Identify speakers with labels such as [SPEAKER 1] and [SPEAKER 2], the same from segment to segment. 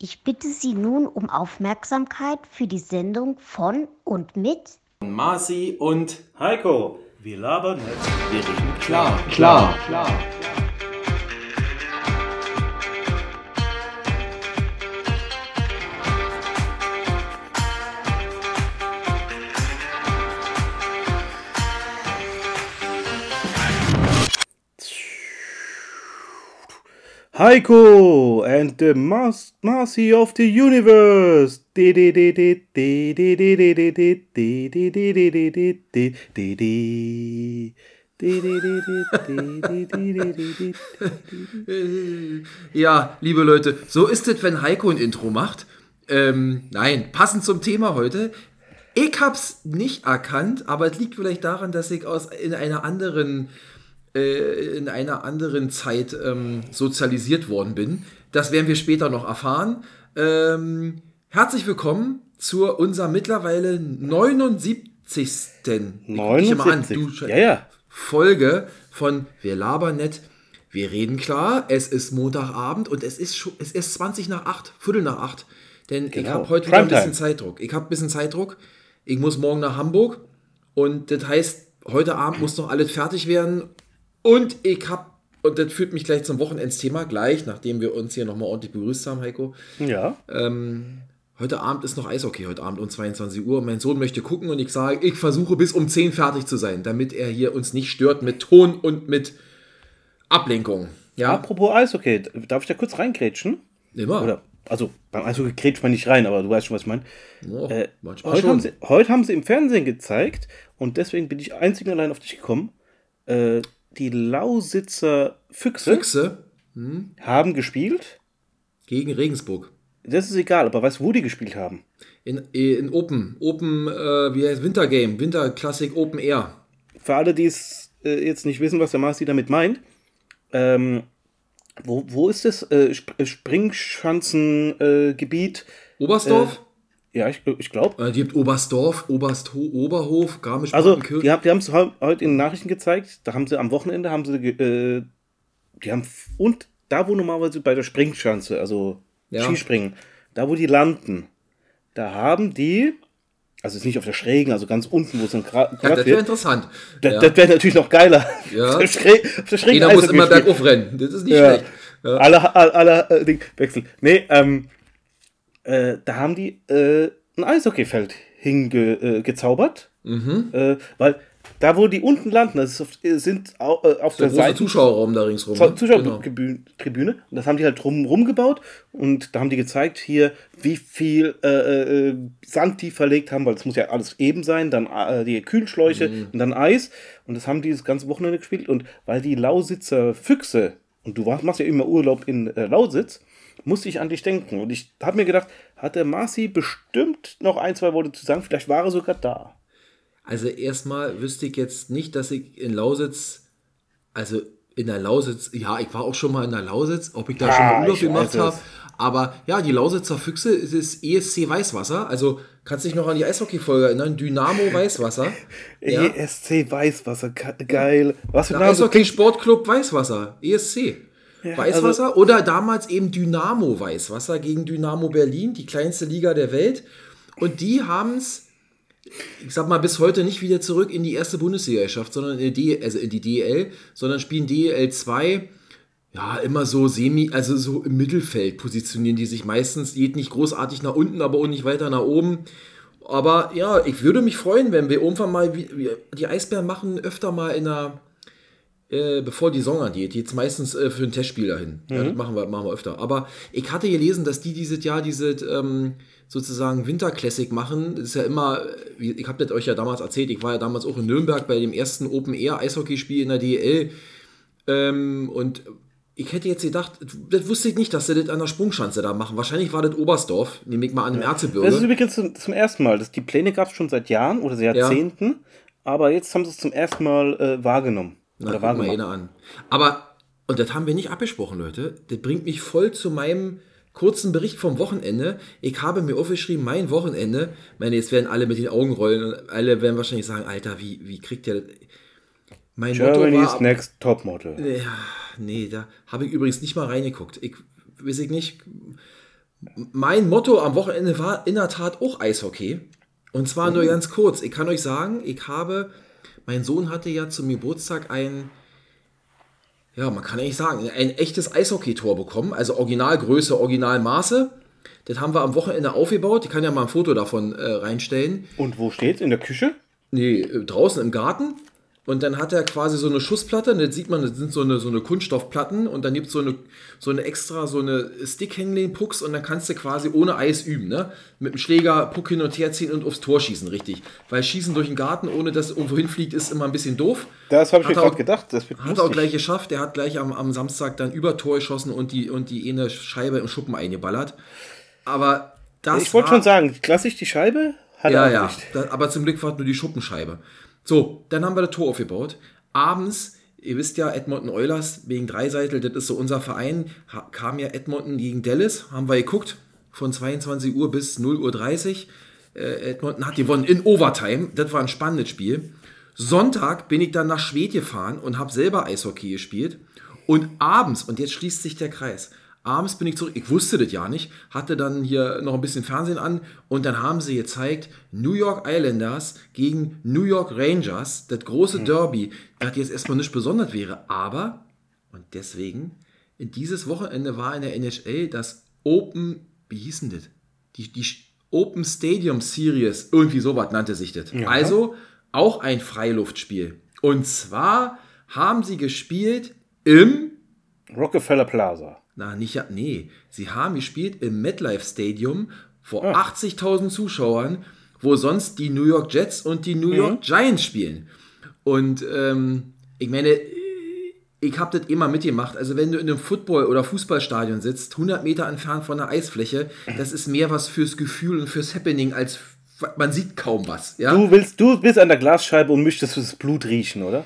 [SPEAKER 1] Ich bitte Sie nun um Aufmerksamkeit für die Sendung von und mit
[SPEAKER 2] Marci und
[SPEAKER 3] Heiko, wir labern nicht.
[SPEAKER 2] wir reden klar.
[SPEAKER 4] Klar, klar.
[SPEAKER 3] Heiko and the Mas of the Universe.
[SPEAKER 4] Ja, liebe Leute, so ist es, wenn Heiko ein Intro macht. Ähm, nein, passend zum Thema heute. Ich hab's nicht erkannt, aber es liegt vielleicht daran, dass ich aus in einer anderen äh, in einer anderen Zeit ähm, sozialisiert worden bin. Das werden wir später noch erfahren. Ähm, herzlich willkommen zu unserer mittlerweile 79. Guck dich immer an,
[SPEAKER 3] 79.
[SPEAKER 4] du
[SPEAKER 3] Ja, ja.
[SPEAKER 4] Folge von Wir labern nett, wir reden klar. Es ist Montagabend und es ist schon, es ist 20 nach 8, Viertel nach 8. Denn ich
[SPEAKER 3] Genau.
[SPEAKER 4] habe heute wieder ein bisschen Zeitdruck. Ich habe ein bisschen Zeitdruck. Ich muss morgen nach Hamburg und das heißt, heute Abend muss noch alles fertig werden. Und ich habe, und das führt mich gleich zum Wochenendsthema, gleich, nachdem wir uns hier nochmal ordentlich begrüßt haben, Heiko.
[SPEAKER 3] Ja.
[SPEAKER 4] Heute Abend ist noch Eishockey, heute Abend um 22 Uhr. Mein Sohn möchte gucken und ich sage, ich versuche bis um 10 fertig zu sein, damit er hier uns nicht stört mit Ton und mit Ablenkung. Ja,
[SPEAKER 3] Apropos Eishockey, darf ich da kurz reingrätschen?
[SPEAKER 4] immer.
[SPEAKER 3] Oder, also beim Eishockey grätscht man nicht rein, aber du weißt schon, was ich meine.
[SPEAKER 4] Oh,
[SPEAKER 3] Äh, heute, haben sie, heute haben sie im Fernsehen gezeigt und deswegen bin ich einzig und allein auf dich gekommen. Äh, die Lausitzer Füchse,
[SPEAKER 4] Füchse
[SPEAKER 3] haben gespielt.
[SPEAKER 4] gegen Regensburg.
[SPEAKER 3] Das ist egal, aber weißt du, wo die gespielt haben?
[SPEAKER 4] In, in Open, Open, äh, wie heißt Wintergame, Winterklassik Open Air.
[SPEAKER 3] Für alle, die es äh, jetzt nicht wissen, was der Marci damit meint, ähm, wo, wo ist das? Äh, äh, Springschanzengebiet? Äh, Gebiet?
[SPEAKER 4] Oberstdorf?
[SPEAKER 3] Ja, ich, ich glaube.
[SPEAKER 4] Äh, die gibt Oberstdorf, Oberstho Oberhof, garmisch
[SPEAKER 3] Also, die, haben- die haben es heute in den Nachrichten gezeigt. Da haben sie am Wochenende haben sie, äh, die haben und da wo normalerweise bei der Springschanze, also
[SPEAKER 4] Ja.
[SPEAKER 3] Skispringen, da wo die landen, da haben die, also ist nicht auf der Schrägen, also ganz unten, wo es dann gerade
[SPEAKER 4] ja, das wäre interessant.
[SPEAKER 3] Das,
[SPEAKER 4] ja.
[SPEAKER 3] das wäre natürlich noch geiler.
[SPEAKER 4] Ja.
[SPEAKER 3] Auf der, Schrä auf der Schrägen
[SPEAKER 4] Jeder muss immer bergauf rennen. Das ist nicht
[SPEAKER 3] Ja.
[SPEAKER 4] schlecht. Ja.
[SPEAKER 3] Alle, alle, alle äh, Ding, Wechsel. Nee, ähm, äh, da haben die äh, ein Eishockeyfeld hingezaubert. Äh.
[SPEAKER 4] Mhm.
[SPEAKER 3] äh, weil da, wo die unten landen, das auf, äh, sind äh, auf
[SPEAKER 4] Der
[SPEAKER 3] der
[SPEAKER 4] große
[SPEAKER 3] Seite
[SPEAKER 4] Zuschauerraum da ringsrum. ne? Genau.
[SPEAKER 3] Zuschauertribüne. Tribüne. Und das haben die halt drum rumgebaut und da haben die gezeigt hier, wie viel äh, äh, Sand die verlegt haben, weil es muss ja alles eben sein, dann äh, die Kühlschläuche
[SPEAKER 4] Mhm.
[SPEAKER 3] und dann Eis. Und das haben die das ganze Wochenende gespielt. Und weil die Lausitzer Füchse, und du machst ja immer Urlaub in Lausitz, musste ich an dich denken. Und ich habe mir gedacht, hat der Marci bestimmt noch ein, zwei Worte zu sagen, vielleicht war er sogar da.
[SPEAKER 4] Also erstmal wüsste ich jetzt nicht, dass ich in Lausitz, also in der Lausitz, ja, ich war auch schon mal in der Lausitz, ob ich da schon
[SPEAKER 3] Ah,
[SPEAKER 4] mal Urlaub gemacht habe. Aber ja, die Lausitzer Füchse es ist ESC Weißwasser. Also kannst dich noch an die Eishockey-Folge erinnern? Dynamo Weißwasser. Ja.
[SPEAKER 3] ESC Weißwasser, ge- geil. Was für ein klingt-
[SPEAKER 4] Eishockey-Sportclub Weißwasser, ESC. Weißwasser
[SPEAKER 3] also-
[SPEAKER 4] oder damals eben Dynamo Weißwasser gegen Dynamo Berlin, die kleinste Liga der Welt. Und die haben es, ich sag mal, bis heute nicht wieder zurück in die erste Bundesliga geschafft, sondern in die, also in die DEL, sondern spielen DEL 2. Ja, immer so semi, also so im Mittelfeld positionieren die sich meistens, geht nicht großartig nach unten, aber auch nicht weiter nach oben. Aber ja, ich würde mich freuen, wenn wir irgendwann mal, die Eisbären machen öfter mal in einer, äh, bevor die Saison angeht, jetzt meistens äh, für ein Testspiel dahin. Ja, das machen wir, machen wir öfter. Aber ich hatte gelesen, dass die dieses Jahr diese ähm, sozusagen Winterklassik machen. Das ist ja immer, äh, ich habe das euch ja damals erzählt, ich war ja damals auch in Nürnberg bei dem ersten Open Air Eishockeyspiel in der DEL. Ähm, und ich hätte jetzt gedacht, das wusste ich nicht, dass sie das an der Sprungschanze da machen. Wahrscheinlich war das Oberstdorf, nehme ich mal an, im Erzgebirge.
[SPEAKER 3] Das ist übrigens zum, zum ersten Mal. Das, die Pläne gab es schon seit Jahren oder seit Jahrzehnten, aber jetzt haben sie es zum ersten Mal äh, wahrgenommen.
[SPEAKER 4] Na,
[SPEAKER 3] oder
[SPEAKER 4] guck mal einer an. Aber, und das haben wir nicht abgesprochen, Leute. Das bringt mich voll zu meinem kurzen Bericht vom Wochenende. Ich habe mir aufgeschrieben, mein Wochenende. Ich meine, jetzt werden alle mit den Augen rollen und alle werden wahrscheinlich sagen, Alter, wie, wie kriegt der das? Mein
[SPEAKER 3] Germany's
[SPEAKER 4] Motto war,
[SPEAKER 3] Next Topmodel.
[SPEAKER 4] ja, nee, da habe ich übrigens nicht mal reingeguckt. Ich weiß ich nicht. Mein Motto am Wochenende war in der Tat auch Eishockey. Und zwar nur ganz kurz. Ich kann euch sagen, ich habe, mein Sohn hatte ja zum Geburtstag ein, ja, man kann eigentlich sagen, ein echtes Eishockey-Tor bekommen. Also Originalgröße, Originalmaße. Das haben wir am Wochenende aufgebaut. Ich kann ja mal ein Foto davon äh, reinstellen.
[SPEAKER 3] Und wo steht's? In der Küche?
[SPEAKER 4] Nee, äh, draußen im Garten. Und dann hat er quasi so eine Schussplatte, und das sieht man, das sind so eine, so eine Kunststoffplatten und dann gibt es so eine, so eine extra, so eine Stick-Handling-Pucks und dann kannst du quasi ohne Eis üben, ne? Mit dem Schläger Puck hin und her ziehen und aufs Tor schießen, richtig. Weil Schießen durch den Garten, ohne dass es irgendwo hinfliegt, ist immer ein bisschen doof.
[SPEAKER 3] Das habe ich
[SPEAKER 4] Hat
[SPEAKER 3] mir
[SPEAKER 4] er
[SPEAKER 3] gerade
[SPEAKER 4] auch-
[SPEAKER 3] gedacht. Das wird
[SPEAKER 4] Hat er auch
[SPEAKER 3] lustig.
[SPEAKER 4] gleich geschafft. Er hat gleich am, am Samstag dann über Tor geschossen und die, und die eine Scheibe im Schuppen eingeballert. Aber das
[SPEAKER 3] Ich wollte schon sagen, klassisch die Scheibe hat
[SPEAKER 4] ja,
[SPEAKER 3] er
[SPEAKER 4] ja.
[SPEAKER 3] nicht.
[SPEAKER 4] Aber zum Glück war nur die Schuppenscheibe. So, dann haben wir das Tor aufgebaut. Abends, ihr wisst ja, Edmonton Oilers wegen Dreiseitel, das ist so unser Verein, kam ja Edmonton gegen Dallas, haben wir geguckt, von 22 Uhr bis 0 Uhr 30. Äh, Edmonton hat gewonnen in Overtime. Das war ein spannendes Spiel. Sonntag bin ich dann nach Schwedt gefahren und habe selber Eishockey gespielt. Und abends, und jetzt schließt sich der Kreis, abends bin ich zurück, ich wusste das ja nicht, hatte dann hier noch ein bisschen Fernsehen an und dann haben sie gezeigt, New York Islanders gegen New York Rangers, das große Derby, das jetzt erstmal nicht besonders wäre, aber, und deswegen, dieses Wochenende war in der NHL das Open, wie hieß denn das? Die, die Open Stadium Series, irgendwie sowas nannte sich das. Also auch ein Freiluftspiel. Und zwar haben sie gespielt im
[SPEAKER 3] Rockefeller Plaza.
[SPEAKER 4] Na, nicht, ja- nee. Sie haben gespielt im MetLife Stadium vor
[SPEAKER 3] Ah.
[SPEAKER 4] 80.000 Zuschauern, wo sonst die New York Jets und die
[SPEAKER 3] Mhm.
[SPEAKER 4] New York Giants spielen. Und ähm, ich meine, ich habe das immer mitgemacht. Also wenn du in einem Football- oder Fußballstadion sitzt, 100 Meter entfernt von der Eisfläche, das ist mehr was fürs Gefühl und fürs Happening als man sieht kaum was. Ja?
[SPEAKER 3] Du willst, du bist an der Glasscheibe und möchtest das Blut riechen, oder?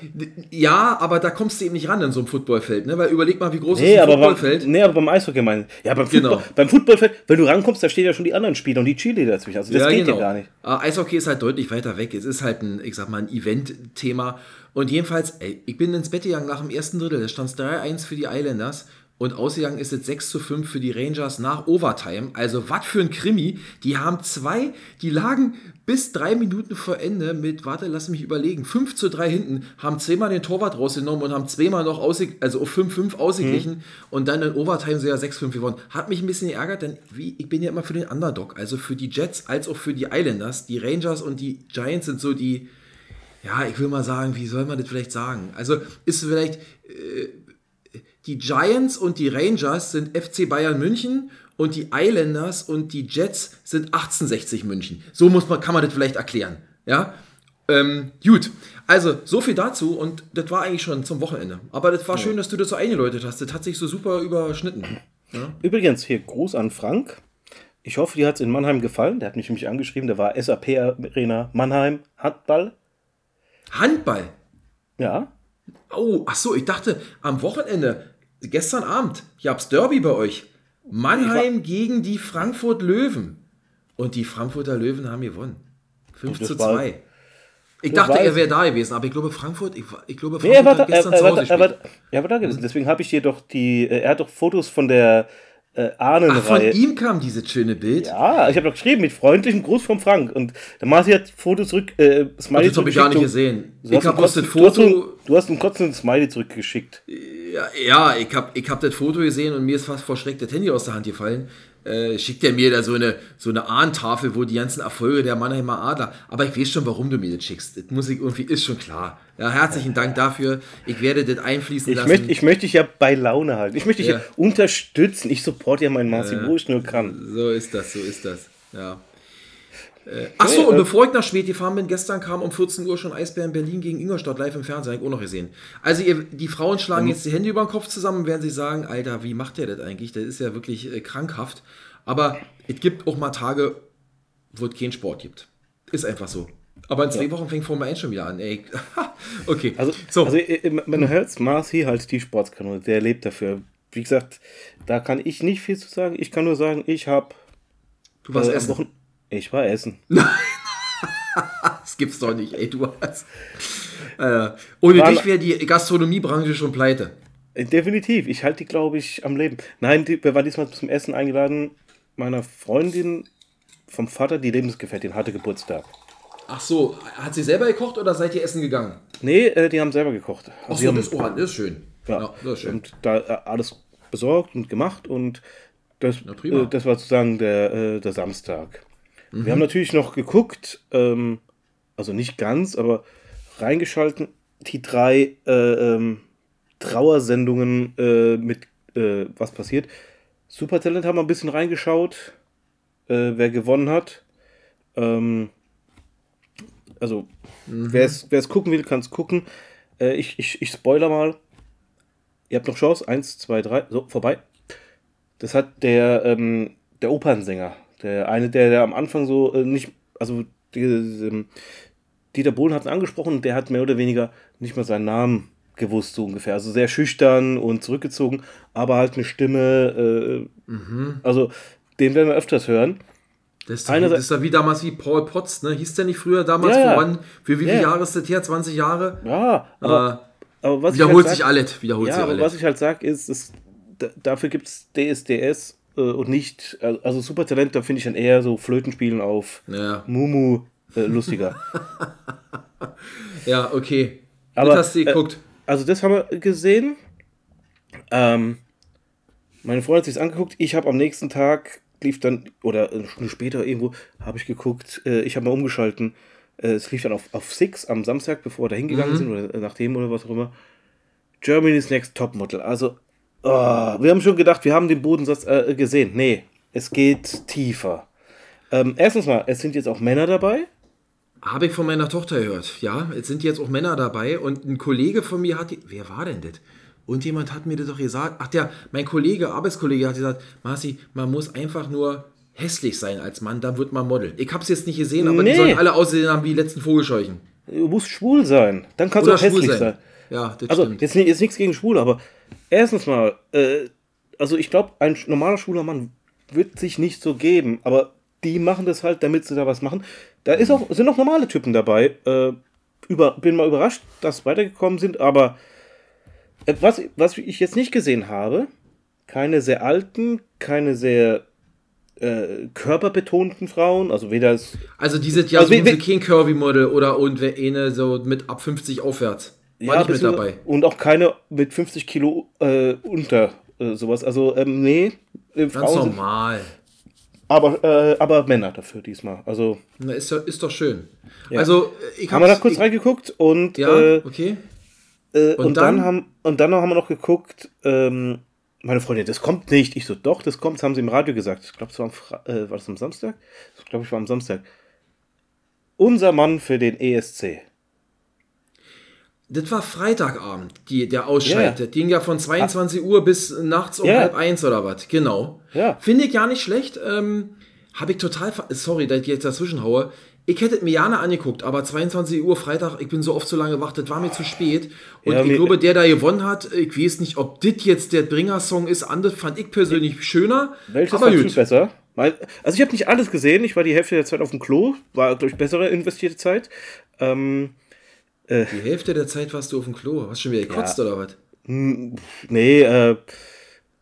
[SPEAKER 4] ja, aber da kommst du eben nicht ran in so einem Footballfeld, ne? Weil überleg mal, wie groß
[SPEAKER 3] Nee,
[SPEAKER 4] ist ein
[SPEAKER 3] aber, beim,
[SPEAKER 4] Footballfeld.
[SPEAKER 3] nee, aber beim Eishockey meine ich. Ja, beim,
[SPEAKER 4] Genau.
[SPEAKER 3] Football, beim Footballfeld, wenn du rankommst, da stehen ja schon die anderen Spieler und die Chile dazwischen. Also das geht ja gar nicht.
[SPEAKER 4] Ah, Eishockey ist halt deutlich weiter weg. Es ist halt ein, ich sag mal, ein Event-Thema. Und jedenfalls, ey, ich bin ins Bett gegangen nach dem ersten Drittel. Da stand es 3-1 für die Islanders. Und ausgegangen ist es 6 zu 5 für die Rangers nach Overtime. Also, was für ein Krimi. Die haben zwei, die lagen bis drei Minuten vor Ende mit, warte, lass mich überlegen, 5 zu 3 hinten, haben zweimal den Torwart rausgenommen und haben zweimal noch also auf 5-5 ausgeglichen und dann in Overtime sogar 6-5 gewonnen. Hat mich ein bisschen geärgert, denn wie, ich bin ja immer für den Underdog, also für die Jets als auch für die Islanders. Die Rangers und die Giants sind so die, ja, ich will mal sagen, wie soll man das vielleicht sagen? Also ist vielleicht, äh, die Giants und die Rangers sind FC Bayern München und die Islanders und die Jets sind 1860 München. So muss man, kann man das vielleicht erklären. Ja, ähm, gut. Also, so viel dazu und das war eigentlich schon zum Wochenende. Aber das war schön, dass du das so eingeläutet hast. Das hat sich so super überschnitten.
[SPEAKER 3] Übrigens, hier Gruß an Frank. Ich hoffe, dir hat es in Mannheim gefallen. Der hat mich nämlich angeschrieben. Der war SAP-Arena Mannheim. Handball.
[SPEAKER 4] Handball.
[SPEAKER 3] Ja.
[SPEAKER 4] Oh, ach so, ich dachte, am Wochenende, gestern Abend, gab's Derby bei euch. Mannheim gegen die Frankfurt Löwen. Und die Frankfurter Löwen haben gewonnen. 5
[SPEAKER 3] Das
[SPEAKER 4] zu
[SPEAKER 3] war-
[SPEAKER 4] 2. Ich
[SPEAKER 3] Das
[SPEAKER 4] dachte,
[SPEAKER 3] war-
[SPEAKER 4] er wäre da gewesen, aber ich glaube, Frankfurt, ich, ich glaube,
[SPEAKER 3] Nee,
[SPEAKER 4] Frankfurt
[SPEAKER 3] er war, da,
[SPEAKER 4] hat
[SPEAKER 3] er,
[SPEAKER 4] gestern
[SPEAKER 3] er,
[SPEAKER 4] zu
[SPEAKER 3] war,
[SPEAKER 4] Hause
[SPEAKER 3] er, war,
[SPEAKER 4] gespielt.
[SPEAKER 3] er war da gewesen. Deswegen habe ich dir doch die. äh, Er hat doch Fotos von der äh,
[SPEAKER 4] Ach, von
[SPEAKER 3] Ahnenreihe.
[SPEAKER 4] ihm kam dieses schöne Bild.
[SPEAKER 3] Ja, ich habe doch geschrieben mit freundlichem Gruß von Frank. Und der Marci hat Fotos zurück. Äh, Smiley
[SPEAKER 4] das habe ich gar nicht gesehen.
[SPEAKER 3] Du
[SPEAKER 4] Ich
[SPEAKER 3] hast
[SPEAKER 4] habe
[SPEAKER 3] Du hast,
[SPEAKER 4] Foto.
[SPEAKER 3] ein, du hast einen kotzenden Smiley zurückgeschickt.
[SPEAKER 4] Ja, ja ich habe ich hab das Foto gesehen und mir ist fast vor Schreck das Handy aus der Hand gefallen. Äh, schickt er mir da so eine, so eine Ahntafel, wo die ganzen Erfolge der Mannheimer Adler. Aber ich weiß schon, warum du mir das schickst. Das muss ich irgendwie, ist schon klar. Ja, herzlichen Dank dafür. Ich werde das einfließen
[SPEAKER 3] Ich
[SPEAKER 4] lassen.
[SPEAKER 3] möchte, ich möchte dich ja bei Laune halten. Ich möchte dich ja,
[SPEAKER 4] Ja.
[SPEAKER 3] unterstützen. Ich supporte ja meinen Marci, wo ich nur kann.
[SPEAKER 4] so ist das, so ist das. Ja. Äh, Achso, und
[SPEAKER 3] äh,
[SPEAKER 4] bevor ich nach Schwedt gefahren bin, gestern kam um 14 Uhr schon Eisbär in Berlin gegen Ingolstadt live im Fernsehen, hab ich auch noch gesehen. Also ihr, die Frauen schlagen jetzt die Hände über den Kopf zusammen und werden sich sagen, Alter, wie macht der das eigentlich? Das ist ja wirklich äh, krankhaft. Aber es gibt auch mal Tage, wo es keinen Sport gibt. Ist einfach so. Aber in zwei Wochen fängt Formel 1 schon wieder an. Ey. okay.
[SPEAKER 3] Also,
[SPEAKER 4] so.
[SPEAKER 3] also äh, man hört Marci halt die Sportskanone. Der lebt dafür. Wie gesagt, da kann ich nicht viel zu sagen. Ich kann nur sagen, ich habe.
[SPEAKER 4] du warst
[SPEAKER 3] am
[SPEAKER 4] essen.
[SPEAKER 3] Wochen- Ich war essen.
[SPEAKER 4] Das gibt's doch nicht, ey, du hast. Äh, ohne
[SPEAKER 3] War-
[SPEAKER 4] dich wäre die Gastronomiebranche schon pleite.
[SPEAKER 3] Äh, Definitiv. Ich halte die, glaube ich, am Leben. Nein, die, wir waren diesmal zum Essen eingeladen. meiner Freundin vom Vater, die Lebensgefährtin, hatte Geburtstag.
[SPEAKER 4] Ach so, hat sie selber gekocht oder seid ihr essen gegangen?
[SPEAKER 3] Nee, äh, die haben selber gekocht.
[SPEAKER 4] Ach
[SPEAKER 3] Also
[SPEAKER 4] so,
[SPEAKER 3] haben,
[SPEAKER 4] das, oh, das ist schön.
[SPEAKER 3] ja,
[SPEAKER 4] das ist schön.
[SPEAKER 3] Und da äh, alles besorgt und gemacht und das,
[SPEAKER 4] prima.
[SPEAKER 3] äh, das war sozusagen der, äh, der Samstag.
[SPEAKER 4] Mhm.
[SPEAKER 3] Wir haben natürlich noch geguckt, ähm, also nicht ganz, aber reingeschalten, die drei äh, ähm, Trauersendungen äh, mit äh, was passiert. Supertalent haben wir ein bisschen reingeschaut, äh, wer gewonnen hat. Ähm, also, wer es gucken will, kann es gucken. Äh, ich, ich, ich spoiler mal. Ihr habt noch Chance. Eins, zwei, drei. So, vorbei. Das hat der, ähm, der Opernsänger. Der eine, der, der am Anfang so äh, nicht. Also, die, Dieter Bohlen hat ihn angesprochen und der hat mehr oder weniger nicht mal seinen Namen gewusst, so ungefähr. Also sehr schüchtern und zurückgezogen, aber halt eine Stimme. Äh, Also, den werden wir öfters hören.
[SPEAKER 4] Das ist,
[SPEAKER 3] Einerseits-
[SPEAKER 4] das ist da wie damals wie Paul Potts, ne? Hieß der nicht früher damals?
[SPEAKER 3] Ja, ja.
[SPEAKER 4] Für, wann, für wie viele
[SPEAKER 3] Ja.
[SPEAKER 4] Jahre ist das her? 20 Jahre?
[SPEAKER 3] Ja, aber,
[SPEAKER 4] äh,
[SPEAKER 3] aber was
[SPEAKER 4] wiederholt
[SPEAKER 3] halt
[SPEAKER 4] sich
[SPEAKER 3] sag-
[SPEAKER 4] alles. Wiederholt
[SPEAKER 3] Ja,
[SPEAKER 4] sich
[SPEAKER 3] aber
[SPEAKER 4] alles.
[SPEAKER 3] was ich halt sage, ist, ist da, dafür gibt es DSDS äh, und nicht, äh, also Supertalent, da finde ich dann eher so Flötenspielen auf
[SPEAKER 4] Ja.
[SPEAKER 3] Mumu äh, lustiger.
[SPEAKER 4] Ja, okay.
[SPEAKER 3] Aber,
[SPEAKER 4] das hast du
[SPEAKER 3] äh,
[SPEAKER 4] geguckt.
[SPEAKER 3] also das haben wir gesehen. Ähm, meine Freundin hat sich angeguckt. Ich habe am nächsten Tag lief dann oder eine Stunde später irgendwo habe ich geguckt. Äh, ich habe mal umgeschalten. Äh, es lief dann auf, auf Six am Samstag, bevor wir da hingegangen
[SPEAKER 4] Mhm.
[SPEAKER 3] sind oder nachdem oder was auch immer. Germany's Next Topmodel. Also oh, wir haben schon gedacht, wir haben den Bodensatz äh, gesehen. Nee, es geht tiefer. Ähm, erstens mal, es sind jetzt auch Männer dabei.
[SPEAKER 4] Habe ich von meiner Tochter gehört. Ja, es sind jetzt auch Männer dabei und ein Kollege von mir hat die. Wer war denn das? Und jemand hat mir das doch gesagt. Ach, der, mein Kollege, Arbeitskollege hat gesagt, Marci, man muss einfach nur hässlich sein als Mann, dann wird man Model. Ich habe es jetzt nicht gesehen, aber
[SPEAKER 3] Nee.
[SPEAKER 4] die sollen alle aussehen haben wie die letzten Vogelscheuchen.
[SPEAKER 3] Du musst schwul sein. Dann kannst
[SPEAKER 4] Oder
[SPEAKER 3] du auch hässlich sein.
[SPEAKER 4] sein. Ja, das
[SPEAKER 3] Also,
[SPEAKER 4] stimmt.
[SPEAKER 3] jetzt, jetzt nichts gegen Schwule, aber erstens mal, äh, also ich glaube, ein normaler schwuler Mann wird sich nicht so geben, aber die machen das halt, damit sie da was machen. Da ist auch, sind auch normale Typen dabei. Äh, über, bin mal überrascht, dass weitergekommen sind, aber äh, was, was ich jetzt nicht gesehen habe, keine sehr alten, keine sehr äh, körperbetonten Frauen, also weder
[SPEAKER 4] Also dieses Jahr
[SPEAKER 3] Also,
[SPEAKER 4] suchen
[SPEAKER 3] wie-
[SPEAKER 4] sie kein Curvy-Model oder und wer eine so mit ab 50 aufwärts. War nicht mit dabei.
[SPEAKER 3] Und auch keine mit 50 Kilo äh, unter äh, sowas. Also, ähm, nee. Äh,
[SPEAKER 4] Ganz
[SPEAKER 3] Frauen sind,
[SPEAKER 4] normal.
[SPEAKER 3] aber, äh, aber Männer dafür diesmal. Also,
[SPEAKER 4] Na, ist, doch- ist doch schön. Also, ich
[SPEAKER 3] haben wir da kurz
[SPEAKER 4] ich,
[SPEAKER 3] reingeguckt und,
[SPEAKER 4] Ja,
[SPEAKER 3] äh,
[SPEAKER 4] okay.
[SPEAKER 3] äh,
[SPEAKER 4] Und
[SPEAKER 3] und, dann,
[SPEAKER 4] dann?
[SPEAKER 3] haben, und dann haben wir noch geguckt, ähm, meine Freundin, das kommt nicht. Ich so, doch, das kommt, das haben sie im Radio gesagt. Ich glaube, es war, am Fra- äh, war das am Samstag? Ich glaube, ich war am Samstag. Unser Mann für den ESC.
[SPEAKER 4] Das war Freitagabend, die, der Ausschalt.
[SPEAKER 3] Ja.
[SPEAKER 4] Das ging ja von 22 Uhr bis nachts um
[SPEAKER 3] Ja.
[SPEAKER 4] halb eins oder was. Genau.
[SPEAKER 3] Ja.
[SPEAKER 4] Finde ich ja nicht schlecht. Ähm, Habe ich total. Sorry, dass ich jetzt dazwischen haue. Ich hätte mir gerne angeguckt, aber 22 Uhr Freitag, ich bin so oft so lange wach, das war mir zu spät. Und
[SPEAKER 3] Ja,
[SPEAKER 4] ich glaube, der da gewonnen hat, ich weiß nicht, ob das jetzt der Bringer-Song ist. Anders fand ich persönlich schöner.
[SPEAKER 3] Welches
[SPEAKER 4] aber gut.
[SPEAKER 3] besser? Also ich habe nicht alles gesehen. Ich war die Hälfte der Zeit auf dem Klo. War, glaube ich, bessere investierte Zeit. Ähm,
[SPEAKER 4] Die Hälfte der Zeit warst du auf dem Klo. Hast du schon wieder gekotzt oder was?
[SPEAKER 3] nee, äh,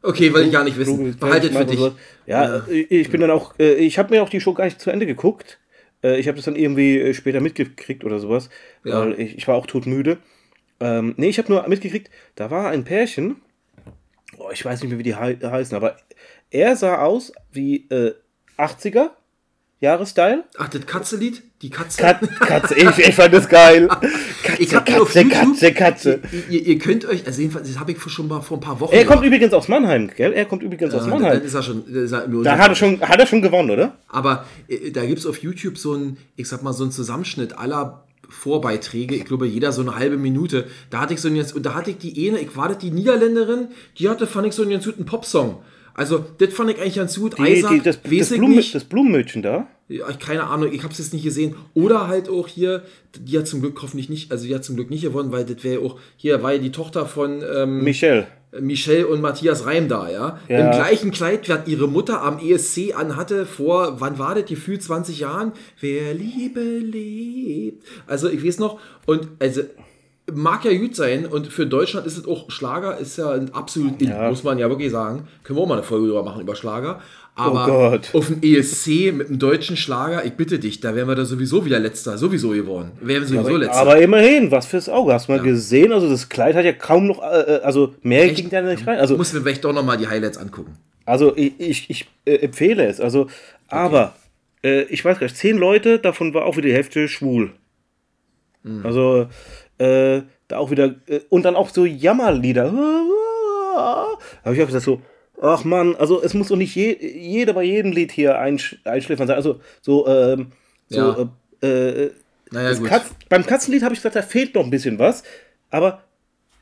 [SPEAKER 4] Okay, weil ich gar nicht wissen. Behaltet für dich.
[SPEAKER 3] so. Ja, ich bin dann auch, äh, ich habe mir auch die Show gar nicht zu Ende geguckt. Äh, ich habe das dann irgendwie äh, später mitgekriegt oder sowas,
[SPEAKER 4] Ja.
[SPEAKER 3] weil ich, ich war auch todmüde. Ähm, nee, ich habe nur mitgekriegt, da war ein Pärchen, oh, ich weiß nicht mehr, wie die hei- heißen, aber er sah aus wie äh, 80er Jahre-Style.
[SPEAKER 4] Ach, das Katzelied? Die Katze?
[SPEAKER 3] Kat Katze, ich, ich fand das geil.
[SPEAKER 4] Ich hab den auf YouTube.
[SPEAKER 3] Katze, Katze.
[SPEAKER 4] Ihr, ihr, könnt euch, also jedenfalls, das habe ich schon mal vor ein paar Wochen
[SPEAKER 3] Er kommt
[SPEAKER 4] gemacht.
[SPEAKER 3] übrigens aus Mannheim, gell? Er kommt übrigens aus Mannheim.
[SPEAKER 4] Dann ist er schon. Ist er
[SPEAKER 3] Da hat er schon, hat er schon gewonnen, oder?
[SPEAKER 4] Aber äh, da gibt es auf YouTube so ein, ich sag mal, so einen Zusammenschnitt aller Vorbeiträge, ich glaube, jeder so eine halbe Minute. Da hatte ich so einen jetzt, und da hatte ich die eine, ich war das die Niederländerin, die hatte, fand ich so einen ganz guten Popsong. Also, das fand ich eigentlich ganz gut.
[SPEAKER 3] Die,
[SPEAKER 4] Isaac,
[SPEAKER 3] die, das, das,
[SPEAKER 4] nicht.
[SPEAKER 3] das Blumenmädchen da.
[SPEAKER 4] Keine Ahnung, ich habe es jetzt nicht gesehen. Oder halt auch hier, die hat zum Glück hoffentlich nicht, also die hat zum Glück nicht gewonnen, weil das wäre auch, hier war ja die Tochter von ähm,
[SPEAKER 3] Michelle.
[SPEAKER 4] Michelle und Matthias Reim da, ja?
[SPEAKER 3] Ja.
[SPEAKER 4] Im gleichen Kleid, was ihre Mutter am ESC anhatte vor, wann war das, gefühlt 20 Jahren? Wer Liebe lebt. Also ich weiß noch, und also mag ja gut sein und für Deutschland ist es auch Schlager, ist ja ein absolut, in,
[SPEAKER 3] Ja.
[SPEAKER 4] muss man ja wirklich sagen. Können wir auch mal eine Folge drüber machen über Schlager. Aber
[SPEAKER 3] Oh Gott.
[SPEAKER 4] auf dem ESC mit einem deutschen Schlager, ich bitte dich, da wären wir da sowieso wieder letzter, sowieso geworden. Wären sowieso
[SPEAKER 3] aber,
[SPEAKER 4] letzter.
[SPEAKER 3] aber immerhin, was fürs Auge. Hast du mal gesehen? Also das Kleid hat ja kaum noch, äh, äh, also mehr ging da nicht rein. Also,
[SPEAKER 4] muss mir vielleicht doch nochmal die Highlights angucken.
[SPEAKER 3] also ich, ich, ich äh, empfehle es. Also, aber äh, ich weiß gar nicht, zehn Leute, davon war auch wieder die Hälfte schwul.
[SPEAKER 4] Mhm.
[SPEAKER 3] Also äh, da auch wieder äh, und dann auch so Jammerlieder. Da habe ich auch gesagt so, ach man, also es muss doch nicht je, jeder bei jedem Lied hier einsch, einschläfern sein. Also so, ähm, so äh, äh,
[SPEAKER 4] Naja.
[SPEAKER 3] Katz, beim Katzenlied habe ich gesagt, da fehlt noch ein bisschen was. Aber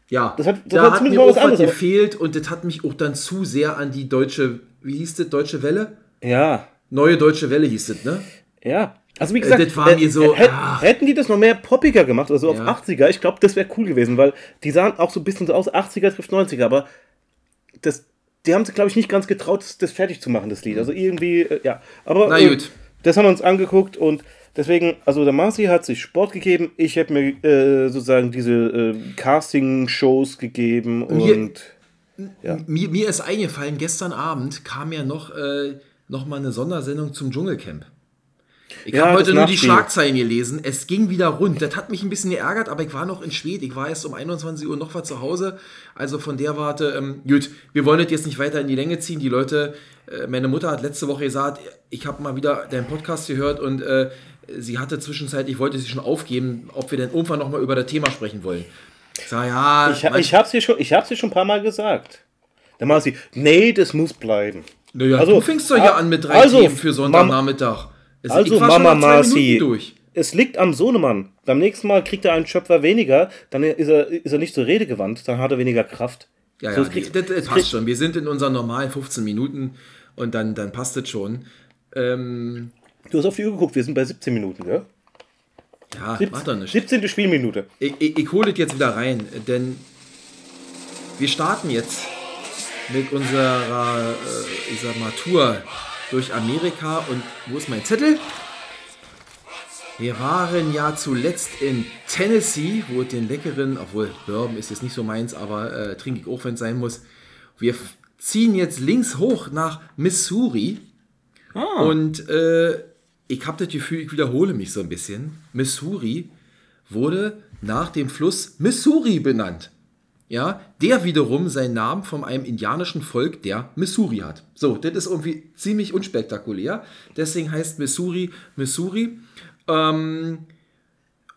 [SPEAKER 4] Ja,
[SPEAKER 3] Das hat- das
[SPEAKER 4] da hat
[SPEAKER 3] zumindest
[SPEAKER 4] mir auch
[SPEAKER 3] was anderes,
[SPEAKER 4] gefehlt und das hat mich auch dann zu sehr an die deutsche, wie hieß das, Deutsche Welle?
[SPEAKER 3] ja,
[SPEAKER 4] Neue Deutsche Welle hieß das, ne?
[SPEAKER 3] Ja. Also wie gesagt,
[SPEAKER 4] mir so,
[SPEAKER 3] hätt-
[SPEAKER 4] ach.
[SPEAKER 3] hätten die das noch mehr poppiger gemacht, also
[SPEAKER 4] Ja.
[SPEAKER 3] auf 80er, ich glaube, das wäre cool gewesen, weil die sahen auch so ein bisschen so aus, 80er trifft 90er, aber das, die haben sich, glaube ich, nicht ganz getraut, das, das fertig zu machen, das Lied. Also irgendwie, äh, ja. Aber
[SPEAKER 4] Na
[SPEAKER 3] äh,
[SPEAKER 4] gut.
[SPEAKER 3] das haben wir uns angeguckt und deswegen, also der Marci hat sich Sport gegeben, ich habe mir äh, sozusagen diese äh, Casting-Shows gegeben und,
[SPEAKER 4] hier-
[SPEAKER 3] Ja.
[SPEAKER 4] Mir, mir ist eingefallen, gestern Abend kam ja noch, äh, noch mal eine Sondersendung zum Dschungelcamp. Ich
[SPEAKER 3] Ja,
[SPEAKER 4] habe heute nur die. Schlagzeilen gelesen. Es ging wieder rund. Das hat mich ein bisschen geärgert, aber ich war noch in Schwed. Ich war erst um 21 Uhr noch was zu Hause. Also von der Warte, ähm, gut, wir wollen das jetzt nicht weiter in die Länge ziehen. Die Leute, äh, meine Mutter hat letzte Woche gesagt, ich habe mal wieder deinen Podcast gehört und äh, sie hatte zwischenzeitlich, wollte sie schon aufgeben, ob wir denn irgendwann noch mal über das Thema sprechen wollen. Ich sag, ja,
[SPEAKER 3] ich, ich habe dir, schon- ich dir schon ein paar Mal gesagt. Der Marci, nee, das muss bleiben.
[SPEAKER 4] Naja,
[SPEAKER 3] Also,
[SPEAKER 4] du fängst doch ja an mit drei
[SPEAKER 3] also,
[SPEAKER 4] Themen für Sonntagnachmittag. Es-
[SPEAKER 3] Also Mama Marci, es liegt am Sohnemann. Beim nächsten Mal kriegt er einen Schöpfer weniger, dann ist er, ist er nicht so redegewandt, dann hat er weniger Kraft.
[SPEAKER 4] Ja,
[SPEAKER 3] So,
[SPEAKER 4] ja,
[SPEAKER 3] kriegt-
[SPEAKER 4] das, das passt schon. Wir sind in unseren normalen 15 Minuten und dann, dann passt es schon. Ähm,
[SPEAKER 3] Du hast auf die Uhr geguckt, wir sind bei 17 Minuten, gell?
[SPEAKER 4] ja,
[SPEAKER 3] 17,
[SPEAKER 4] macht doch nicht.
[SPEAKER 3] 17. Spielminute.
[SPEAKER 4] Ich, ich, ich hole das jetzt wieder rein, denn wir starten jetzt mit unserer, äh, ich sag mal, Tour durch Amerika. Und wo ist mein Zettel? Wir waren ja zuletzt in Tennessee, wo den leckeren, obwohl Bourbon ist jetzt nicht so meins, aber äh, trinke ich auch, wenn es sein muss. Wir ziehen jetzt links hoch nach Missouri. Und äh, ich habe das Gefühl, ich wiederhole mich so ein bisschen. Missouri wurde nach dem Fluss Missouri benannt. Ja, der wiederum seinen Namen von einem indianischen Volk, der Missouri hat. So, das ist irgendwie ziemlich unspektakulär. Deswegen heißt Missouri Missouri. Ähm,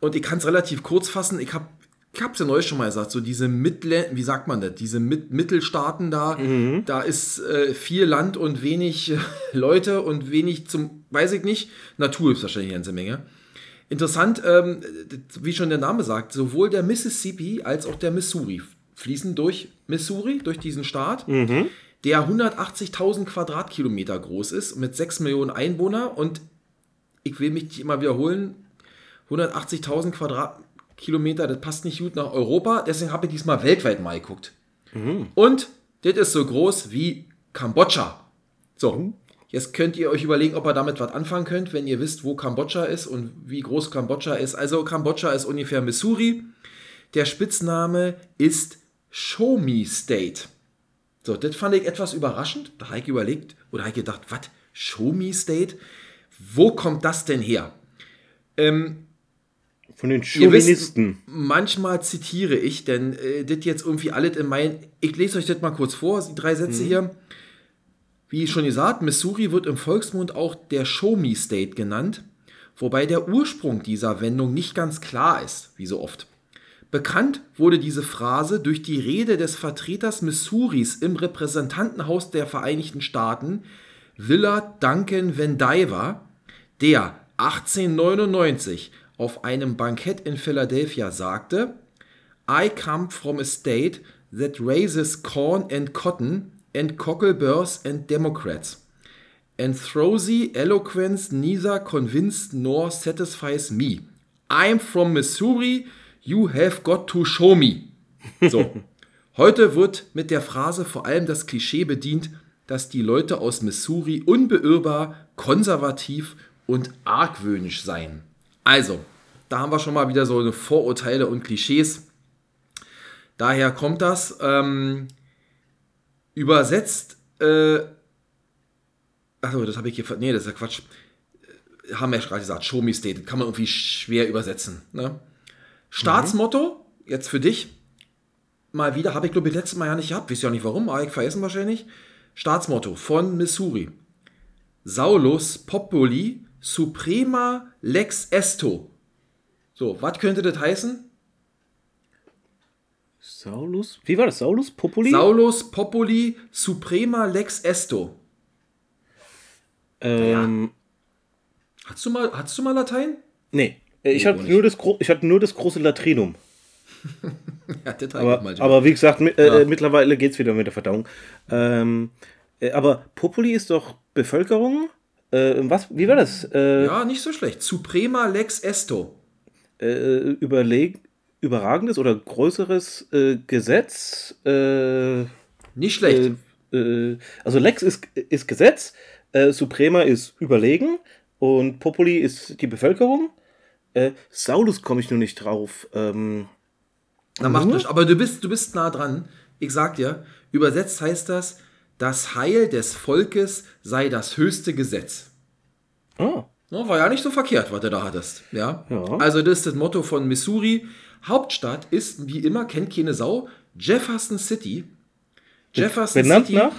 [SPEAKER 4] und ich kann es relativ kurz fassen. Ich habe ich hab's ja neulich schon mal gesagt, so diese Mittel, wie sagt man das, diese Mit Mittelstaaten da, da ist äh, viel Land und wenig äh, Leute und wenig zum, weiß ich nicht, Natur ist wahrscheinlich eine ganze Menge. Interessant, ähm, wie schon der Name sagt, sowohl der Mississippi als auch der Missouri fließen durch Missouri, durch diesen Staat, der 180.000 Quadratkilometer groß ist, mit 6 Millionen Einwohner und ich will mich nicht immer wiederholen, 180.000 Quadratkilometer, das passt nicht gut nach Europa, deswegen habe ich diesmal weltweit mal geguckt. Und das ist so groß wie Kambodscha. So, jetzt könnt ihr euch überlegen, ob ihr damit was anfangen könnt, wenn ihr wisst, wo Kambodscha ist und wie groß Kambodscha ist. Also Kambodscha ist ungefähr Missouri. Der Spitzname ist Show Me State. So, das fand ich etwas überraschend. Da habe ich überlegt, oder habe ich gedacht, was? Show Me State? Wo kommt das denn her? Ähm,
[SPEAKER 3] Von den
[SPEAKER 4] Ihr wisst,
[SPEAKER 3] Chauvinisten.
[SPEAKER 4] manchmal zitiere ich, denn äh, das jetzt irgendwie alles in mein. Ich lese euch das mal kurz vor, die drei Sätze hier. Wie schon gesagt, Missouri wird im Volksmund auch der Show Me State genannt, wobei der Ursprung dieser Wendung nicht ganz klar ist, wie so oft. Bekannt wurde diese Phrase durch die Rede des Vertreters Missouris im Repräsentantenhaus der Vereinigten Staaten, Willard Duncan Vandiver, der 1899 auf einem Bankett in Philadelphia sagte, I come from a state that raises corn and cotton and cockleburs and democrats. And throughy eloquence neither convinced nor satisfies me. I'm from Missouri, you have got to show me. So. Heute wird mit der Phrase vor allem das Klischee bedient, dass die Leute aus Missouri unbeirrbar, konservativ und argwöhnisch seien. Also, da haben wir schon mal wieder so eine Vorurteile und Klischees. Daher kommt das. Ähm, übersetzt, äh, achso, das habe ich hier, nee, das ist ja Quatsch. Äh, Haben wir ja gerade gesagt, Show me state, kann man irgendwie schwer übersetzen. Ne? Staatsmotto, jetzt für dich, mal wieder, habe ich glaube ich letztes Mal ja nicht gehabt, wisst ja nicht warum, aber ich vergessen wahrscheinlich. Staatsmotto von Missouri. Saulus Populi Suprema Lex Esto. So, was könnte das heißen?
[SPEAKER 3] Saulus? Wie war das? Saulus? Populi?
[SPEAKER 4] Saulus Populi Suprema Lex Esto.
[SPEAKER 3] ähm,
[SPEAKER 4] Hast du mal, hast du mal Latein?
[SPEAKER 3] Nee. Äh, Ich, hatte nur das, ich hatte nur das große Latrinum.
[SPEAKER 4] Ja,
[SPEAKER 3] Aber,
[SPEAKER 4] mal.
[SPEAKER 3] aber wie gesagt, mi- äh,
[SPEAKER 4] Ja.
[SPEAKER 3] mittlerweile geht es wieder mit der Verdauung. Ähm, äh, aber Populi ist doch Bevölkerung? Äh, was? Wie war das? Äh,
[SPEAKER 4] ja, nicht so schlecht. Suprema Lex Esto.
[SPEAKER 3] äh, überleg überragendes oder größeres äh, Gesetz? Äh,
[SPEAKER 4] Nicht schlecht.
[SPEAKER 3] äh, äh, also Lex ist, ist Gesetz, äh, Suprema ist überlegen und Populi ist die Bevölkerung. Äh, Saulus komme ich nur nicht drauf. Ähm,
[SPEAKER 4] Na, macht nichts. Aber du bist, du bist nah dran. Ich sag dir, übersetzt heißt das, das Heil des Volkes sei das höchste Gesetz. Ja, war ja nicht so verkehrt, was du da hattest. Ja?
[SPEAKER 3] Ja.
[SPEAKER 4] Also, das ist das Motto von Missouri. Hauptstadt ist, wie immer, kennt keine Sau, Jefferson City. Jefferson
[SPEAKER 3] benannt
[SPEAKER 4] City.
[SPEAKER 3] nach?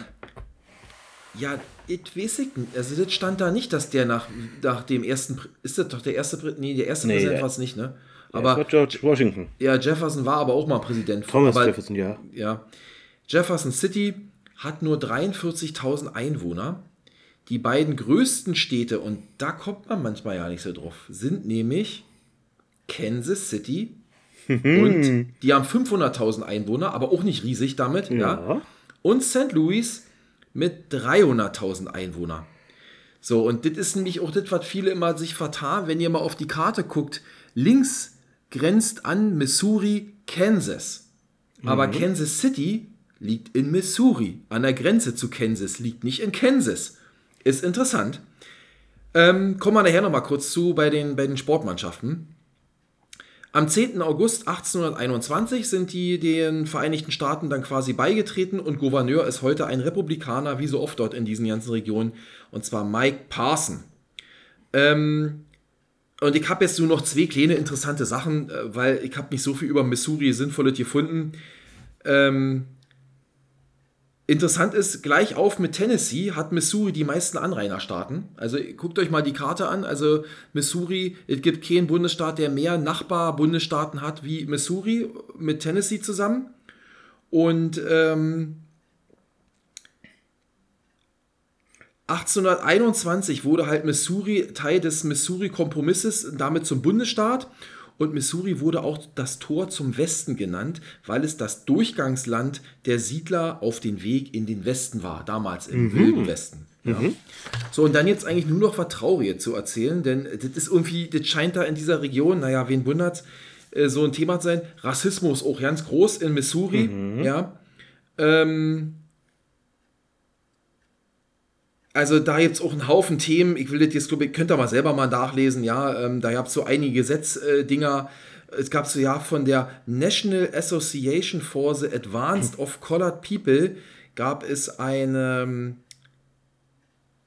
[SPEAKER 4] Ja, das weiß ich nicht. Also, das stand da nicht, dass der nach, nach dem ersten. Ist das doch der erste. Nee, der erste
[SPEAKER 3] Nee,
[SPEAKER 4] Präsident war es nicht, ne?
[SPEAKER 3] Aber war George Washington.
[SPEAKER 4] ja, Jefferson war aber auch mal Präsident.
[SPEAKER 3] Thomas
[SPEAKER 4] aber,
[SPEAKER 3] Jefferson, ja.
[SPEAKER 4] Ja. Jefferson City hat nur 43.000 Einwohner. Die beiden größten Städte, und da kommt man manchmal ja nicht so drauf, sind nämlich Kansas City und die haben 500.000 Einwohner, aber auch nicht riesig damit. Ja.
[SPEAKER 3] Ja.
[SPEAKER 4] Und St. Louis mit 300.000 Einwohnern. So, und das ist nämlich auch das, was viele immer sich vertan, wenn ihr mal auf die Karte guckt. Links grenzt an Missouri, Kansas. Aber Kansas City liegt in Missouri. An der Grenze zu Kansas liegt nicht in Kansas. Ist interessant. Ähm, kommen wir nachher nochmal kurz zu bei den, bei den Sportmannschaften. Am 10. August 1821 sind die den Vereinigten Staaten dann quasi beigetreten und Gouverneur ist heute ein Republikaner, wie so oft dort in diesen ganzen Regionen, und zwar Mike Parson. Ähm, und ich habe jetzt nur noch zwei kleine interessante Sachen, äh, weil ich habe nicht so viel über Missouri Sinnvolles gefunden. Ähm, Interessant ist, gleich auf mit Tennessee hat Missouri die meisten Anrainerstaaten. Also guckt euch mal die Karte an. Also Missouri, es gibt keinen Bundesstaat, der mehr Nachbarbundesstaaten hat wie Missouri mit Tennessee zusammen. Und ähm, 1821 wurde halt Missouri Teil des Missouri-Kompromisses, damit zum Bundesstaat. Und Missouri wurde auch das Tor zum Westen genannt, weil es das Durchgangsland der Siedler auf den Weg in den Westen war, damals im wilden Westen. Ja. So, und dann jetzt eigentlich nur noch was Trauriges zu erzählen, denn das ist irgendwie, das scheint da in dieser Region, naja, wen wundert's, äh, so ein Thema zu sein. Rassismus auch ganz groß in Missouri, ja. Ähm, also da gibt es auch einen Haufen Themen. Ich will das jetzt, glaube ich, könnt ihr mal selber mal nachlesen. Ja, ähm, da gab es so einige Gesetzdinger. Es gab so ja von der National Association for the Advanced of Colored People gab es eine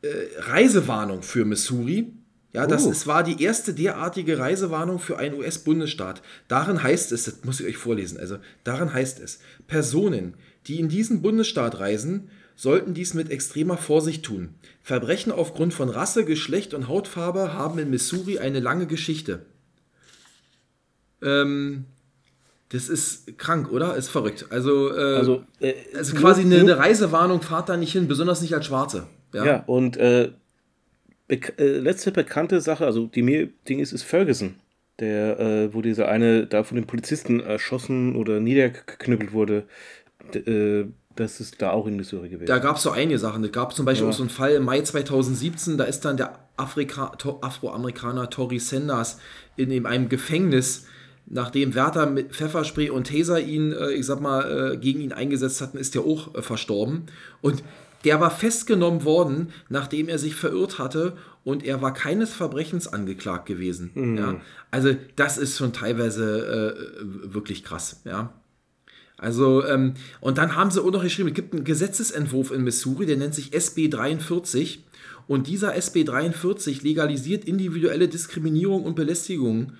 [SPEAKER 4] äh, Reisewarnung für Missouri. Ja, das
[SPEAKER 3] Oh.
[SPEAKER 4] ist, war die erste derartige Reisewarnung für einen US-Bundesstaat. Darin heißt es, das muss ich euch vorlesen, also darin heißt es, Personen, die in diesen Bundesstaat reisen, sollten dies mit extremer Vorsicht tun. Verbrechen aufgrund von Rasse, Geschlecht und Hautfarbe haben in Missouri eine lange Geschichte. Ähm, das ist krank, oder? Ist verrückt. Also, äh,
[SPEAKER 3] Also, äh,
[SPEAKER 4] also quasi eine,
[SPEAKER 3] nur-
[SPEAKER 4] eine Reisewarnung, fahrt da nicht hin, besonders nicht als Schwarze.
[SPEAKER 3] Ja, und äh, bek äh, letzte bekannte Sache, also die mir Ding ist, ist Ferguson. Der, äh, wo dieser eine da von den Polizisten erschossen oder niedergeknüppelt wurde. D äh, das ist da auch in Missouri gewesen.
[SPEAKER 4] Da gab es so einige Sachen. Es gab zum Beispiel
[SPEAKER 3] Ja.
[SPEAKER 4] auch so einen Fall im Mai 2017, da ist dann der Afrika Afroamerikaner Tori Sanders in, in einem Gefängnis, nachdem Wärter mit Pfefferspray und Taser ihn, äh, ich sag mal, äh, gegen ihn eingesetzt hatten, ist er auch äh, verstorben. Und der war festgenommen worden, nachdem er sich verirrt hatte und er war keines Verbrechens angeklagt gewesen. Ja? Also das ist schon teilweise äh, wirklich krass. Ja? Also, ähm, und dann haben sie auch noch geschrieben, es gibt einen Gesetzesentwurf in Missouri, der nennt sich SB 43. Und dieser SB 43 legalisiert individuelle Diskriminierung und Belästigung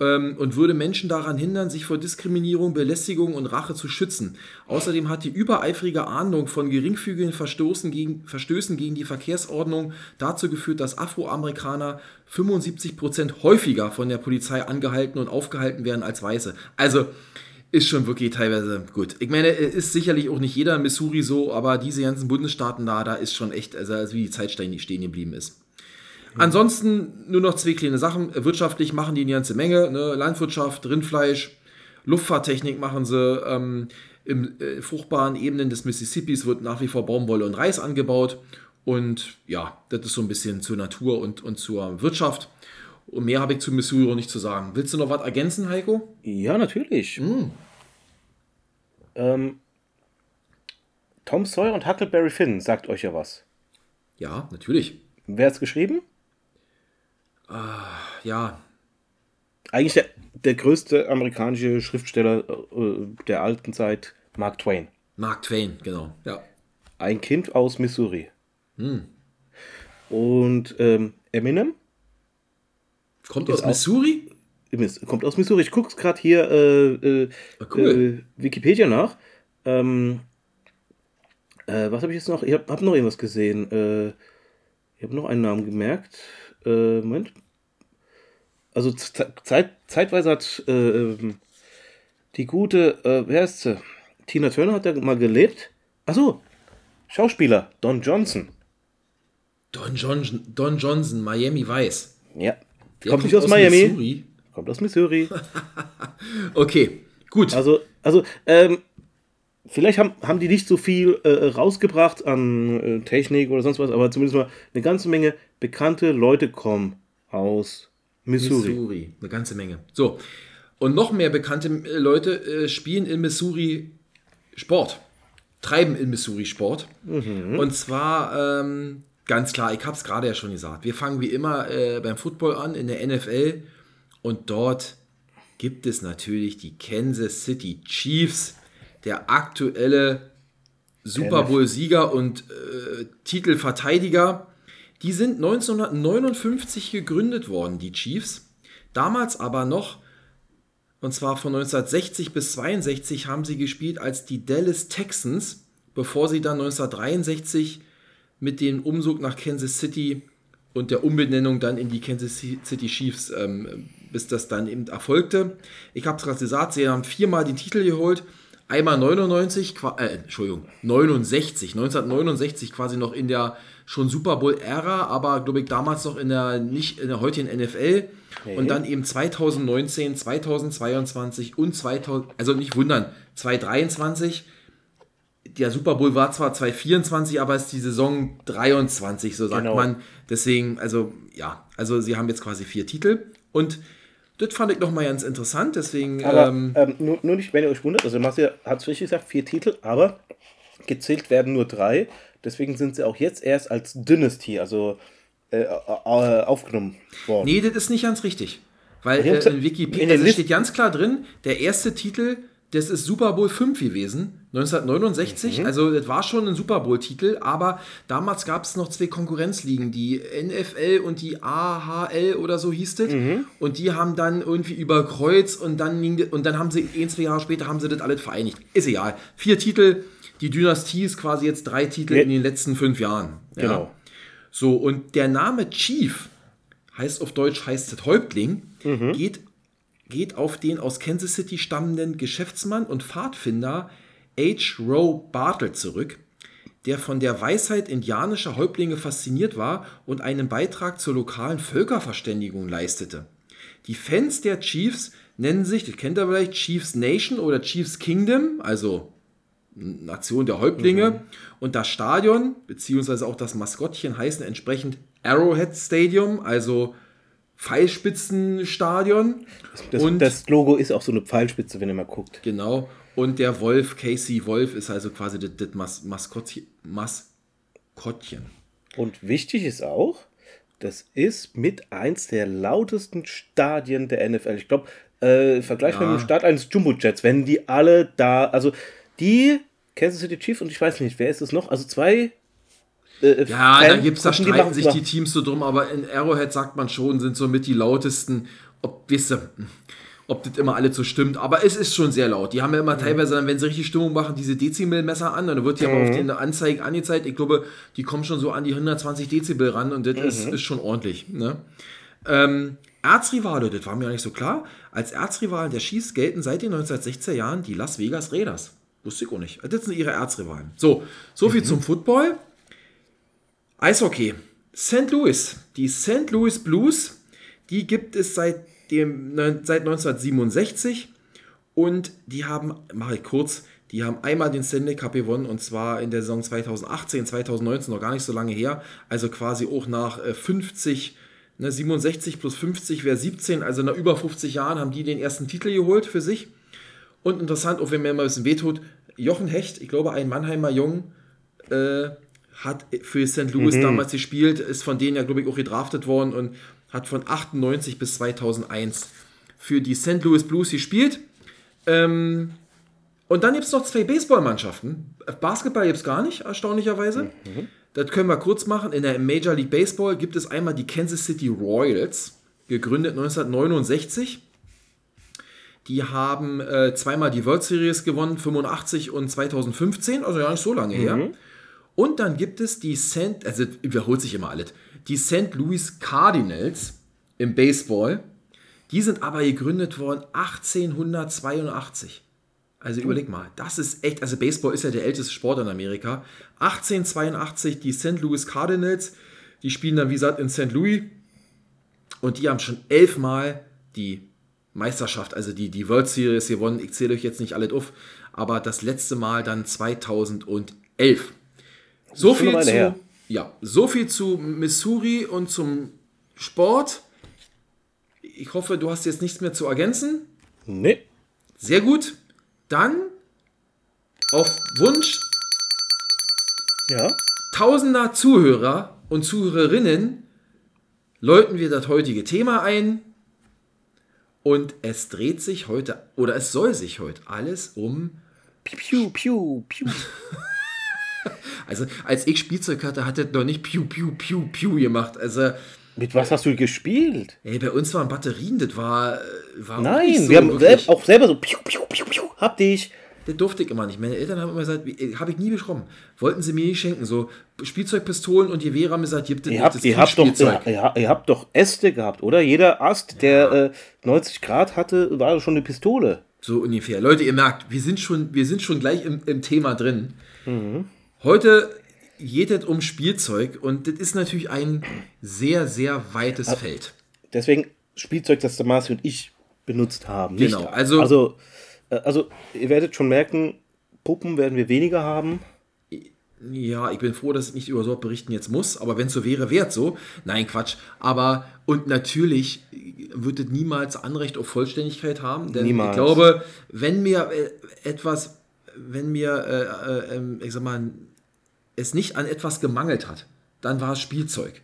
[SPEAKER 4] ähm, und würde Menschen daran hindern, sich vor Diskriminierung, Belästigung und Rache zu schützen. Außerdem hat die übereifrige Ahndung von geringfügigen Verstoßen gegen, Verstößen gegen die Verkehrsordnung dazu geführt, dass Afroamerikaner 75% häufiger von der Polizei angehalten und aufgehalten werden als Weiße. Also ist schon wirklich teilweise gut. Ich meine, ist sicherlich auch nicht jeder in Missouri so, aber diese ganzen Bundesstaaten da, da ist schon echt, also wie die Zeit stehen geblieben ist. Ansonsten nur noch zwei kleine Sachen. Wirtschaftlich machen die eine ganze Menge. Ne? Landwirtschaft, Rindfleisch, Luftfahrttechnik machen sie. Ähm, Im äh, fruchtbaren Ebenen des Mississippis wird nach wie vor Baumwolle und Reis angebaut. Und ja, das ist so ein bisschen zur Natur und, und zur Wirtschaft. Und mehr habe ich zu Missouri nicht zu sagen. Willst du noch was ergänzen, Heiko?
[SPEAKER 3] Ja, natürlich. Ähm, Tom Sawyer und Huckleberry Finn, sagt euch ja was.
[SPEAKER 4] Ja, natürlich.
[SPEAKER 3] Wer hat's geschrieben?
[SPEAKER 4] Ja,
[SPEAKER 3] Eigentlich der, der größte amerikanische Schriftsteller äh, der alten Zeit, Mark Twain.
[SPEAKER 4] Mark Twain, genau. Ja.
[SPEAKER 3] Ein Kind aus Missouri. Und ähm, Eminem
[SPEAKER 4] Kommt aus
[SPEAKER 3] auch-
[SPEAKER 4] Missouri?
[SPEAKER 3] Miss- kommt aus Missouri. Ich gucke gerade hier äh, äh,
[SPEAKER 4] Ah, cool.
[SPEAKER 3] äh, Wikipedia nach. Ähm, äh, was habe ich jetzt noch? Ich habe hab noch irgendwas gesehen. Äh, ich habe noch einen Namen gemerkt. Äh, Moment. Also zeit, zeitweise hat äh, ähm, die gute, wer ist sie? Tina Turner hat da mal gelebt. Achso, Schauspieler, Don Johnson.
[SPEAKER 4] Don Johnson, Don Johnson Miami Vice.
[SPEAKER 3] Ja.
[SPEAKER 4] Der
[SPEAKER 3] kommt nicht aus, Miami,
[SPEAKER 4] Missouri.
[SPEAKER 3] kommt aus Missouri.
[SPEAKER 4] Okay, gut.
[SPEAKER 3] Also, also ähm, vielleicht haben, haben die nicht so viel äh, rausgebracht an äh, Technik oder sonst was, aber zumindest mal eine ganze Menge bekannte Leute kommen aus Missouri.
[SPEAKER 4] Missouri. Eine ganze Menge. So. Und noch mehr bekannte äh, Leute äh, spielen in Missouri Sport. Treiben in Missouri Sport. Und zwar ähm, ganz klar, ich habe es gerade ja schon gesagt. Wir fangen wie immer äh, beim Football an in der NFL. Und dort gibt es natürlich die Kansas City Chiefs, der aktuelle Super Bowl-Sieger und äh, Titelverteidiger. Die sind 1959 gegründet worden, die Chiefs. Damals aber noch, und zwar von 1960 bis 62, haben sie gespielt als die Dallas Texans, bevor sie dann 1963 mit dem Umzug nach Kansas City und der Umbenennung dann in die Kansas City Chiefs, ähm, bis das dann eben erfolgte. Ich habe es gerade gesagt, sie haben viermal den Titel geholt. Einmal 99, qua- äh, Entschuldigung, 69, 1969 quasi noch in der schon Super Bowl-Ära, aber glaube ich damals noch in der, nicht in der heutigen NFL. Und dann eben 2019, 2022 und 2000, also nicht wundern, 2023 der Super Bowl war zwar 2024, aber es ist die Saison 23, so sagt
[SPEAKER 3] Genau.
[SPEAKER 4] man. Deswegen, also ja, also sie haben jetzt quasi vier Titel und das fand ich nochmal ganz interessant, deswegen,
[SPEAKER 3] Aber
[SPEAKER 4] ähm,
[SPEAKER 3] ähm, nur, nur nicht, wenn ihr euch wundert, also Marcel hat es richtig gesagt, vier Titel, aber gezählt werden nur drei. Deswegen sind sie auch jetzt erst als Dynasty, also äh, aufgenommen worden.
[SPEAKER 4] nee, das ist nicht ganz richtig. Weil äh, in Wikipedia
[SPEAKER 3] in
[SPEAKER 4] steht ganz klar drin, der erste Titel, das ist Super Bowl 5 gewesen, 1969.
[SPEAKER 3] Mhm.
[SPEAKER 4] Also das war schon ein Super Bowl-Titel, aber damals gab es noch zwei Konkurrenzligen, die NFL und die AHL oder so hieß das.
[SPEAKER 3] Mhm.
[SPEAKER 4] Und die haben dann irgendwie überkreuzt und dann, und dann haben sie, ein, zwei Jahre später haben sie das alles vereinigt. Ist egal. Vier Titel, die Dynastie ist quasi jetzt drei Titel
[SPEAKER 3] Ja.
[SPEAKER 4] in den letzten fünf Jahren. Ja.
[SPEAKER 3] Genau.
[SPEAKER 4] So, und der Name Chief heißt auf Deutsch heißt es Häuptling, geht, geht auf den aus Kansas City stammenden Geschäftsmann und Pfadfinder H. Rowe Bartle zurück, der von der Weisheit indianischer Häuptlinge fasziniert war und einen Beitrag zur lokalen Völkerverständigung leistete. Die Fans der Chiefs nennen sich, das kennt ihr vielleicht, Chiefs Nation oder Chiefs Kingdom, also Nation der Häuptlinge. Und das Stadion, beziehungsweise auch das Maskottchen heißen entsprechend Arrowhead Stadium, also Pfeilspitzenstadion.
[SPEAKER 3] Das,
[SPEAKER 4] und
[SPEAKER 3] das Logo ist auch so eine Pfeilspitze, wenn ihr mal guckt.
[SPEAKER 4] genau. Und der Wolf, Casey Wolf, ist also quasi das, das Mas Maskottchen. Maskottchen.
[SPEAKER 3] Und wichtig ist auch, das ist mit eins der lautesten Stadien der NFL. Ich glaube, Äh, Vergleich
[SPEAKER 4] Ja.
[SPEAKER 3] mit dem Start eines Jumbo-Jets, wenn die alle da, also die Kansas City Chiefs und ich weiß nicht, wer ist es noch? Also zwei. Äh,
[SPEAKER 4] Ja, da gibt's da
[SPEAKER 3] die
[SPEAKER 4] streiten
[SPEAKER 3] machen
[SPEAKER 4] sich die Teams so drum, aber in Arrowhead sagt man schon, sind somit die lautesten. Ob, wisst ihr, ob das immer alles so stimmt, aber es ist schon sehr laut. Die haben ja immer teilweise, dann, wenn sie richtig Stimmung machen, diese Dezibelmesser an, dann wird die aber auf den Anzeigen angezeigt. Ich glaube, die kommen schon so an die 120 Dezibel ran und das ist, ist schon ordentlich. Ne? Ähm, Erzrivale, das war mir ja nicht so klar. Als Erzrivalen der Chiefs gelten seit den 1960er Jahren die Las Vegas Raiders. Wusste ich auch nicht. Das sind ihre Erzrivalen. So, so viel zum Football. Eishockey. St. Louis. Die St. Louis Blues, die gibt es seit, dem, seit 1967 und die haben, mache ich kurz, die haben einmal den Stanley Cup gewonnen und zwar in der Saison 2018, 2019, noch gar nicht so lange her. Also quasi auch nach äh, 50, ne, 67 plus 50 wäre 17, also nach über 50 Jahren haben die den ersten Titel geholt für sich. Und interessant, auch wenn mir mal ein bisschen wehtut, Jochen Hecht, ich glaube ein Mannheimer Jung, äh, hat für St. Louis damals gespielt, ist von denen ja, glaube ich, auch gedraftet worden und hat von 98 bis 2001 für die St. Louis Blues gespielt. Ähm, und dann gibt es noch zwei Baseballmannschaften. Basketball gibt es gar nicht, erstaunlicherweise. Das können wir kurz machen. In der Major League Baseball gibt es einmal die Kansas City Royals, gegründet 1969. Die haben äh, zweimal die World Series gewonnen, 85 und 2015, also ja nicht so lange her. Und dann gibt es die St. Also wiederholt sich immer alles. Die St. Louis Cardinals im Baseball. Die sind aber gegründet worden 1882. Also überleg mal, das ist echt, also Baseball ist ja der älteste Sport in Amerika. 1882 die St. Louis Cardinals, die spielen dann wie gesagt in St. Louis und die haben schon elfmal die Meisterschaft, also die, die World Series gewonnen. Ich zähle euch jetzt nicht alles auf, aber das letzte Mal dann 2011. So viel zu,
[SPEAKER 3] her.
[SPEAKER 4] ja, so viel zu Missouri und zum Sport. Ich hoffe, du hast jetzt nichts mehr zu ergänzen.
[SPEAKER 3] Nee.
[SPEAKER 4] Sehr gut. Dann auf Wunsch
[SPEAKER 3] Ja.
[SPEAKER 4] tausender Zuhörer und Zuhörerinnen läuten wir das heutige Thema ein. Und es dreht sich heute, oder es soll sich heute alles um.
[SPEAKER 3] Piu, piu, piu.
[SPEAKER 4] Also, als ich Spielzeug hatte, hat das noch nicht Piu, Piu, Piu, Piu gemacht. Also,
[SPEAKER 3] Mit was hast du gespielt?
[SPEAKER 4] ey, bei uns waren Batterien, das war. äh, war
[SPEAKER 3] Nein,
[SPEAKER 4] so
[SPEAKER 3] wir haben selb, auch selber so piu, piu, piu, piu. Hab dich.
[SPEAKER 4] Das durfte ich immer nicht. Meine Eltern haben immer gesagt, habe ich nie beschrommen. Wollten sie mir nicht schenken. So Spielzeugpistolen und Gewehre haben gesagt, gibt es
[SPEAKER 3] Ihr habt, ihr, habt doch, ihr, ihr, habt doch Äste gehabt, oder? Jeder Ast, der äh, 90 Grad hatte, war schon eine Pistole.
[SPEAKER 4] So ungefähr. Leute, ihr merkt, wir sind schon, wir sind schon gleich im, im Thema drin. Heute geht es um Spielzeug und das ist natürlich ein sehr, sehr weites Feld.
[SPEAKER 3] Deswegen Spielzeug, das der Marci und ich benutzt haben. Nicht,
[SPEAKER 4] Genau, also-
[SPEAKER 3] also, äh, also, ihr werdet schon merken, Puppen werden wir weniger haben.
[SPEAKER 4] Ja, ich bin froh, dass ich nicht über sowas berichten jetzt muss, aber wenn es so wäre, wäre es so. Nein, Quatsch. Aber, und natürlich wird es niemals Anrecht auf Vollständigkeit haben, denn
[SPEAKER 3] Niemals.
[SPEAKER 4] ich glaube, wenn mir äh, etwas, wenn mir, äh, äh, ähm, ich sag mal, es nicht an etwas gemangelt hat, dann war es Spielzeug.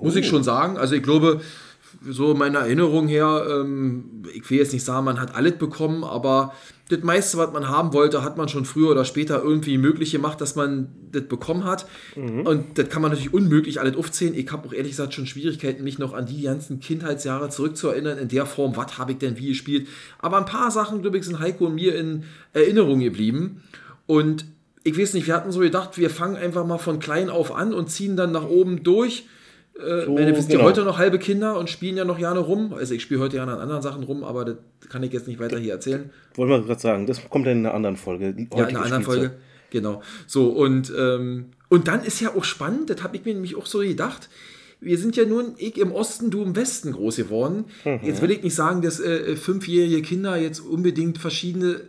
[SPEAKER 4] Muss ich schon sagen. Also ich glaube, so meine Erinnerung her, ähm, ich will jetzt nicht sagen, man hat alles bekommen, aber das meiste, was man haben wollte, hat man schon früher oder später irgendwie möglich gemacht, dass man das bekommen hat. Und das kann man natürlich unmöglich alles aufzählen. Ich habe auch ehrlich gesagt schon Schwierigkeiten, mich noch an die ganzen Kindheitsjahre zurückzuerinnern, in der Form, was habe ich denn wie gespielt. Aber ein paar Sachen, glaube ich, sind Heiko und mir in Erinnerung geblieben. Und ich weiß nicht, wir hatten so gedacht, wir fangen einfach mal von klein auf an und ziehen dann nach oben durch. Äh, meine, wir sind ja
[SPEAKER 3] genau.
[SPEAKER 4] heute noch halbe Kinder und spielen ja noch gerne rum. Also ich spiele heute ja an anderen Sachen rum, aber das kann ich jetzt nicht weiter hier erzählen.
[SPEAKER 3] Wollen wir gerade sagen, das kommt dann in einer anderen Folge.
[SPEAKER 4] Ja, in einer anderen. Folge. Genau. So, und, ähm, und dann ist ja auch spannend, das habe ich mir nämlich auch so gedacht. Wir sind ja nun, ich im Osten, du im Westen groß geworden. Jetzt will ich nicht sagen, dass äh, fünfjährige Kinder jetzt unbedingt verschiedene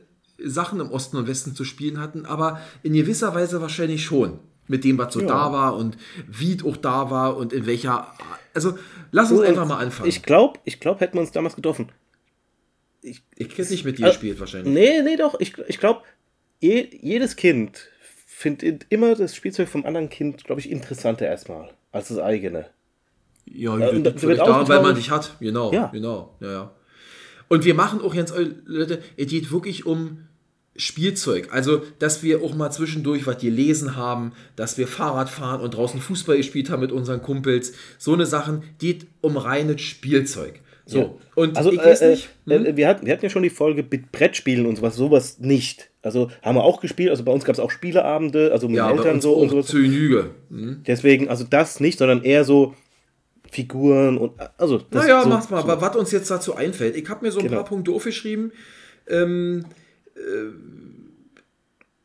[SPEAKER 4] Sachen im Osten und Westen zu spielen hatten, aber in gewisser Weise wahrscheinlich schon. Mit dem, was so da war und wie es auch da war und in welcher. Also, lass uns
[SPEAKER 3] So,
[SPEAKER 4] einfach
[SPEAKER 3] und
[SPEAKER 4] mal anfangen.
[SPEAKER 3] Ich glaube, ich glaub, hätten wir uns damals getroffen.
[SPEAKER 4] ich hätte nicht mit dir
[SPEAKER 3] Äh,
[SPEAKER 4] gespielt, wahrscheinlich.
[SPEAKER 3] Nee, nee, doch. Ich, ich glaube, je, jedes Kind findet immer das Spielzeug vom anderen Kind, glaube ich, interessanter erstmal als das eigene.
[SPEAKER 4] Ja,
[SPEAKER 3] Äh, und da
[SPEAKER 4] vielleicht
[SPEAKER 3] wird
[SPEAKER 4] daran, weil man dich hat. Genau,
[SPEAKER 3] Ja.
[SPEAKER 4] genau, ja, ja. Und wir machen auch jetzt, äh, Leute, es geht wirklich um Spielzeug. Also, dass wir auch mal zwischendurch was gelesen haben, dass wir Fahrrad fahren und draußen Fußball gespielt haben mit unseren Kumpels. So eine Sachen geht um reines Spielzeug. So,
[SPEAKER 3] Ja.
[SPEAKER 4] und
[SPEAKER 3] Also,
[SPEAKER 4] ich weiß
[SPEAKER 3] äh,
[SPEAKER 4] nicht.
[SPEAKER 3] äh,
[SPEAKER 4] hm?
[SPEAKER 3] äh, wir, hatten, wir hatten ja schon die Folge mit Brettspielen und sowas, sowas nicht. Also haben wir auch gespielt, also bei uns gab es auch Spieleabende, also mit
[SPEAKER 4] ja,
[SPEAKER 3] Eltern so und sowas.
[SPEAKER 4] zu Genüge. Hm?
[SPEAKER 3] Deswegen, also das nicht, sondern eher so Figuren und also das
[SPEAKER 4] Naja,
[SPEAKER 3] so,
[SPEAKER 4] mach's mal.
[SPEAKER 3] So.
[SPEAKER 4] Aber was uns jetzt dazu einfällt, ich habe mir so ein
[SPEAKER 3] Genau.
[SPEAKER 4] paar Punkte aufgeschrieben. Ähm, äh,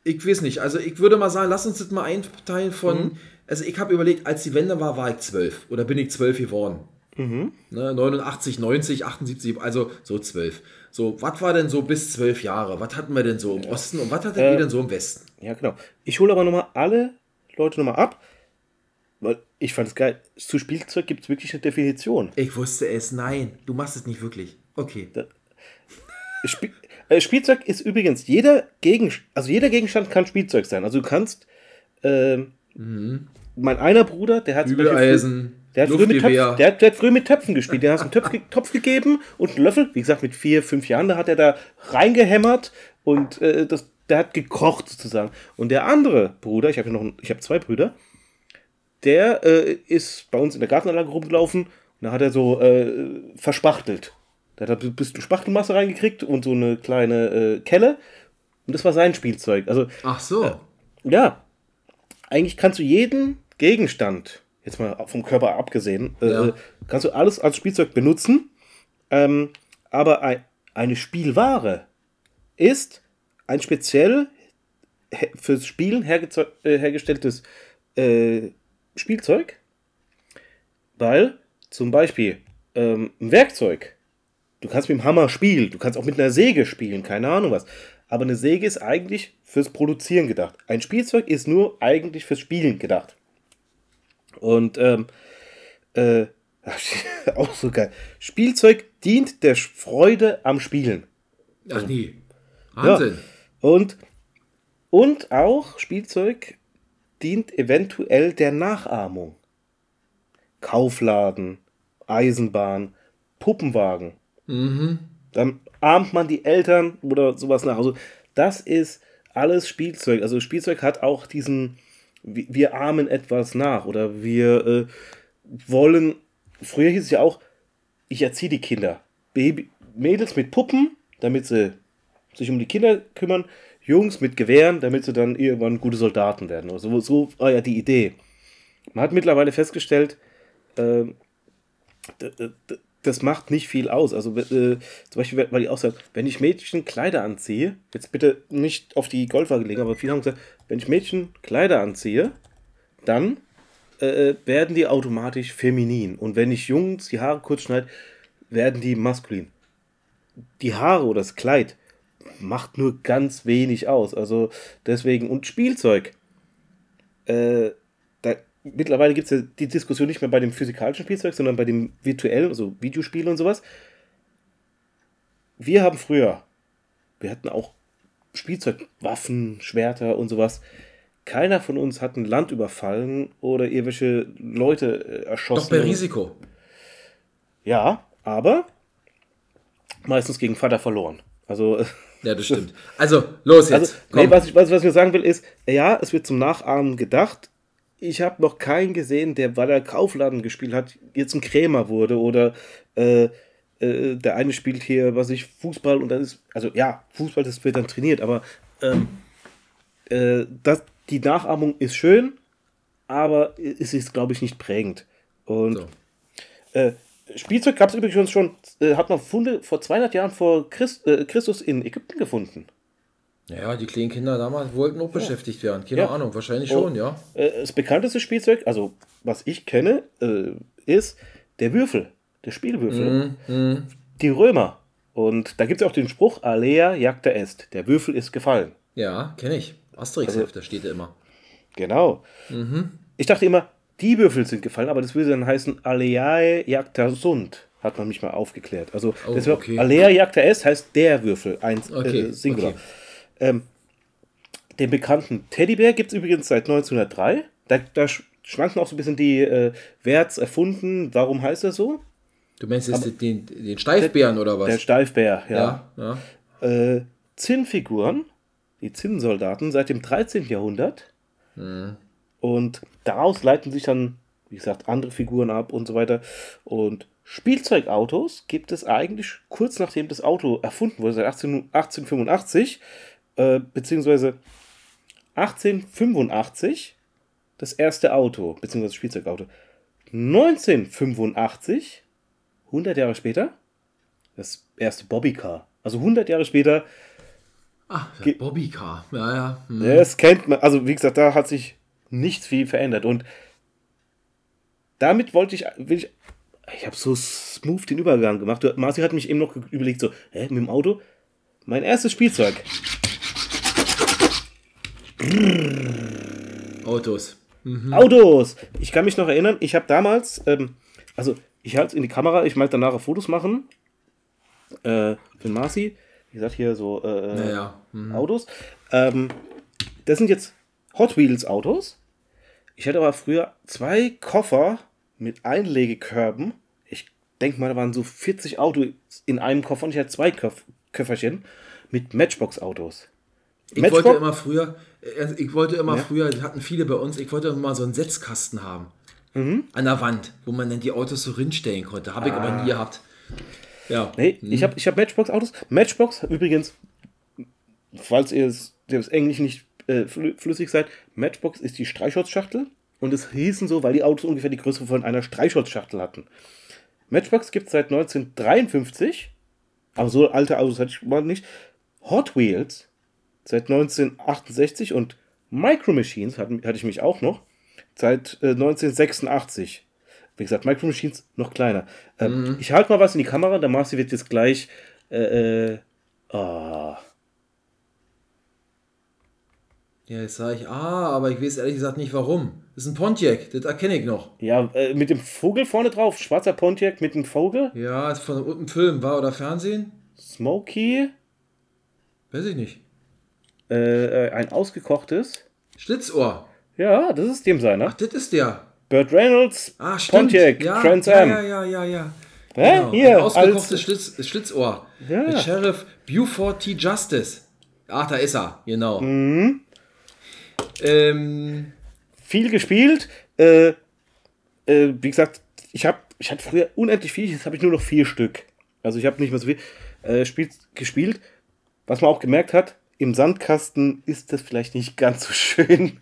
[SPEAKER 4] ich weiß nicht, also ich würde mal sagen, lass uns das mal einteilen von.
[SPEAKER 3] Mhm.
[SPEAKER 4] Also ich habe überlegt, als die Wende war, war ich zwölf. Oder bin ich zwölf geworden?
[SPEAKER 3] Mhm.
[SPEAKER 4] Ne, 89, 90, 78, also so zwölf. So, was war denn so bis zwölf Jahre? Was hatten wir denn so im Osten und was hattet
[SPEAKER 3] Äh,
[SPEAKER 4] ihr denn so im Westen?
[SPEAKER 3] Ja, genau. Ich hole aber nochmal alle Leute nochmal ab, weil ich fand es geil. Zu Spielzeug gibt es wirklich eine Definition.
[SPEAKER 4] Ich wusste es, nein, du machst es nicht wirklich. Okay.
[SPEAKER 3] Spiel, äh, Spielzeug ist übrigens jeder Gegenstand, also jeder Gegenstand kann Spielzeug sein. Also du kannst, ähm, mein einer Bruder, der hat
[SPEAKER 4] Bügeleisen,
[SPEAKER 3] der hat, früh mit. Töpfen, der, hat, der hat früh mit Töpfen gespielt. Der hat einen Töpf, ge- Topf gegeben und einen Löffel. Wie gesagt, mit vier, fünf Jahren, da hat er da reingehämmert und äh, das, der hat gekocht sozusagen. Und der andere Bruder, ich habe ja noch, einen- ich habe zwei Brüder, der äh, ist bei uns in der Gartenanlage rumgelaufen und da hat er so äh, verspachtelt. Der hat da ein bisschen Spachtelmasse reingekriegt und so eine kleine äh, Kelle. Und das war sein Spielzeug. Also,
[SPEAKER 4] Ach so.
[SPEAKER 3] ja, eigentlich kannst du jeden Gegenstand, jetzt mal vom Körper abgesehen, äh,
[SPEAKER 4] Ja.
[SPEAKER 3] kannst du alles als Spielzeug benutzen. Ähm, aber ein, eine Spielware ist ein speziell fürs Spielen äh, hergestelltes äh, Spielzeug, weil zum Beispiel ähm, ein Werkzeug, du kannst mit dem Hammer spielen, du kannst auch mit einer Säge spielen, keine Ahnung was. Aber eine Säge ist eigentlich fürs Produzieren gedacht. Ein Spielzeug ist nur eigentlich fürs Spielen gedacht. Und ähm, äh, auch so geil. Spielzeug dient der Freude am Spielen.
[SPEAKER 4] Ach nee. Wahnsinn.
[SPEAKER 3] Und, und auch Spielzeug dient eventuell der Nachahmung. Kaufladen, Eisenbahn, Puppenwagen. Dann ahmt man die Eltern oder sowas nach. Also das ist alles Spielzeug. Also Spielzeug hat auch diesen, wir ahmen etwas nach oder wir äh, wollen, früher hieß es ja auch, ich erziehe die Kinder. Baby, Mädels mit Puppen, damit sie sich um die Kinder kümmern, Jungs mit Gewehren, damit sie dann irgendwann gute Soldaten werden. Also so, war ja die Idee. Man hat mittlerweile festgestellt, d- das macht nicht viel aus. Also äh, zum Beispiel, weil ich auch sage, wenn ich Mädchen Kleider anziehe, jetzt bitte nicht auf die Goldwaage legen, aber viele haben gesagt, wenn ich Mädchen Kleider anziehe, dann äh, werden die automatisch feminin. Und wenn ich Jungs die Haare kurz schneide, werden die maskulin. Die Haare oder das Kleid macht nur ganz wenig aus. Also deswegen, und Spielzeug. Äh, mittlerweile gibt es ja die Diskussion nicht mehr bei dem physikalischen Spielzeug, sondern bei dem virtuellen, also Videospiele und sowas. Wir haben früher, wir hatten auch Spielzeug, Waffen, Schwerter und sowas. Keiner von uns hat ein Land überfallen oder irgendwelche Leute äh, erschossen.
[SPEAKER 4] Doch bei Risiko.
[SPEAKER 3] Ja, aber meistens gegen Vater verloren. Also, äh,
[SPEAKER 4] Ja, das stimmt. Also, los jetzt.
[SPEAKER 3] also nee, was, ich, was, was ich sagen will, ist, ja, es wird zum Nachahmen gedacht. Ich habe noch keinen gesehen, der, weil er Kaufladen gespielt hat, jetzt ein Krämer wurde oder äh, äh, der eine spielt hier, was ich, Fußball und dann ist, also ja, Fußball, das wird dann trainiert, aber ähm, äh, das, die Nachahmung ist schön, aber es ist, glaube ich, nicht prägend. Und
[SPEAKER 4] So.
[SPEAKER 3] äh, Spielzeug gab es übrigens schon, äh, hat man Funde vor 200 Jahren vor Christ, äh, Christus in Ägypten gefunden.
[SPEAKER 4] Ja, die kleinen Kinder damals wollten auch beschäftigt werden. Keine
[SPEAKER 3] Ja.
[SPEAKER 4] Ahnung, wahrscheinlich
[SPEAKER 3] Oh.
[SPEAKER 4] schon, ja.
[SPEAKER 3] Äh, das bekannteste Spielzeug, also was ich kenne, äh, ist der Würfel, der Spielwürfel.
[SPEAKER 4] Mhm,
[SPEAKER 3] Die Römer. Und da gibt es auch den Spruch, Alea jagta est, der Würfel ist gefallen.
[SPEAKER 4] Ja, kenne ich. Asterix-Heft, da steht er immer.
[SPEAKER 3] Genau.
[SPEAKER 4] Mhm.
[SPEAKER 3] Ich dachte immer, die Würfel sind gefallen, aber das würde dann heißen Aleae jagta sunt, hat man mich mal aufgeklärt. Also
[SPEAKER 4] Oh, okay.
[SPEAKER 3] Alea jagta est heißt der Würfel, ein
[SPEAKER 4] Okay,
[SPEAKER 3] äh, Singular.
[SPEAKER 4] okay.
[SPEAKER 3] Ähm, den bekannten Teddybär gibt es übrigens seit 1903. Da, da sch- schwanken auch so ein bisschen die, äh, wer hat's erfunden, warum heißt er so?
[SPEAKER 4] Du meinst jetzt den, den Steifbären oder was?
[SPEAKER 3] Der Steifbär, ja.
[SPEAKER 4] ja, ja.
[SPEAKER 3] Äh, Zinnfiguren, die Zinnsoldaten seit dem 13. Jahrhundert. Und daraus leiten sich dann, wie gesagt, andere Figuren ab und so weiter. Und Spielzeugautos gibt es eigentlich kurz nachdem das Auto erfunden wurde, seit 18, 1885, äh, beziehungsweise 1885 das erste Auto, beziehungsweise Spielzeugauto. 1985, 100 Jahre später, das erste Bobbycar. Also 100 Jahre später
[SPEAKER 4] Ah, Bobbycar. Ja, ja. Hm.
[SPEAKER 3] Ja, das kennt man. Also, wie gesagt, da hat sich nichts viel verändert. Und damit wollte ich, will ich, ich habe so smooth den Übergang gemacht. Marci hat mich eben noch überlegt, so, hä, mit dem Auto? Mein erstes Spielzeug.
[SPEAKER 4] Autos.
[SPEAKER 3] Autos! Ich kann mich noch erinnern, ich habe damals, ähm, also ich halte es in die Kamera, ich meinte danach Fotos machen. Äh, für Marci. Wie gesagt, hier so äh,
[SPEAKER 4] Ja, ja. Hm.
[SPEAKER 3] Autos. Ähm, das sind jetzt Hot Wheels Autos. Ich hatte aber früher zwei Koffer mit Einlegekörben. Ich denke mal, da waren so 40 Autos in einem Koffer und ich hatte zwei Köf Köfferchen mit Matchbox Autos.
[SPEAKER 4] Ich
[SPEAKER 3] Matchbox-
[SPEAKER 4] wollte immer früher, äh, ich wollte immer
[SPEAKER 3] Ja.
[SPEAKER 4] früher, das hatten viele bei uns, ich wollte immer mal so einen Setzkasten haben.
[SPEAKER 3] Mhm.
[SPEAKER 4] An der Wand, wo man dann die Autos so rinstellen konnte. Habe ich aber nie gehabt. Ja.
[SPEAKER 3] Ah. Nee, ich habe ich hab Matchbox-Autos. Matchbox, übrigens, falls ihr es- das Englisch nicht äh, flü- flüssig seid, Matchbox ist die Streichholzschachtel. Und es hießen so, weil die Autos ungefähr die Größe von einer Streichholzschachtel hatten. Matchbox gibt es seit 1953. Aber so alte Autos hatte ich mal nicht. Hot Wheels seit 1968 und Micro Machines hatte ich mich auch noch seit äh, 1986. Wie gesagt, Micro Machines noch kleiner. Ähm, Ich halte mal was in die Kamera, der Marci wird jetzt gleich. Äh, äh, ah.
[SPEAKER 4] Ja, jetzt sage ich, ah, aber ich weiß ehrlich gesagt nicht warum. Das ist ein Pontiac, das erkenne ich noch.
[SPEAKER 3] ja, äh, mit dem Vogel vorne drauf. Schwarzer Pontiac mit dem Vogel.
[SPEAKER 4] Ja, ist von einem Film, war oder Fernsehen?
[SPEAKER 3] Smokey.
[SPEAKER 4] Weiß ich nicht.
[SPEAKER 3] Äh, äh, ein ausgekochtes.
[SPEAKER 4] Schlitzohr.
[SPEAKER 3] Ja, das ist dem seiner.
[SPEAKER 4] Ach, das ist der.
[SPEAKER 3] Burt Reynolds.
[SPEAKER 4] Ah, stimmt.
[SPEAKER 3] Pontiac.
[SPEAKER 4] ja,
[SPEAKER 3] Trans
[SPEAKER 4] ja,
[SPEAKER 3] Am.
[SPEAKER 4] ja, ja, ja, ja.
[SPEAKER 3] Hä?
[SPEAKER 4] Genau.
[SPEAKER 3] Hier,
[SPEAKER 4] Ein ausgekochtes
[SPEAKER 3] als-
[SPEAKER 4] Schlitz, Schlitzohr.
[SPEAKER 3] Ja.
[SPEAKER 4] Mit Sheriff Buford T. Justice. Ach, da ist er, genau.
[SPEAKER 3] Mhm.
[SPEAKER 4] Ähm,
[SPEAKER 3] viel gespielt. Äh, äh, wie gesagt, ich habe ich hatte früher unendlich viel, jetzt habe ich nur noch vier Stück. Also ich habe nicht mehr so viel äh, spiel, gespielt. Was man auch gemerkt hat, im Sandkasten ist das vielleicht nicht ganz so schön.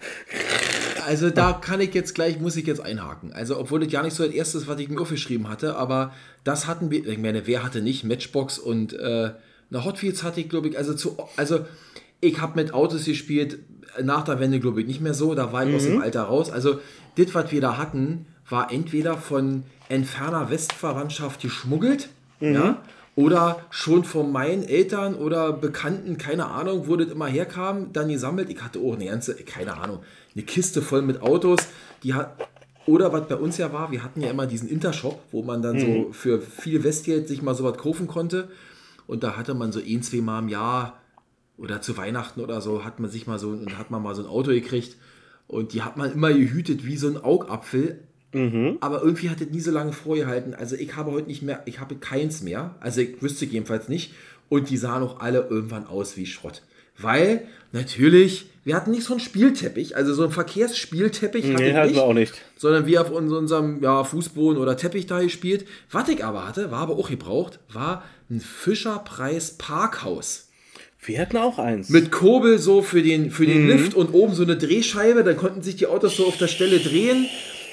[SPEAKER 4] also da kann ich jetzt gleich, muss ich jetzt einhaken. Also obwohl das ja nicht so das erste was ich mir aufgeschrieben hatte, aber das hatten wir, ich meine, wer hatte nicht? Matchbox und äh, eine Hot Wheels hatte ich, glaube ich, also zu, also ich habe mit Autos gespielt, nach der Wende, glaube ich, nicht mehr so, da war ich aus dem Alter raus. Also das, was wir da hatten, war entweder von entferner Westverwandtschaft geschmuggelt, ja, oder schon von meinen Eltern oder Bekannten, keine Ahnung, wo das immer herkam, dann gesammelt. Ich hatte auch eine ganze, keine Ahnung, eine Kiste voll mit Autos, die hat, oder was bei uns ja war, wir hatten ja immer diesen Intershop, wo man dann so für viel Westgeld sich mal sowas kaufen konnte. Und da hatte man so ein, zwei Mal im Jahr oder zu Weihnachten oder so, hat man sich mal so, und hat man mal so ein Auto gekriegt. Und die hat man immer gehütet wie so ein Augapfel. Aber irgendwie hat das nie so lange vorgehalten. Also ich habe heute nicht mehr, ich habe keins mehr. Also ich wüsste jedenfalls nicht. Und die sahen auch alle irgendwann aus wie Schrott. Weil natürlich, wir hatten nicht so einen Spielteppich, also so einen Verkehrsspielteppich hatte
[SPEAKER 3] Nee,
[SPEAKER 4] ich
[SPEAKER 3] hatten
[SPEAKER 4] nicht
[SPEAKER 3] wir auch nicht.
[SPEAKER 4] sondern wir auf uns- unserem ja, Fußboden oder Teppich da gespielt. Was ich aber hatte, war aber auch gebraucht, war ein Fischerpreis Parkhaus.
[SPEAKER 3] Wir hatten auch eins.
[SPEAKER 4] Mit Kurbel so für den, für den Lift und oben so eine Drehscheibe, dann konnten sich die Autos so auf der Stelle drehen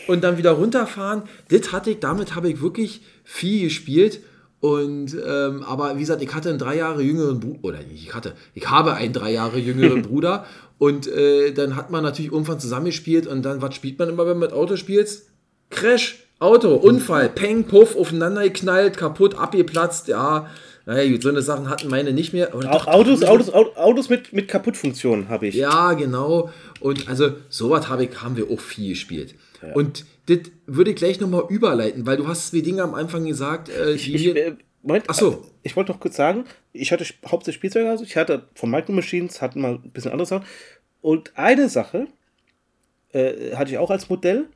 [SPEAKER 4] und dann wieder runterfahren. Das hatte ich, damit habe ich wirklich viel gespielt. Und ähm, aber wie gesagt, ich hatte einen drei Jahre jüngeren Bruder, oder nicht, ich hatte, ich habe einen drei Jahre jüngeren Bruder und äh, dann hat man natürlich irgendwann zusammengespielt und dann, was spielt man immer, wenn man mit Auto spielst? Crash, Auto, Unfall, Peng, Puff, aufeinander geknallt, kaputt, abgeplatzt, ja. Naja, gut, so eine Sachen hatten meine nicht mehr.
[SPEAKER 3] Auch
[SPEAKER 4] doch,
[SPEAKER 3] Autos, Autos, Autos, mit, mit Kaputtfunktion habe ich.
[SPEAKER 4] ja, genau. Und also sowas habe ich, haben wir auch viel gespielt. Und das würde ich gleich nochmal überleiten, weil du hast zwei Dinge am Anfang gesagt, äh, die
[SPEAKER 3] Ich,
[SPEAKER 4] mir-
[SPEAKER 3] äh, Moment,
[SPEAKER 4] Ach so.
[SPEAKER 3] Ich wollte noch kurz sagen, ich hatte hauptsächlich Spielzeuge, also ich hatte von Micro Machines, hatten mal ein bisschen andere Sachen. Und eine Sache äh, hatte ich auch als Modell,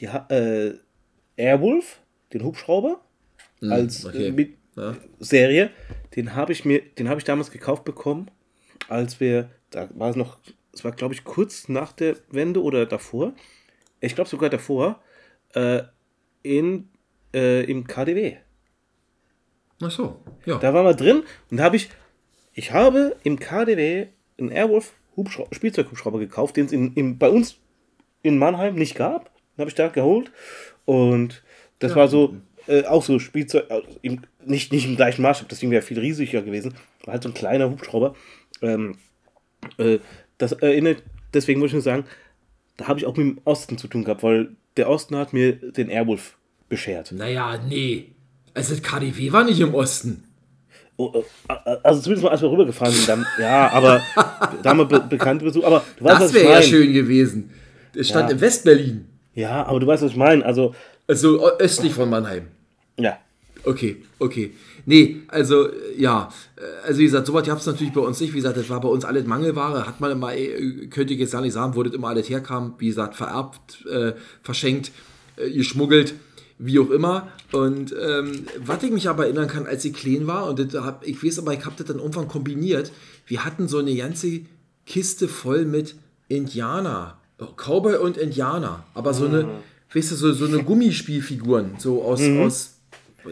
[SPEAKER 3] die äh, Airwolf, den Hubschrauber. als
[SPEAKER 4] Hm, okay.
[SPEAKER 3] äh, mit
[SPEAKER 4] Ja.
[SPEAKER 3] Serie. Den habe ich mir, den habe ich damals gekauft bekommen, als wir, da war es noch, es war glaube ich kurz nach der Wende oder davor. Ich glaube sogar davor, äh, in, äh, im KDW.
[SPEAKER 4] Ach so, ja.
[SPEAKER 3] Da waren wir drin und da habe ich, ich habe im KDW einen Airwolf Hubschrauber, Spielzeughubschrauber gekauft, den es in, in, bei uns in Mannheim nicht gab. Den habe ich da geholt und das
[SPEAKER 4] Ja.
[SPEAKER 3] war so, äh, auch so Spielzeug, äh, im, nicht, nicht im gleichen Maßstab, das Ding wäre viel riesiger gewesen, war halt so ein kleiner Hubschrauber. Ähm, äh, das erinnert, deswegen muss ich nur sagen, da habe ich auch mit dem Osten zu tun gehabt, weil der Osten hat mir den Airwolf beschert.
[SPEAKER 4] Naja, nee. Also das KDW war nicht im Osten.
[SPEAKER 3] Oh, äh, Also zumindest mal, als wir rübergefahren sind, dann, ja, aber da haben wir be bekannte Besuch. Aber du weißt, was
[SPEAKER 4] Das wäre ja schön gewesen. Es stand
[SPEAKER 3] Ja.
[SPEAKER 4] in Westberlin.
[SPEAKER 3] Ja, aber du weißt, was ich meine. Also,
[SPEAKER 4] Also östlich von Mannheim.
[SPEAKER 3] ja.
[SPEAKER 4] Okay, okay. Nee, also äh, ja, Äh, also wie gesagt, sowas gab es natürlich bei uns nicht. Wie gesagt, das war bei uns alles Mangelware. Hat man immer, äh, könnte ich jetzt gar nicht sagen, wo das immer alles herkam. Wie gesagt, vererbt, äh, verschenkt, äh, geschmuggelt, wie auch immer. Und ähm, was ich mich aber erinnern kann, als ich klein war, und das hab, ich weiß aber, ich habe das dann irgendwann kombiniert, wir hatten so eine ganze Kiste voll mit Indianer. Cowboy und Indianer. Aber so eine, weißt du, so, so eine Gummispielfiguren, so aus, aus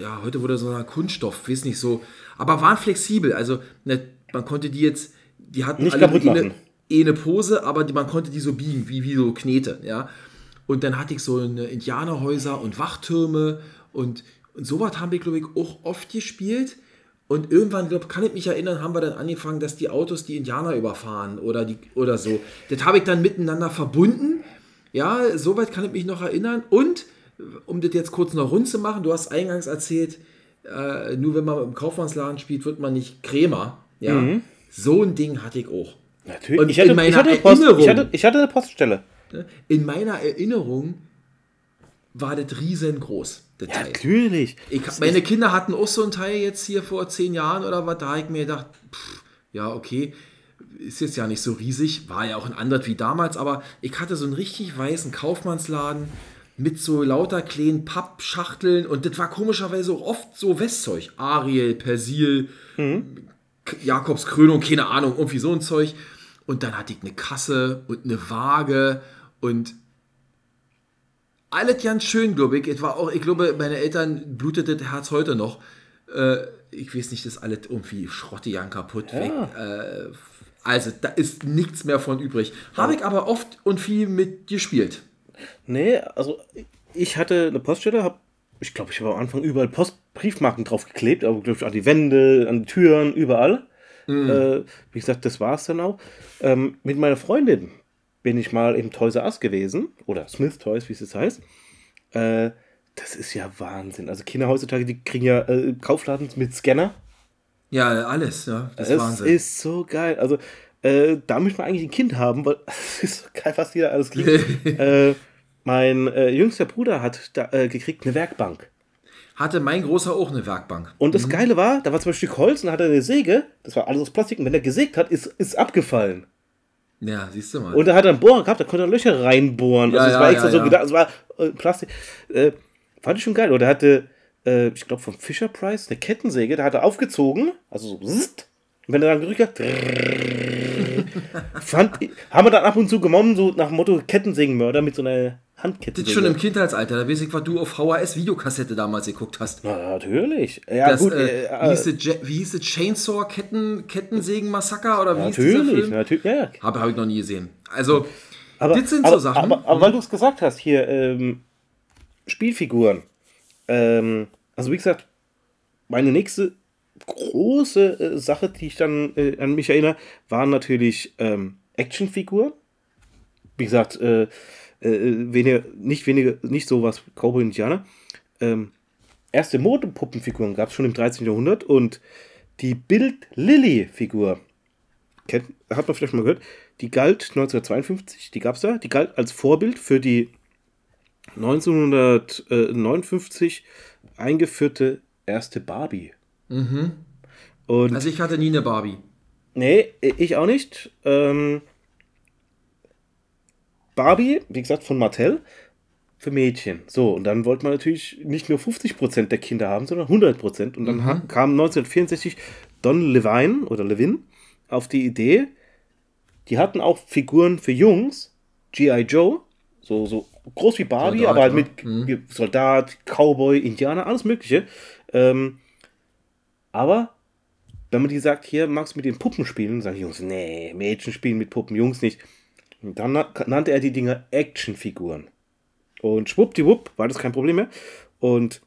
[SPEAKER 4] ja, heute wurde so ein Kunststoff, weiß nicht so, aber waren flexibel, also ne, man konnte die jetzt, die hatten
[SPEAKER 3] Nicht
[SPEAKER 4] alle
[SPEAKER 3] kaputt
[SPEAKER 4] eine, eh eine Pose, aber die, man konnte die so biegen, wie, wie so Knete, ja. Und dann hatte ich so eine Indianerhäuser und Wachtürme und, und sowas haben wir, glaube ich, auch oft gespielt. Und irgendwann, glaub, kann ich mich erinnern, haben wir dann angefangen, dass die Autos die Indianer überfahren oder, die, oder so. Das habe ich dann miteinander verbunden. Ja, soweit kann ich mich noch erinnern. Und, um das jetzt kurz noch rund zu machen, du hast eingangs erzählt, äh, nur wenn man im Kaufmannsladen spielt, wird man nicht Krämer. Ja, so ein Ding hatte ich auch.
[SPEAKER 3] Natürlich.
[SPEAKER 4] Und
[SPEAKER 3] ich, hatte,
[SPEAKER 4] in meiner
[SPEAKER 3] ich, hatte eine Post,
[SPEAKER 4] Erinnerung-
[SPEAKER 3] ich, hatte, ich hatte eine Poststelle.
[SPEAKER 4] Ne? In meiner Erinnerung war das riesengroß, das
[SPEAKER 3] Ja,
[SPEAKER 4] Teil.
[SPEAKER 3] natürlich.
[SPEAKER 4] Ich, meine Kinder hatten auch so ein Teil jetzt hier vor zehn Jahren oder was, da habe ich mir gedacht, pff, ja, okay, ist jetzt ja nicht so riesig, war ja auch ein anderes wie damals, aber ich hatte so einen richtig weißen Kaufmannsladen mit so lauter kleinen Pappschachteln und das war komischerweise auch oft so Westzeug. Ariel, Persil, K- Jakobskrönung, keine Ahnung, irgendwie so ein Zeug. Und dann hatte ich eine Kasse und eine Waage und alles ganz schön, glaube ich. Es war auch, ich glaube, meine Eltern blutet das Herz heute noch. Äh, ich weiß nicht, das ist alles irgendwie Schrottejan kaputt weg. Äh, also da ist nichts mehr von übrig. Habe ich aber oft und viel mit gespielt.
[SPEAKER 3] Nee, also ich hatte eine Poststelle, hab, ich glaube, ich habe am Anfang überall Postbriefmarken drauf geklebt, aber glaube ich an die Wände, an die Türen, überall. Äh, wie gesagt, das war es dann auch. Ähm, mit meiner Freundin bin ich mal im Toys R Us gewesen, oder Smith Toys, wie es jetzt heißt. Äh, das ist ja Wahnsinn. Also Kinder heutzutage, die kriegen ja äh, Kaufladen mit Scanner.
[SPEAKER 4] Ja, alles, ja. Das
[SPEAKER 3] Es
[SPEAKER 4] ist Wahnsinn.
[SPEAKER 3] ist so geil. Also, äh, da möchte man eigentlich ein Kind haben, weil es ist so geil, was jeder alles kriegt. äh, mein äh, jüngster Bruder hat da, äh, gekriegt eine Werkbank.
[SPEAKER 4] Hatte mein Großer auch eine Werkbank.
[SPEAKER 3] Und das Geile war, da war zum Beispiel Holz und hat er eine Säge, das war alles aus Plastik, und wenn er gesägt hat, ist, ist abgefallen.
[SPEAKER 4] Ja, siehst du mal.
[SPEAKER 3] Und da hat er einen Bohrer gehabt, da konnte er Löcher reinbohren.
[SPEAKER 4] Ja,
[SPEAKER 3] also es
[SPEAKER 4] ja,
[SPEAKER 3] war extra
[SPEAKER 4] ja,
[SPEAKER 3] so gedacht, es war äh, Plastik. Äh, fand ich schon geil. Oder er hatte, ich glaube, vom Fisher Price eine Kettensäge, da hat er aufgezogen, also so, und wenn er dann gerückt hat, fand, haben wir dann ab und zu genommen, so nach dem Motto Kettensägenmörder mit so einer Handkettensäge.
[SPEAKER 4] das ist schon im Kindheitsalter. Da weiß ich, was du auf VHS-Videokassette damals geguckt hast.
[SPEAKER 3] Na, natürlich. Ja,
[SPEAKER 4] Das,
[SPEAKER 3] gut.
[SPEAKER 4] äh,
[SPEAKER 3] äh,
[SPEAKER 4] wie, hieß wie hieß das Chainsaw Ketten, Kettensägen-Massaker oder wie hieß
[SPEAKER 3] natürlich,
[SPEAKER 4] Film?
[SPEAKER 3] natürlich, ja, ja.
[SPEAKER 4] Habe hab ich noch nie gesehen. Also,
[SPEAKER 3] Aber,
[SPEAKER 4] das sind
[SPEAKER 3] aber,
[SPEAKER 4] so Sachen.
[SPEAKER 3] Aber, aber weil du es gesagt hast, hier, ähm, Spielfiguren. Ähm, also wie gesagt, meine nächste große äh, Sache, die ich dann äh, an mich erinnere, waren natürlich ähm, Actionfiguren. Wie gesagt, äh, äh, weniger, nicht weniger, nicht sowas Cowboy Indianer. Ähm, erste Modepuppenfiguren gab es schon im 13. Jahrhundert und die Bild Lilly Figur kennt, hat man vielleicht mal gehört, die galt 1952, die gab es da, die galt als Vorbild für die 1959 eingeführte erste Barbie. Und
[SPEAKER 4] also ich hatte nie eine Barbie.
[SPEAKER 3] nee, ich auch nicht. Ähm, Barbie, wie gesagt, von Mattel, für Mädchen. So, und dann wollte man natürlich nicht nur 50% der Kinder haben, sondern 100%. Und dann ha- kam 1964 Don Levine oder Levin auf die Idee, die hatten auch Figuren für Jungs, G.I. Joe, so, so groß wie Barbie,
[SPEAKER 4] Soldat,
[SPEAKER 3] aber halt
[SPEAKER 4] ja.
[SPEAKER 3] mit Soldat, Cowboy, Indianer, alles Mögliche. Ähm, aber wenn man die sagt, hier magst du mit den Puppen spielen, sagen die Jungs, nee, Mädchen spielen mit Puppen, Jungs nicht. Und dann na- nannte er die Dinger Actionfiguren. Und schwuppdiwupp war das kein Problem mehr. Und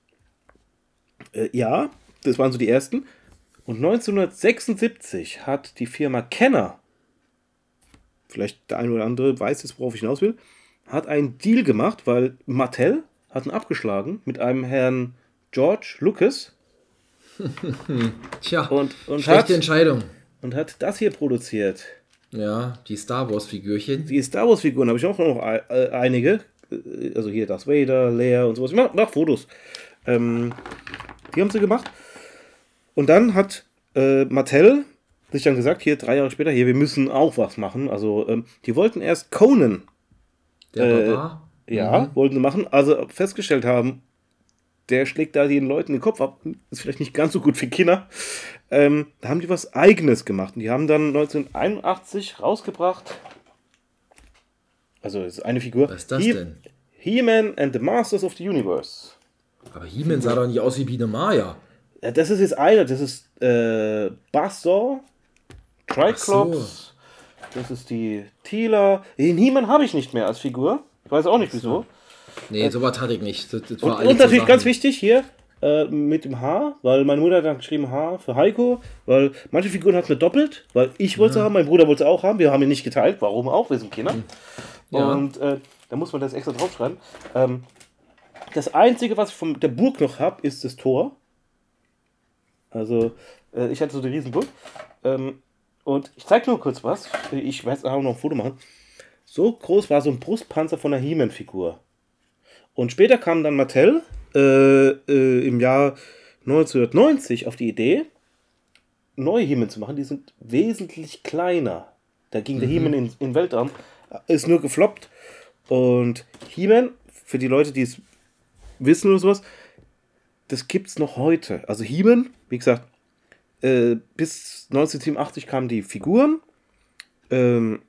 [SPEAKER 3] äh, ja, das waren so die ersten. Und 1976 hat die Firma Kenner, vielleicht der eine oder andere weiß jetzt, worauf ich hinaus will, hat einen Deal gemacht, weil Mattel hat ihn abgeschlagen mit einem Herrn George Lucas
[SPEAKER 4] Tja,
[SPEAKER 3] Und- und
[SPEAKER 4] schlechte
[SPEAKER 3] hat-
[SPEAKER 4] Entscheidung.
[SPEAKER 3] und hat das hier produziert.
[SPEAKER 4] Ja, die Star Wars-Figürchen.
[SPEAKER 3] Die Star Wars Figuren habe ich auch noch äh, einige. Äh, Also hier Darth Vader, Leia und sowas. Ich mache mach Fotos. Ähm, die haben sie gemacht. Und dann hat äh, Mattel sich dann gesagt, hier drei Jahre später, hier, wir müssen auch was machen. Also ähm, die wollten erst Conan,
[SPEAKER 4] Der
[SPEAKER 3] Äh,
[SPEAKER 4] Barbar.
[SPEAKER 3] ja, wollten sie machen. Also festgestellt haben, der schlägt da den Leuten den Kopf ab. Ist vielleicht nicht ganz so gut für Kinder. Ähm, da haben die was Eigenes gemacht. Und die haben dann 1981 rausgebracht. Also, das ist eine Figur.
[SPEAKER 4] Was ist das
[SPEAKER 3] He-
[SPEAKER 4] denn?
[SPEAKER 3] He-Man and the Masters of the Universe.
[SPEAKER 4] Aber He-Man sah doch nicht aus wie Biene Maya.
[SPEAKER 3] Ja, das ist jetzt einer. Das ist äh, Buzzsaw, Triclops. Das ist die Tila. Den He-Man habe ich nicht mehr als Figur. Ich weiß auch nicht wieso.
[SPEAKER 4] Nee, sowas hatte ich nicht. Das, das
[SPEAKER 3] Und, und natürlich ganz wichtig hier äh, mit dem H, weil meine Mutter hat dann geschrieben H für Heiko, weil manche Figuren hat mir doppelt, weil ich wollte sie haben, mein Bruder wollte sie auch haben, wir haben ihn nicht geteilt, warum auch, wir sind Kinder.
[SPEAKER 4] Ja.
[SPEAKER 3] Und äh, da muss man das extra draufschreiben. Ähm, das Einzige, was ich von der Burg noch habe, ist das Tor. Also, äh, ich hatte so eine riesen Burg. Ähm, und ich zeige nur kurz was. Ich weiß auch noch ein Foto machen. So groß war so ein Brustpanzer von einer He-Man-Figur. Und später kam dann Mattel äh, äh, im Jahr 1990 auf die Idee, neue He-Man zu machen. Die sind wesentlich kleiner. Da ging der He-Man in, in den Weltraum. Ist nur gefloppt. Und He-Man, für die Leute, die es wissen oder sowas, das gibt's noch heute. Also He-Man, wie gesagt, äh, bis 1987 kamen die Figuren. Ähm,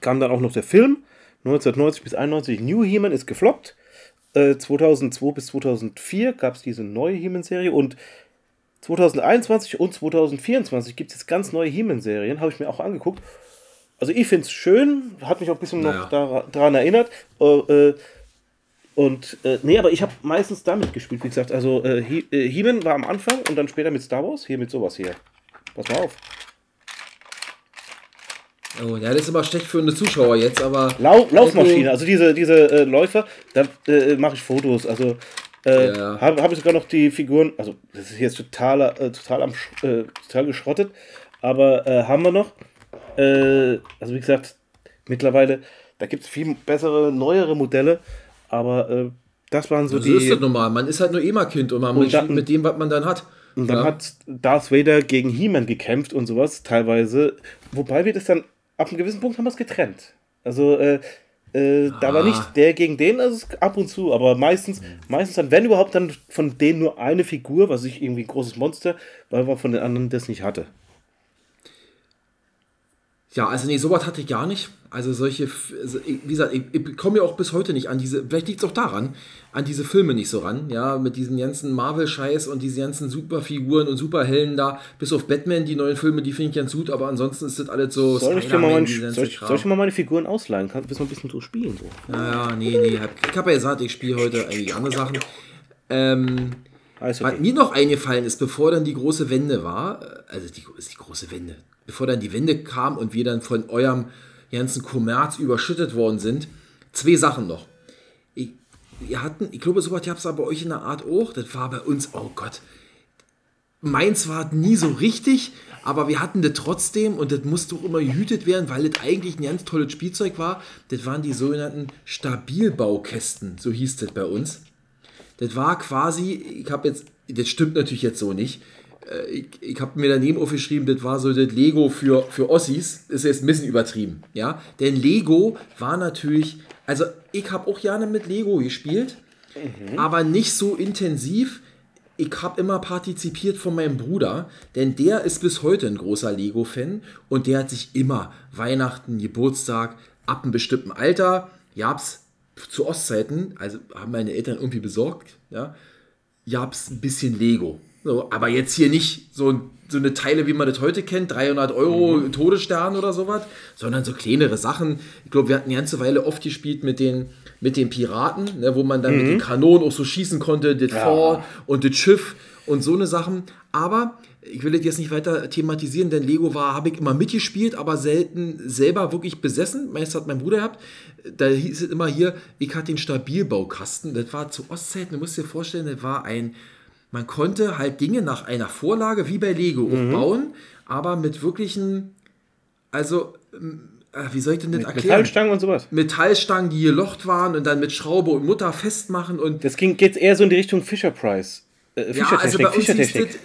[SPEAKER 3] kam dann auch noch der Film. 1990 bis 91 New He-Man ist gefloppt. Äh, 2002 bis 2004 gab es diese neue He-Man-Serie und 2021 und 2024 gibt es jetzt ganz neue He-Man-Serien, habe ich mir auch angeguckt. Also ich finde es schön, hat mich auch ein bisschen
[SPEAKER 4] Naja.
[SPEAKER 3] noch dara- daran erinnert. Äh, äh, und äh, nee, aber ich habe meistens damit gespielt, wie gesagt. Also äh, äh, He-Man war am Anfang und dann später mit Star Wars, hier mit sowas hier. Pass mal auf.
[SPEAKER 4] Oh, ja, das ist aber schlecht für eine Zuschauer jetzt, aber.
[SPEAKER 3] Lau Laufmaschine, also diese, diese äh, Läufer, da äh, mache ich Fotos. Also äh,
[SPEAKER 4] Ja.
[SPEAKER 3] habe hab ich sogar noch die Figuren, also das ist jetzt total, äh, total, am, äh, total geschrottet, aber äh, haben wir noch. Äh, also wie gesagt, mittlerweile, da gibt es viel bessere, neuere Modelle, aber äh, das waren so
[SPEAKER 4] So
[SPEAKER 3] die.
[SPEAKER 4] ist das normal. Man ist halt nur und man
[SPEAKER 3] Und
[SPEAKER 4] spielt
[SPEAKER 3] dann-
[SPEAKER 4] mit dem, was man dann hat.
[SPEAKER 3] Und dann
[SPEAKER 4] Ja.
[SPEAKER 3] hat Darth Vader gegen He-Man gekämpft und sowas, teilweise. Wobei wir das dann, ab einem gewissen Punkt haben wir es getrennt. Also, äh, äh, da war
[SPEAKER 4] Ah.
[SPEAKER 3] nicht der gegen den, also es- ab und zu, aber meistens, meistens dann, wenn überhaupt, dann von denen nur eine Figur, was ich irgendwie ein großes Monster, weil man von den anderen das nicht hatte.
[SPEAKER 4] Ja, also nee, sowas hatte ich gar nicht. Also solche, also, ich- wie gesagt, ich, ich komme ja auch bis heute nicht an diese, vielleicht liegt es auch daran, an diese Filme nicht so ran, ja, mit diesen ganzen Marvel-Scheiß und diesen ganzen Superfiguren und Superhelden da, bis auf Batman, die neuen Filme, die finde ich ganz gut, aber ansonsten ist das alles so
[SPEAKER 3] Soll ich dir mal
[SPEAKER 4] ganze
[SPEAKER 3] soll ich, soll ich mal meine Figuren ausleihen? Kann, willst du mal ein bisschen so spielen? So.
[SPEAKER 4] Ja, ja, nee, nee, hab, ich habe ja gesagt, ich spiele heute eigentlich andere Sachen. Ähm,
[SPEAKER 3] Alles
[SPEAKER 4] Was
[SPEAKER 3] okay.
[SPEAKER 4] mir noch eingefallen ist, bevor dann die große Wende war, äh, also die ist die große Wende, bevor dann die Wende kam und wir dann von eurem ganzen Kommerz überschüttet worden sind, zwei Sachen noch. Ich, wir hatten, ich glaube, sowas gab es aber euch in der Art auch. Das war bei uns, oh Gott. Meins war nie so richtig, aber wir hatten das trotzdem und das musste auch immer gehütet werden, weil das eigentlich ein ganz tolles Spielzeug war. Das waren die sogenannten Stabilbaukästen, so hieß das bei uns. Das war quasi, ich habe jetzt, das stimmt natürlich jetzt so nicht. Äh, Ich, ich habe mir daneben aufgeschrieben, das war so das Lego für, für Ossis. Ist jetzt ein bisschen übertrieben, ja. Denn Lego war natürlich Also ich habe auch gerne mit Lego gespielt, aber nicht so intensiv. Ich habe immer partizipiert von meinem Bruder, denn der ist bis heute ein großer Lego-Fan und der hat sich immer Weihnachten, Geburtstag, ab einem bestimmten Alter, gab's zu Ostzeiten, also haben meine Eltern irgendwie besorgt, ja, gab's ein bisschen Lego. So, aber jetzt hier nicht so, so eine Teile, wie man das heute kennt, 300 Euro Todesstern oder sowas, sondern so kleinere Sachen. Ich glaube, wir hatten eine ganze Weile oft gespielt mit den, mit den Piraten, ne, wo man dann mit den Kanonen auch so schießen konnte, das Fort und das Schiff und so eine Sachen. Aber ich will das jetzt nicht weiter thematisieren, denn Lego war, habe ich immer mitgespielt, aber selten selber wirklich besessen. Meist hat mein Bruder gehabt. Da hieß es immer hier, ich hatte den Stabilbaukasten. Das war zu Ostzeiten, du musst dir vorstellen, das war ein, man konnte halt Dinge nach einer Vorlage wie bei Lego auch bauen, aber mit wirklichen, also, ähm, äh, wie soll ich denn das erklären?
[SPEAKER 3] Metallstangen und sowas.
[SPEAKER 4] Metallstangen, die gelocht waren und dann mit Schraube und Mutter festmachen und
[SPEAKER 3] Das ging jetzt eher so in die Richtung Fisher Price. Äh,
[SPEAKER 4] ja, also bei uns hieß das,
[SPEAKER 3] Fischertechnik.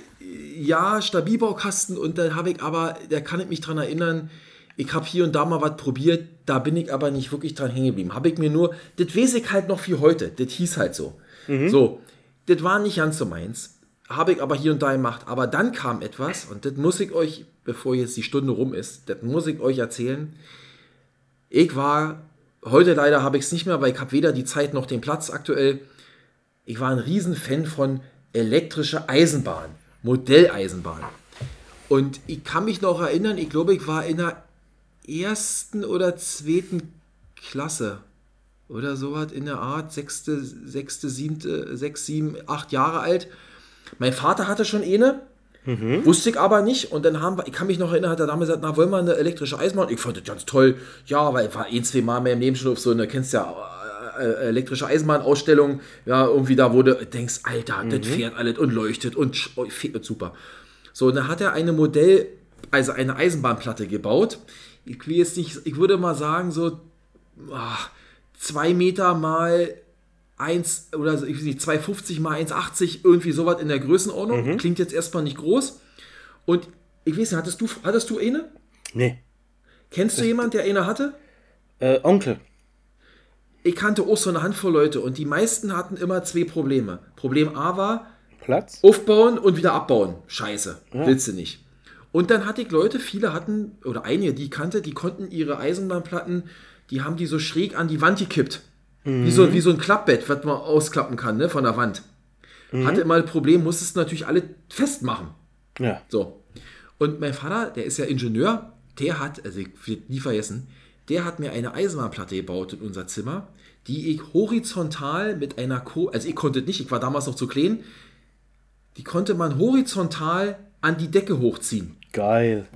[SPEAKER 4] ja, Stabilbaukasten und dann habe ich aber, da kann ich mich dran erinnern, ich habe hier und da mal was probiert, da bin ich aber nicht wirklich dran hängen geblieben. Habe ich mir nur, das weiß ich halt noch wie heute, das hieß halt so. So, das war nicht ganz so meins, habe ich aber hier und da gemacht. Aber dann kam etwas und das muss ich euch, bevor jetzt die Stunde rum ist, das muss ich euch erzählen. Ich war, heute leider habe ich es nicht mehr, weil ich habe weder die Zeit noch den Platz aktuell. Ich war ein Riesenfan von elektrischer Eisenbahn, Modelleisenbahn. Und ich kann mich noch erinnern, ich glaube, ich war in der ersten oder zweiten Klasse oder so sowas in der Art, sechste, sechste, siebte, sechs, sieben, acht Jahre alt. Mein Vater hatte schon eine, mhm. wusste ich aber nicht. Und dann haben wir, ich kann mich noch erinnern, hat er damals gesagt, na, wollen wir eine elektrische Eisenbahn? Ich fand das ganz toll. Ja, weil ich war ein, zwei Mal mehr im Leben schon auf so eine, kennst ja, äh, äh, äh, elektrische Eisenbahnausstellung. ja, irgendwie da wurde, denkst, Alter, mhm. das fährt alles und leuchtet und oh, super. So, und dann hat er eine Modell, also eine Eisenbahnplatte gebaut. Ich will jetzt nicht, ich würde mal sagen, so, ach, 2 Meter mal 1 oder ich weiß nicht, 2,50 mal 1,80, irgendwie sowas in der Größenordnung. Mhm. Klingt jetzt erstmal nicht groß. Und ich weiß nicht, hattest du, hattest du eine?
[SPEAKER 3] Nee.
[SPEAKER 4] Kennst das du jemanden, der eine hatte?
[SPEAKER 3] Äh, Onkel.
[SPEAKER 4] Ich kannte auch so eine Handvoll Leute und die meisten hatten immer zwei Probleme. Problem A war,
[SPEAKER 3] Platz?
[SPEAKER 4] Aufbauen und wieder abbauen. Scheiße. Ja. Willst du nicht. Und dann hatte ich Leute, viele hatten, oder einige, die ich kannte, die konnten ihre Eisenbahnplatten die haben die so schräg an die Wand gekippt. Wie, so, wie so ein Klappbett, was man ausklappen kann, ne, von der Wand. Hatte immer ein Problem, musstest natürlich alle festmachen.
[SPEAKER 3] Ja.
[SPEAKER 4] So. Und mein Vater, der ist ja Ingenieur, der hat, also ich will nie vergessen, der hat mir eine Eisenbahnplatte gebaut in unser Zimmer, die ich horizontal mit einer Ko also ich konnte es nicht, ich war damals noch zu klein, die konnte man horizontal an die Decke hochziehen.
[SPEAKER 3] Geil.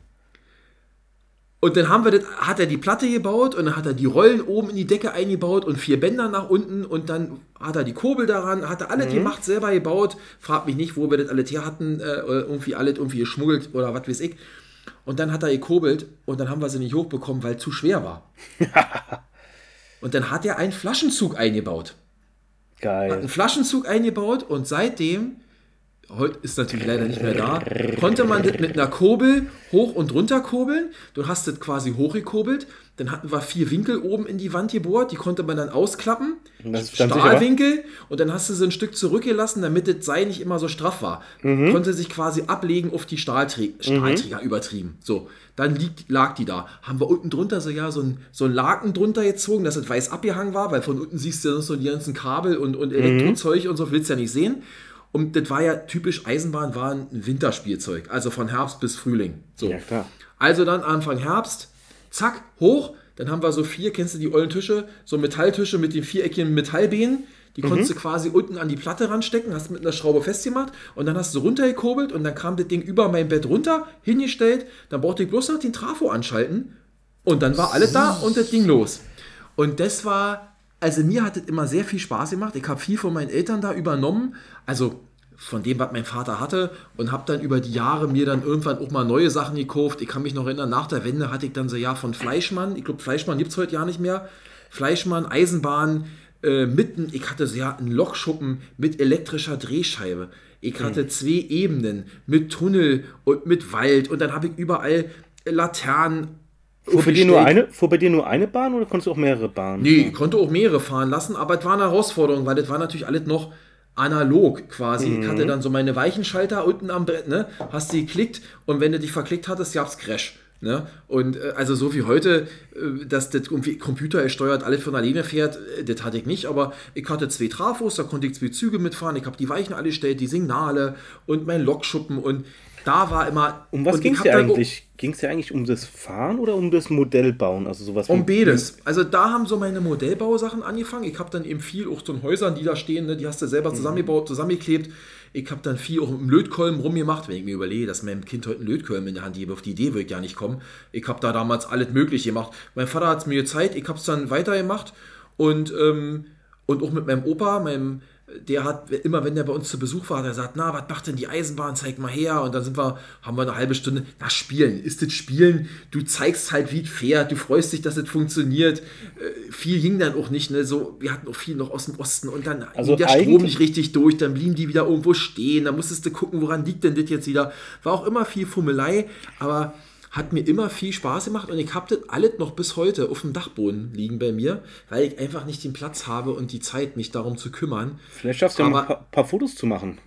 [SPEAKER 4] Und dann haben wir das, hat er die Platte gebaut und dann hat er die Rollen oben in die Decke eingebaut und vier Bänder nach unten und dann hat er die Kurbel daran, hat er alles gemacht, selber gebaut. Frag mich nicht, wo wir das alles her hatten, äh, irgendwie alles irgendwie geschmuggelt oder was weiß ich. Und dann hat er gekurbelt und dann haben wir sie nicht hochbekommen, weil es zu schwer war. und dann hat er einen Flaschenzug eingebaut. Hat
[SPEAKER 3] Geil.
[SPEAKER 4] einen Flaschenzug eingebaut und seitdem, heute ist natürlich leider nicht mehr da, konnte man das mit einer Kurbel hoch und runter kurbeln. Du hast das quasi hochgekurbelt. Dann hatten wir vier Winkel oben in die Wand gebohrt, die konnte man dann ausklappen.
[SPEAKER 3] Das.
[SPEAKER 4] Stahlwinkel und dann hast du sie ein Stück zurückgelassen, damit das Seil nicht immer so straff war.
[SPEAKER 3] Mhm.
[SPEAKER 4] Konnte sich quasi ablegen auf die Stahlträ Stahlträger übertrieben. So, dann liegt, lag die da. Haben wir unten drunter so ja so ein, so ein Laken drunter gezogen, dass es weiß abgehangen war, weil von unten siehst du ja so die ganzen Kabel und, und Elektrozeug und so, willst du ja nicht sehen. Und das war ja typisch Eisenbahn, war ein Winterspielzeug, also von Herbst bis Frühling. So.
[SPEAKER 3] Ja, klar.
[SPEAKER 4] Also dann Anfang Herbst, zack, hoch. Dann haben wir so vier, kennst du die ollen Tische? So Metalltische mit den viereckigen Metallbeinen. Die konntest du quasi unten an die Platte ranstecken, hast mit einer Schraube festgemacht und dann hast du runtergekurbelt und dann kam das Ding über mein Bett runter, hingestellt. Dann brauchte ich bloß noch den Trafo anschalten und dann war alles da und das Ding los. Und das war, also mir hat es immer sehr viel Spaß gemacht. Ich habe viel von meinen Eltern da übernommen. Also von dem, was mein Vater hatte und habe dann über die Jahre mir dann irgendwann auch mal neue Sachen gekauft. Ich kann mich noch erinnern, nach der Wende hatte ich dann so ja von Fleischmann, ich glaube Fleischmann gibt es heute ja nicht mehr, Fleischmann, Eisenbahn, äh, mitten, ich hatte so ja einen Lokschuppen mit elektrischer Drehscheibe. Ich hatte zwei Ebenen mit Tunnel und mit Wald und dann habe ich überall Laternen
[SPEAKER 3] Fuhr bei, dir nur eine, fuhr bei dir nur eine Bahn oder konntest du auch mehrere Bahnen?
[SPEAKER 4] Nee, ich
[SPEAKER 3] fahren?
[SPEAKER 4] konnte auch mehrere fahren lassen, aber es war eine Herausforderung, weil das war natürlich alles noch analog quasi. Ich hatte dann so meine Weichenschalter unten am Brett, ne? Hast du geklickt und wenn du dich verklickt hattest, gab's Crash. Ne? Und äh, also so wie heute, äh, dass das irgendwie Computer steuert, alles von alleine fährt, äh, das hatte ich nicht, aber ich hatte zwei Trafos, da konnte ich zwei Züge mitfahren, ich habe die Weichen alle gestellt, die Signale und mein Lokschuppen und da war immer.
[SPEAKER 3] Um was ging es dir eigentlich? Ging es dir eigentlich um das Fahren oder um das Modellbauen? Also sowas
[SPEAKER 4] Um beides. Also da haben so meine Modellbausachen angefangen. Ich habe dann eben viel auch so in Häusern, die da stehen, ne, die hast du selber zusammengebaut, zusammengeklebt. Ich habe dann viel auch mit dem Lötkolben rumgemacht, wenn ich mir überlege, dass meinem Kind heute einen Lötkolben in der Hand gebe, auf die Idee würde ich ja nicht kommen. Ich habe da damals alles Mögliche gemacht. Mein Vater hat es mir gezeigt, ich habe es dann weitergemacht und, ähm, und auch mit meinem Opa, meinem der hat immer, wenn der bei uns zu Besuch war, der sagt, na, was macht denn die Eisenbahn? Zeig mal her. Und dann sind wir, haben wir eine halbe Stunde, na, spielen. Ist das Spielen? Du zeigst halt, wie es fährt. Du freust dich, dass es funktioniert. Äh, viel ging dann auch nicht, ne? So, wir hatten auch viel noch aus dem Osten und dann
[SPEAKER 3] Also
[SPEAKER 4] ging der Strom nicht richtig durch. Dann blieben die wieder irgendwo stehen. Dann musstest du gucken, woran liegt denn das jetzt wieder. War auch immer viel Fummelei, aber hat mir immer viel Spaß gemacht und ich habe das alles noch bis heute auf dem Dachboden liegen bei mir, weil ich einfach nicht den Platz habe und die Zeit, mich darum zu kümmern.
[SPEAKER 3] Vielleicht schaffst du ja mal ein
[SPEAKER 4] Aber-
[SPEAKER 3] paar, Fotos zu machen.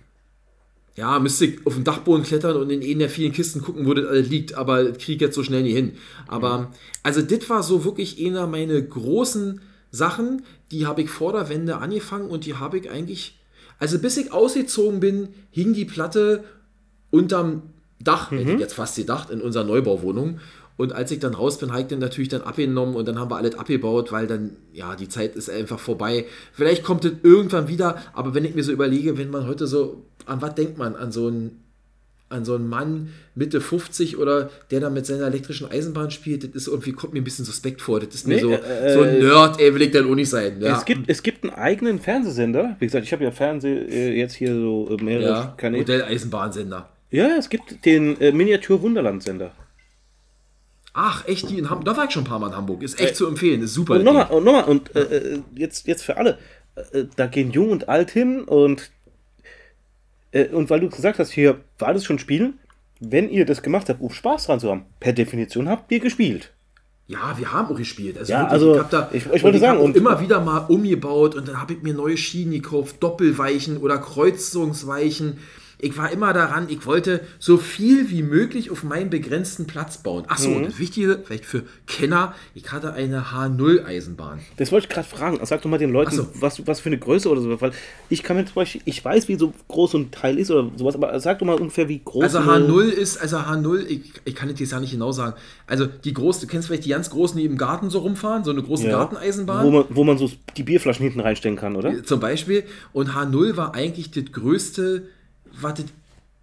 [SPEAKER 4] Ja, müsste ich auf den Dachboden klettern und in einen der vielen Kisten gucken, wo das alles liegt, aber das krieg ich jetzt so schnell nicht hin. Aber, also, das war so wirklich einer meiner großen Sachen, die habe ich vor der Wende angefangen und die habe ich eigentlich, also bis ich ausgezogen bin, hing die Platte unterm Dach, hätte ich jetzt fast gedacht, in unserer Neubauwohnung. Und als ich dann raus bin, habe ich den natürlich dann abgenommen und dann haben wir alles abgebaut, weil dann, ja, die Zeit ist einfach vorbei. Vielleicht kommt es irgendwann wieder, aber wenn ich mir so überlege, wenn man heute so, an was denkt man? An so einen, an so einen Mann Mitte 50 oder der da mit seiner elektrischen Eisenbahn spielt, das ist irgendwie, kommt mir ein bisschen suspekt vor. Das ist mir
[SPEAKER 3] Nee,
[SPEAKER 4] so,
[SPEAKER 3] äh,
[SPEAKER 4] so ein Nerd, ey, will ich dann auch nicht sein. Ja.
[SPEAKER 3] Es, gibt, es gibt einen eigenen Fernsehsender. Wie gesagt, ich habe ja Fernseh äh, jetzt hier so äh, mehrere
[SPEAKER 4] ja,
[SPEAKER 3] Kanäle.
[SPEAKER 4] Modelleisenbahnsender.
[SPEAKER 3] Ja, es gibt den äh, Miniatur-Wunderland-Sender.
[SPEAKER 4] Ach, echt, die in Hamburg, da war ich schon ein paar Mal in Hamburg. Ist echt zu empfehlen, ist super.
[SPEAKER 3] Und nochmal, und nochmal, und äh, äh, jetzt, jetzt für alle. Äh, da gehen Jung und Alt hin und, äh, und weil du gesagt hast, hier war alles schon Spielen, wenn ihr das gemacht habt, um Spaß dran zu haben, per Definition habt ihr gespielt.
[SPEAKER 4] Ja, wir haben auch gespielt. Also,
[SPEAKER 3] Ja, also,
[SPEAKER 4] ich, hab da,
[SPEAKER 3] ich- ich wollte sagen,
[SPEAKER 4] hab auch
[SPEAKER 3] und-
[SPEAKER 4] immer wieder mal umgebaut und dann habe ich mir neue Schienen gekauft, Doppelweichen oder Kreuzungsweichen. Ich war immer daran, ich wollte so viel wie möglich auf meinen begrenzten Platz bauen. Achso,
[SPEAKER 3] Mhm.
[SPEAKER 4] das Wichtige, vielleicht für Kenner, ich hatte eine H0-Eisenbahn.
[SPEAKER 3] Das wollte ich gerade fragen. Sag doch mal den Leuten,
[SPEAKER 4] so.
[SPEAKER 3] was, was für eine Größe oder so. Weil ich kann mir zum Beispiel, ich weiß, wie so groß so ein Teil ist oder sowas, aber sag doch mal ungefähr, wie groß
[SPEAKER 4] Also
[SPEAKER 3] so-
[SPEAKER 4] H0 ist, also H0, ich, ich kann es jetzt ja nicht genau sagen. Also die große, du kennst vielleicht die ganz großen, die im Garten so rumfahren, so eine große
[SPEAKER 3] Ja,
[SPEAKER 4] Garteneisenbahn.
[SPEAKER 3] Wo man, wo man so die Bierflaschen hinten reinstellen kann, oder?
[SPEAKER 4] Zum Beispiel. Und H0 war eigentlich das größte, was es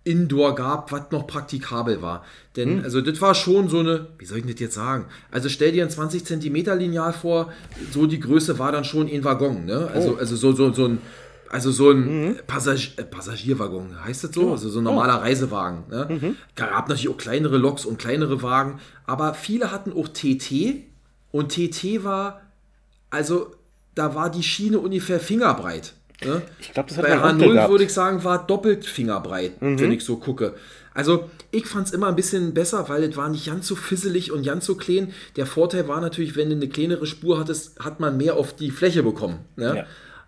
[SPEAKER 4] Indoor gab, was noch praktikabel war. Denn,
[SPEAKER 3] Hm.
[SPEAKER 4] also, das war schon so eine, wie soll ich das jetzt sagen? Also, stell dir ein 20 Zentimeter Lineal vor, so die Größe war dann schon ein Waggon, ne? Also,
[SPEAKER 3] Oh.
[SPEAKER 4] also so, so, so ein, also so
[SPEAKER 3] Mhm.
[SPEAKER 4] ein Passag äh, Passagierwaggon, heißt das so? Also so ein normaler
[SPEAKER 3] Oh.
[SPEAKER 4] Reisewagen. Ne?
[SPEAKER 3] Mhm.
[SPEAKER 4] Gab natürlich auch kleinere Loks und kleinere Wagen, aber viele hatten auch TT und TT war, also da war die Schiene ungefähr fingerbreit. Ne?
[SPEAKER 3] Ich glaub, das hat
[SPEAKER 4] Bei
[SPEAKER 3] mein Onkel
[SPEAKER 4] H0
[SPEAKER 3] gehabt.
[SPEAKER 4] würde ich sagen, war doppelt fingerbreit,
[SPEAKER 3] Mhm.
[SPEAKER 4] wenn ich so gucke. Also ich fand es immer ein bisschen besser, weil es war nicht ganz so fisselig und ganz so klein. Der Vorteil war natürlich, wenn du eine kleinere Spur hattest, hat man mehr auf die Fläche bekommen. Ne?
[SPEAKER 3] Ja.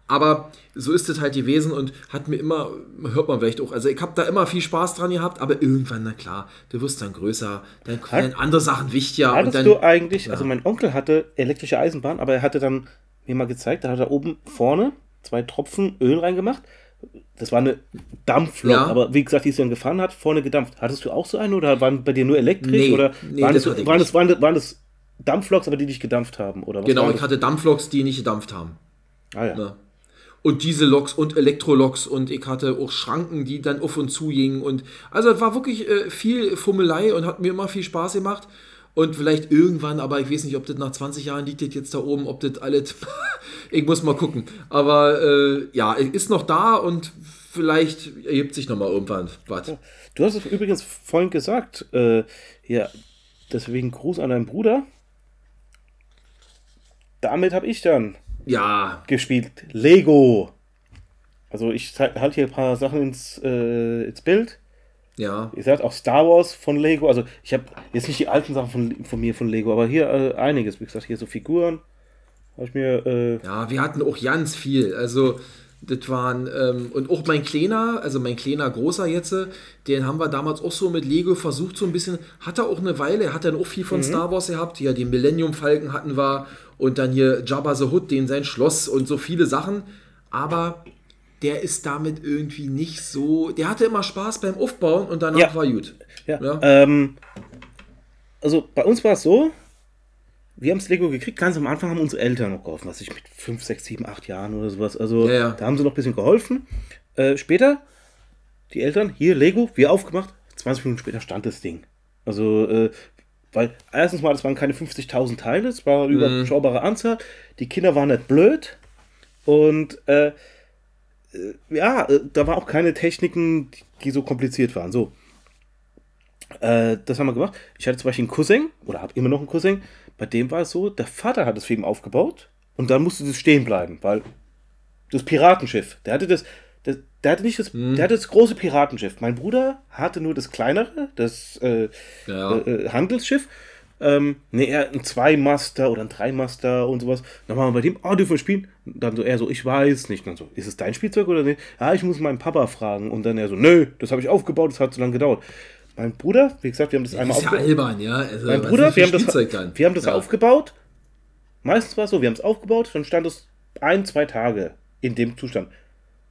[SPEAKER 4] Aber so ist es halt gewesen und hat mir immer, hört man vielleicht auch, also ich habe da immer viel Spaß dran gehabt, aber irgendwann, na klar, du wirst dann größer, dann werden andere Sachen wichtiger. Und
[SPEAKER 3] Hattest
[SPEAKER 4] dann,
[SPEAKER 3] du eigentlich, also mein Onkel hatte elektrische Eisenbahn, aber er hatte dann mir mal gezeigt, da hat er oben vorne zwei Tropfen Öl reingemacht. Das war eine Dampflok,
[SPEAKER 4] Ja.
[SPEAKER 3] aber wie gesagt, die es dann gefahren hat, vorne gedampft. Hattest du auch so eine oder waren bei dir nur elektrisch?
[SPEAKER 4] Nee,
[SPEAKER 3] oder
[SPEAKER 4] nee,
[SPEAKER 3] waren,
[SPEAKER 4] das
[SPEAKER 3] das, waren, das, waren, das, waren das Dampfloks, aber die nicht gedampft haben? Oder
[SPEAKER 4] genau, ich hatte Dampfloks, die nicht gedampft haben.
[SPEAKER 3] Ah, ja.
[SPEAKER 4] Ne? Und Dieselloks und Elektroloks und ich hatte auch Schranken, die dann auf und zu gingen. Und also es war wirklich äh, viel Fummelei und hat mir immer viel Spaß gemacht. Und vielleicht irgendwann, aber ich weiß nicht, ob das nach 20 Jahren liegt das jetzt da oben, ob das alles. ich muss mal gucken. Aber äh, ja, ist noch da und vielleicht ergibt sich noch mal irgendwann was.
[SPEAKER 3] Du hast es übrigens vorhin gesagt, äh, ja, deswegen Gruß an deinen Bruder. Damit habe ich dann
[SPEAKER 4] Ja,
[SPEAKER 3] gespielt. Lego. Also ich halte hier ein paar Sachen ins, äh, ins Bild.
[SPEAKER 4] Ja.
[SPEAKER 3] Wie gesagt, auch Star Wars von Lego. Also ich habe jetzt nicht die alten Sachen von, von mir von Lego, aber hier äh, einiges. Wie gesagt, hier so Figuren. Habe ich mir. Äh,
[SPEAKER 4] Ja, wir hatten auch ganz viel. Also, das waren, ähm, und auch mein Kleiner, also mein kleiner Großer jetzt, den haben wir damals auch so mit Lego versucht, so ein bisschen, hat er auch eine Weile, er hat dann auch viel von Star Wars gehabt, hier den Millennium Falken hatten wir und dann hier Jabba the Hutt, den sein Schloss und so viele Sachen, aber der ist damit irgendwie nicht so, der hatte immer Spaß beim Aufbauen und danach
[SPEAKER 3] Ja.
[SPEAKER 4] war gut.
[SPEAKER 3] ja.
[SPEAKER 4] Ja.
[SPEAKER 3] Ähm, also bei uns war es so, wir haben das Lego gekriegt, ganz am Anfang haben unsere Eltern noch geholfen, was ich mit 5, 6, 7, 8 Jahren oder sowas. Also
[SPEAKER 4] Ja,
[SPEAKER 3] da haben sie noch ein bisschen geholfen. Äh, später, die Eltern, hier Lego, wir aufgemacht, 20 Minuten später stand das Ding. Also, äh, weil erstens mal, das waren keine 50.000 Teile, es war eine überschaubare Anzahl. Die Kinder waren nicht blöd und äh, ja, äh, da war auch keine Techniken, die, so kompliziert waren. So, äh, das haben wir gemacht. Ich hatte zum Beispiel einen Cousin, oder habe immer noch einen Cousin, bei dem war es so, der Vater hat das für ihn aufgebaut und dann musste das stehen bleiben, weil das Piratenschiff, der hatte das, das der hatte nicht das, der hatte das große Piratenschiff. Mein Bruder hatte nur das kleinere, das äh,
[SPEAKER 4] Ja.
[SPEAKER 3] äh, äh, Handelsschiff. Ähm, ne, er ein Zweimaster oder ein Dreimaster und sowas. Dann waren wir bei dem, oh, dürfen wir spielen? Dann so, er so, ich weiß nicht. Dann so, ist es dein Spielzeug oder nicht? Ja, ich muss meinen Papa fragen. Und dann er so, nö, das habe ich aufgebaut, das hat so lange gedauert. Mein Bruder, wie gesagt, wir haben das einmal
[SPEAKER 4] ist ja
[SPEAKER 3] aufgebaut.
[SPEAKER 4] albern, ja. Also,
[SPEAKER 3] Mein Bruder, wir haben, das,
[SPEAKER 4] Spielzeug dann?
[SPEAKER 3] wir haben das
[SPEAKER 4] ja.
[SPEAKER 3] aufgebaut. Meistens war es so, wir haben es aufgebaut, dann stand es ein, zwei Tage in dem Zustand.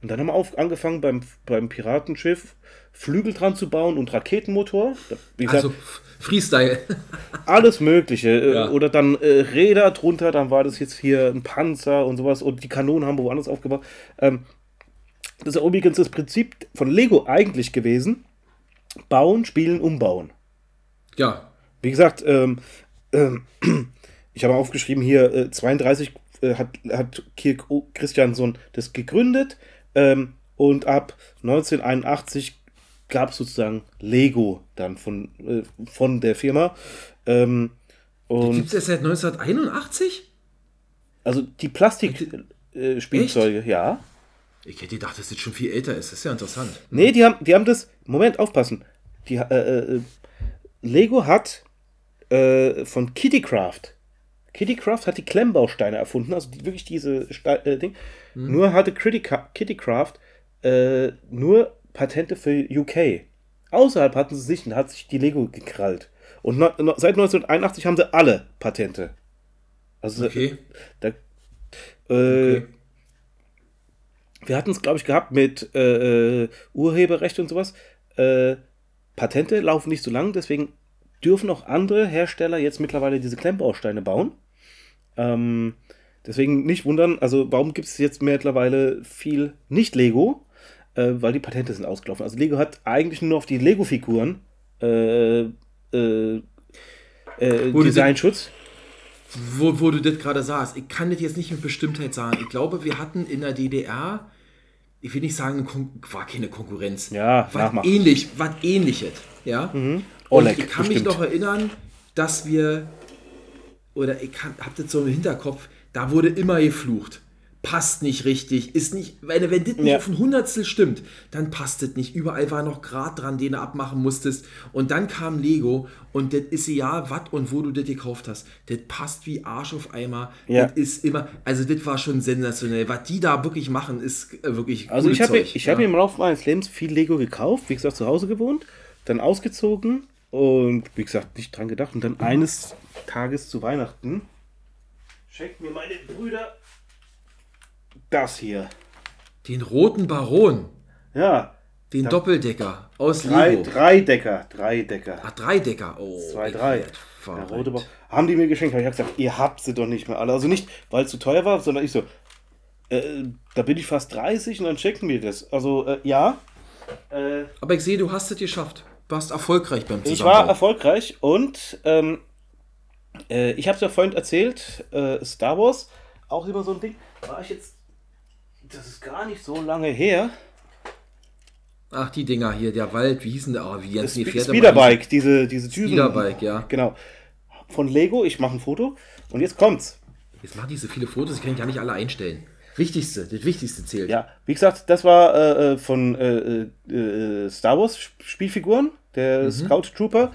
[SPEAKER 3] Und dann haben wir auf, angefangen beim, beim Piratenschiff Flügel dran zu bauen und Raketenmotor. Wie gesagt,
[SPEAKER 4] Also Freestyle.
[SPEAKER 3] alles Mögliche. Äh,
[SPEAKER 4] Ja.
[SPEAKER 3] Oder dann äh, Räder drunter, dann war das jetzt hier ein Panzer und sowas. Und die Kanonen haben wir woanders aufgebaut. Ähm, das ist übrigens das Prinzip von Lego eigentlich gewesen. Bauen, spielen, umbauen.
[SPEAKER 4] ja.
[SPEAKER 3] Wie gesagt, ähm, ähm, ich habe aufgeschrieben hier, äh, 32 äh, hat, hat Kirk Christiansson das gegründet ähm, und ab 1981 gab es sozusagen Lego dann von, äh, von der Firma. Ähm, und
[SPEAKER 4] Gibt es das seit 1981?
[SPEAKER 3] also die Plastikspielzeuge, äh, ja.
[SPEAKER 4] Ich hätte gedacht, dass das schon viel älter ist. Das ist ja interessant.
[SPEAKER 3] Nee, die haben, die haben das. Moment, aufpassen. Die, äh, äh, Lego hat äh, von Kittycraft. Kittycraft hat die Klemmbausteine erfunden, also die, wirklich diese Ste äh, Ding. Nur hatte Critica- Kittycraft äh, nur Patente für UK. Außerhalb hatten sie sich und hat sich die Lego gekrallt. Und no, no, seit 1981 haben sie alle Patente. Also
[SPEAKER 4] Okay.
[SPEAKER 3] da, äh,
[SPEAKER 4] Okay.
[SPEAKER 3] wir hatten es, glaube ich, gehabt mit äh, äh, Urheberrecht und sowas. Äh, Patente laufen nicht so lang, deswegen dürfen auch andere Hersteller jetzt mittlerweile diese Klemmbausteine bauen. Ähm, deswegen nicht wundern, also warum gibt es jetzt mittlerweile viel Nicht-Lego? Äh, weil die Patente sind ausgelaufen. Also Lego hat eigentlich nur auf die Lego-Figuren äh, äh, äh, Designschutz.
[SPEAKER 4] Wo, wo du das gerade sagst, ich kann das jetzt nicht mit Bestimmtheit sagen. Ich glaube, wir hatten in der DDR, ich will nicht sagen, war keine Konkurrenz.
[SPEAKER 3] Ja,
[SPEAKER 4] was ähnlich, was ähnliches. Ja. Und
[SPEAKER 3] Oleg,
[SPEAKER 4] ich kann
[SPEAKER 3] bestimmt.
[SPEAKER 4] mich noch erinnern, dass wir, oder ich hab, hab das so im Hinterkopf, da wurde immer geflucht. Passt nicht richtig, ist nicht, weil wenn das nicht
[SPEAKER 3] Ja.
[SPEAKER 4] auf ein Hundertstel stimmt, dann passt das nicht. Überall war noch Grad dran, den du abmachen musstest. Und dann kam Lego und das ist ja, was und wo du das gekauft hast. Das passt wie Arsch auf Eimer.
[SPEAKER 3] Ja.
[SPEAKER 4] Das ist immer, also das war schon sensationell. Was die da wirklich machen, ist äh, wirklich
[SPEAKER 3] Also ich habe ich
[SPEAKER 4] ja.
[SPEAKER 3] hab mir im Laufe meines Lebens viel Lego gekauft, wie gesagt, zu Hause gewohnt, dann ausgezogen und wie gesagt, nicht dran gedacht. Und dann eines Tages zu Weihnachten schenken mir meine Brüder das hier.
[SPEAKER 4] Den roten Baron,
[SPEAKER 3] Ja,
[SPEAKER 4] den Doppeldecker aus
[SPEAKER 3] drei,
[SPEAKER 4] Lego.
[SPEAKER 3] drei Decker, drei Decker.
[SPEAKER 4] Ach, drei Decker. Oh,
[SPEAKER 3] Zwei,
[SPEAKER 4] ich
[SPEAKER 3] drei. Der rote Bau. Haben die mir geschenkt, habe ich gesagt, ihr habt sie doch nicht mehr alle. Also nicht, weil es zu teuer war, sondern ich so, äh, da bin ich fast 30 und dann schenken mir das. Also äh, ja, äh,
[SPEAKER 4] Aber ich sehe, du hast es geschafft. Du warst erfolgreich beim
[SPEAKER 3] Ich
[SPEAKER 4] Zusammenbau.
[SPEAKER 3] war erfolgreich und ähm, äh, ich habe es ja vorhin erzählt, äh, Star Wars, auch immer so ein Ding. War ich jetzt, das ist gar nicht so lange her.
[SPEAKER 4] Ach, die Dinger hier, der Wald, wie hießen der? Oh, wie
[SPEAKER 3] Das
[SPEAKER 4] jetzt die Pferde
[SPEAKER 3] Speederbike, diese, diese Düsen.
[SPEAKER 4] Speederbike, ja.
[SPEAKER 3] Genau. Von Lego, ich mache ein Foto und jetzt kommt's.
[SPEAKER 4] Jetzt machen die so viele Fotos, ich kann die gar nicht alle einstellen. Wichtigste, das Wichtigste zählt.
[SPEAKER 3] Ja, wie gesagt, das war äh, äh, von äh, äh, Star Wars Spielfiguren, der Scout Trooper.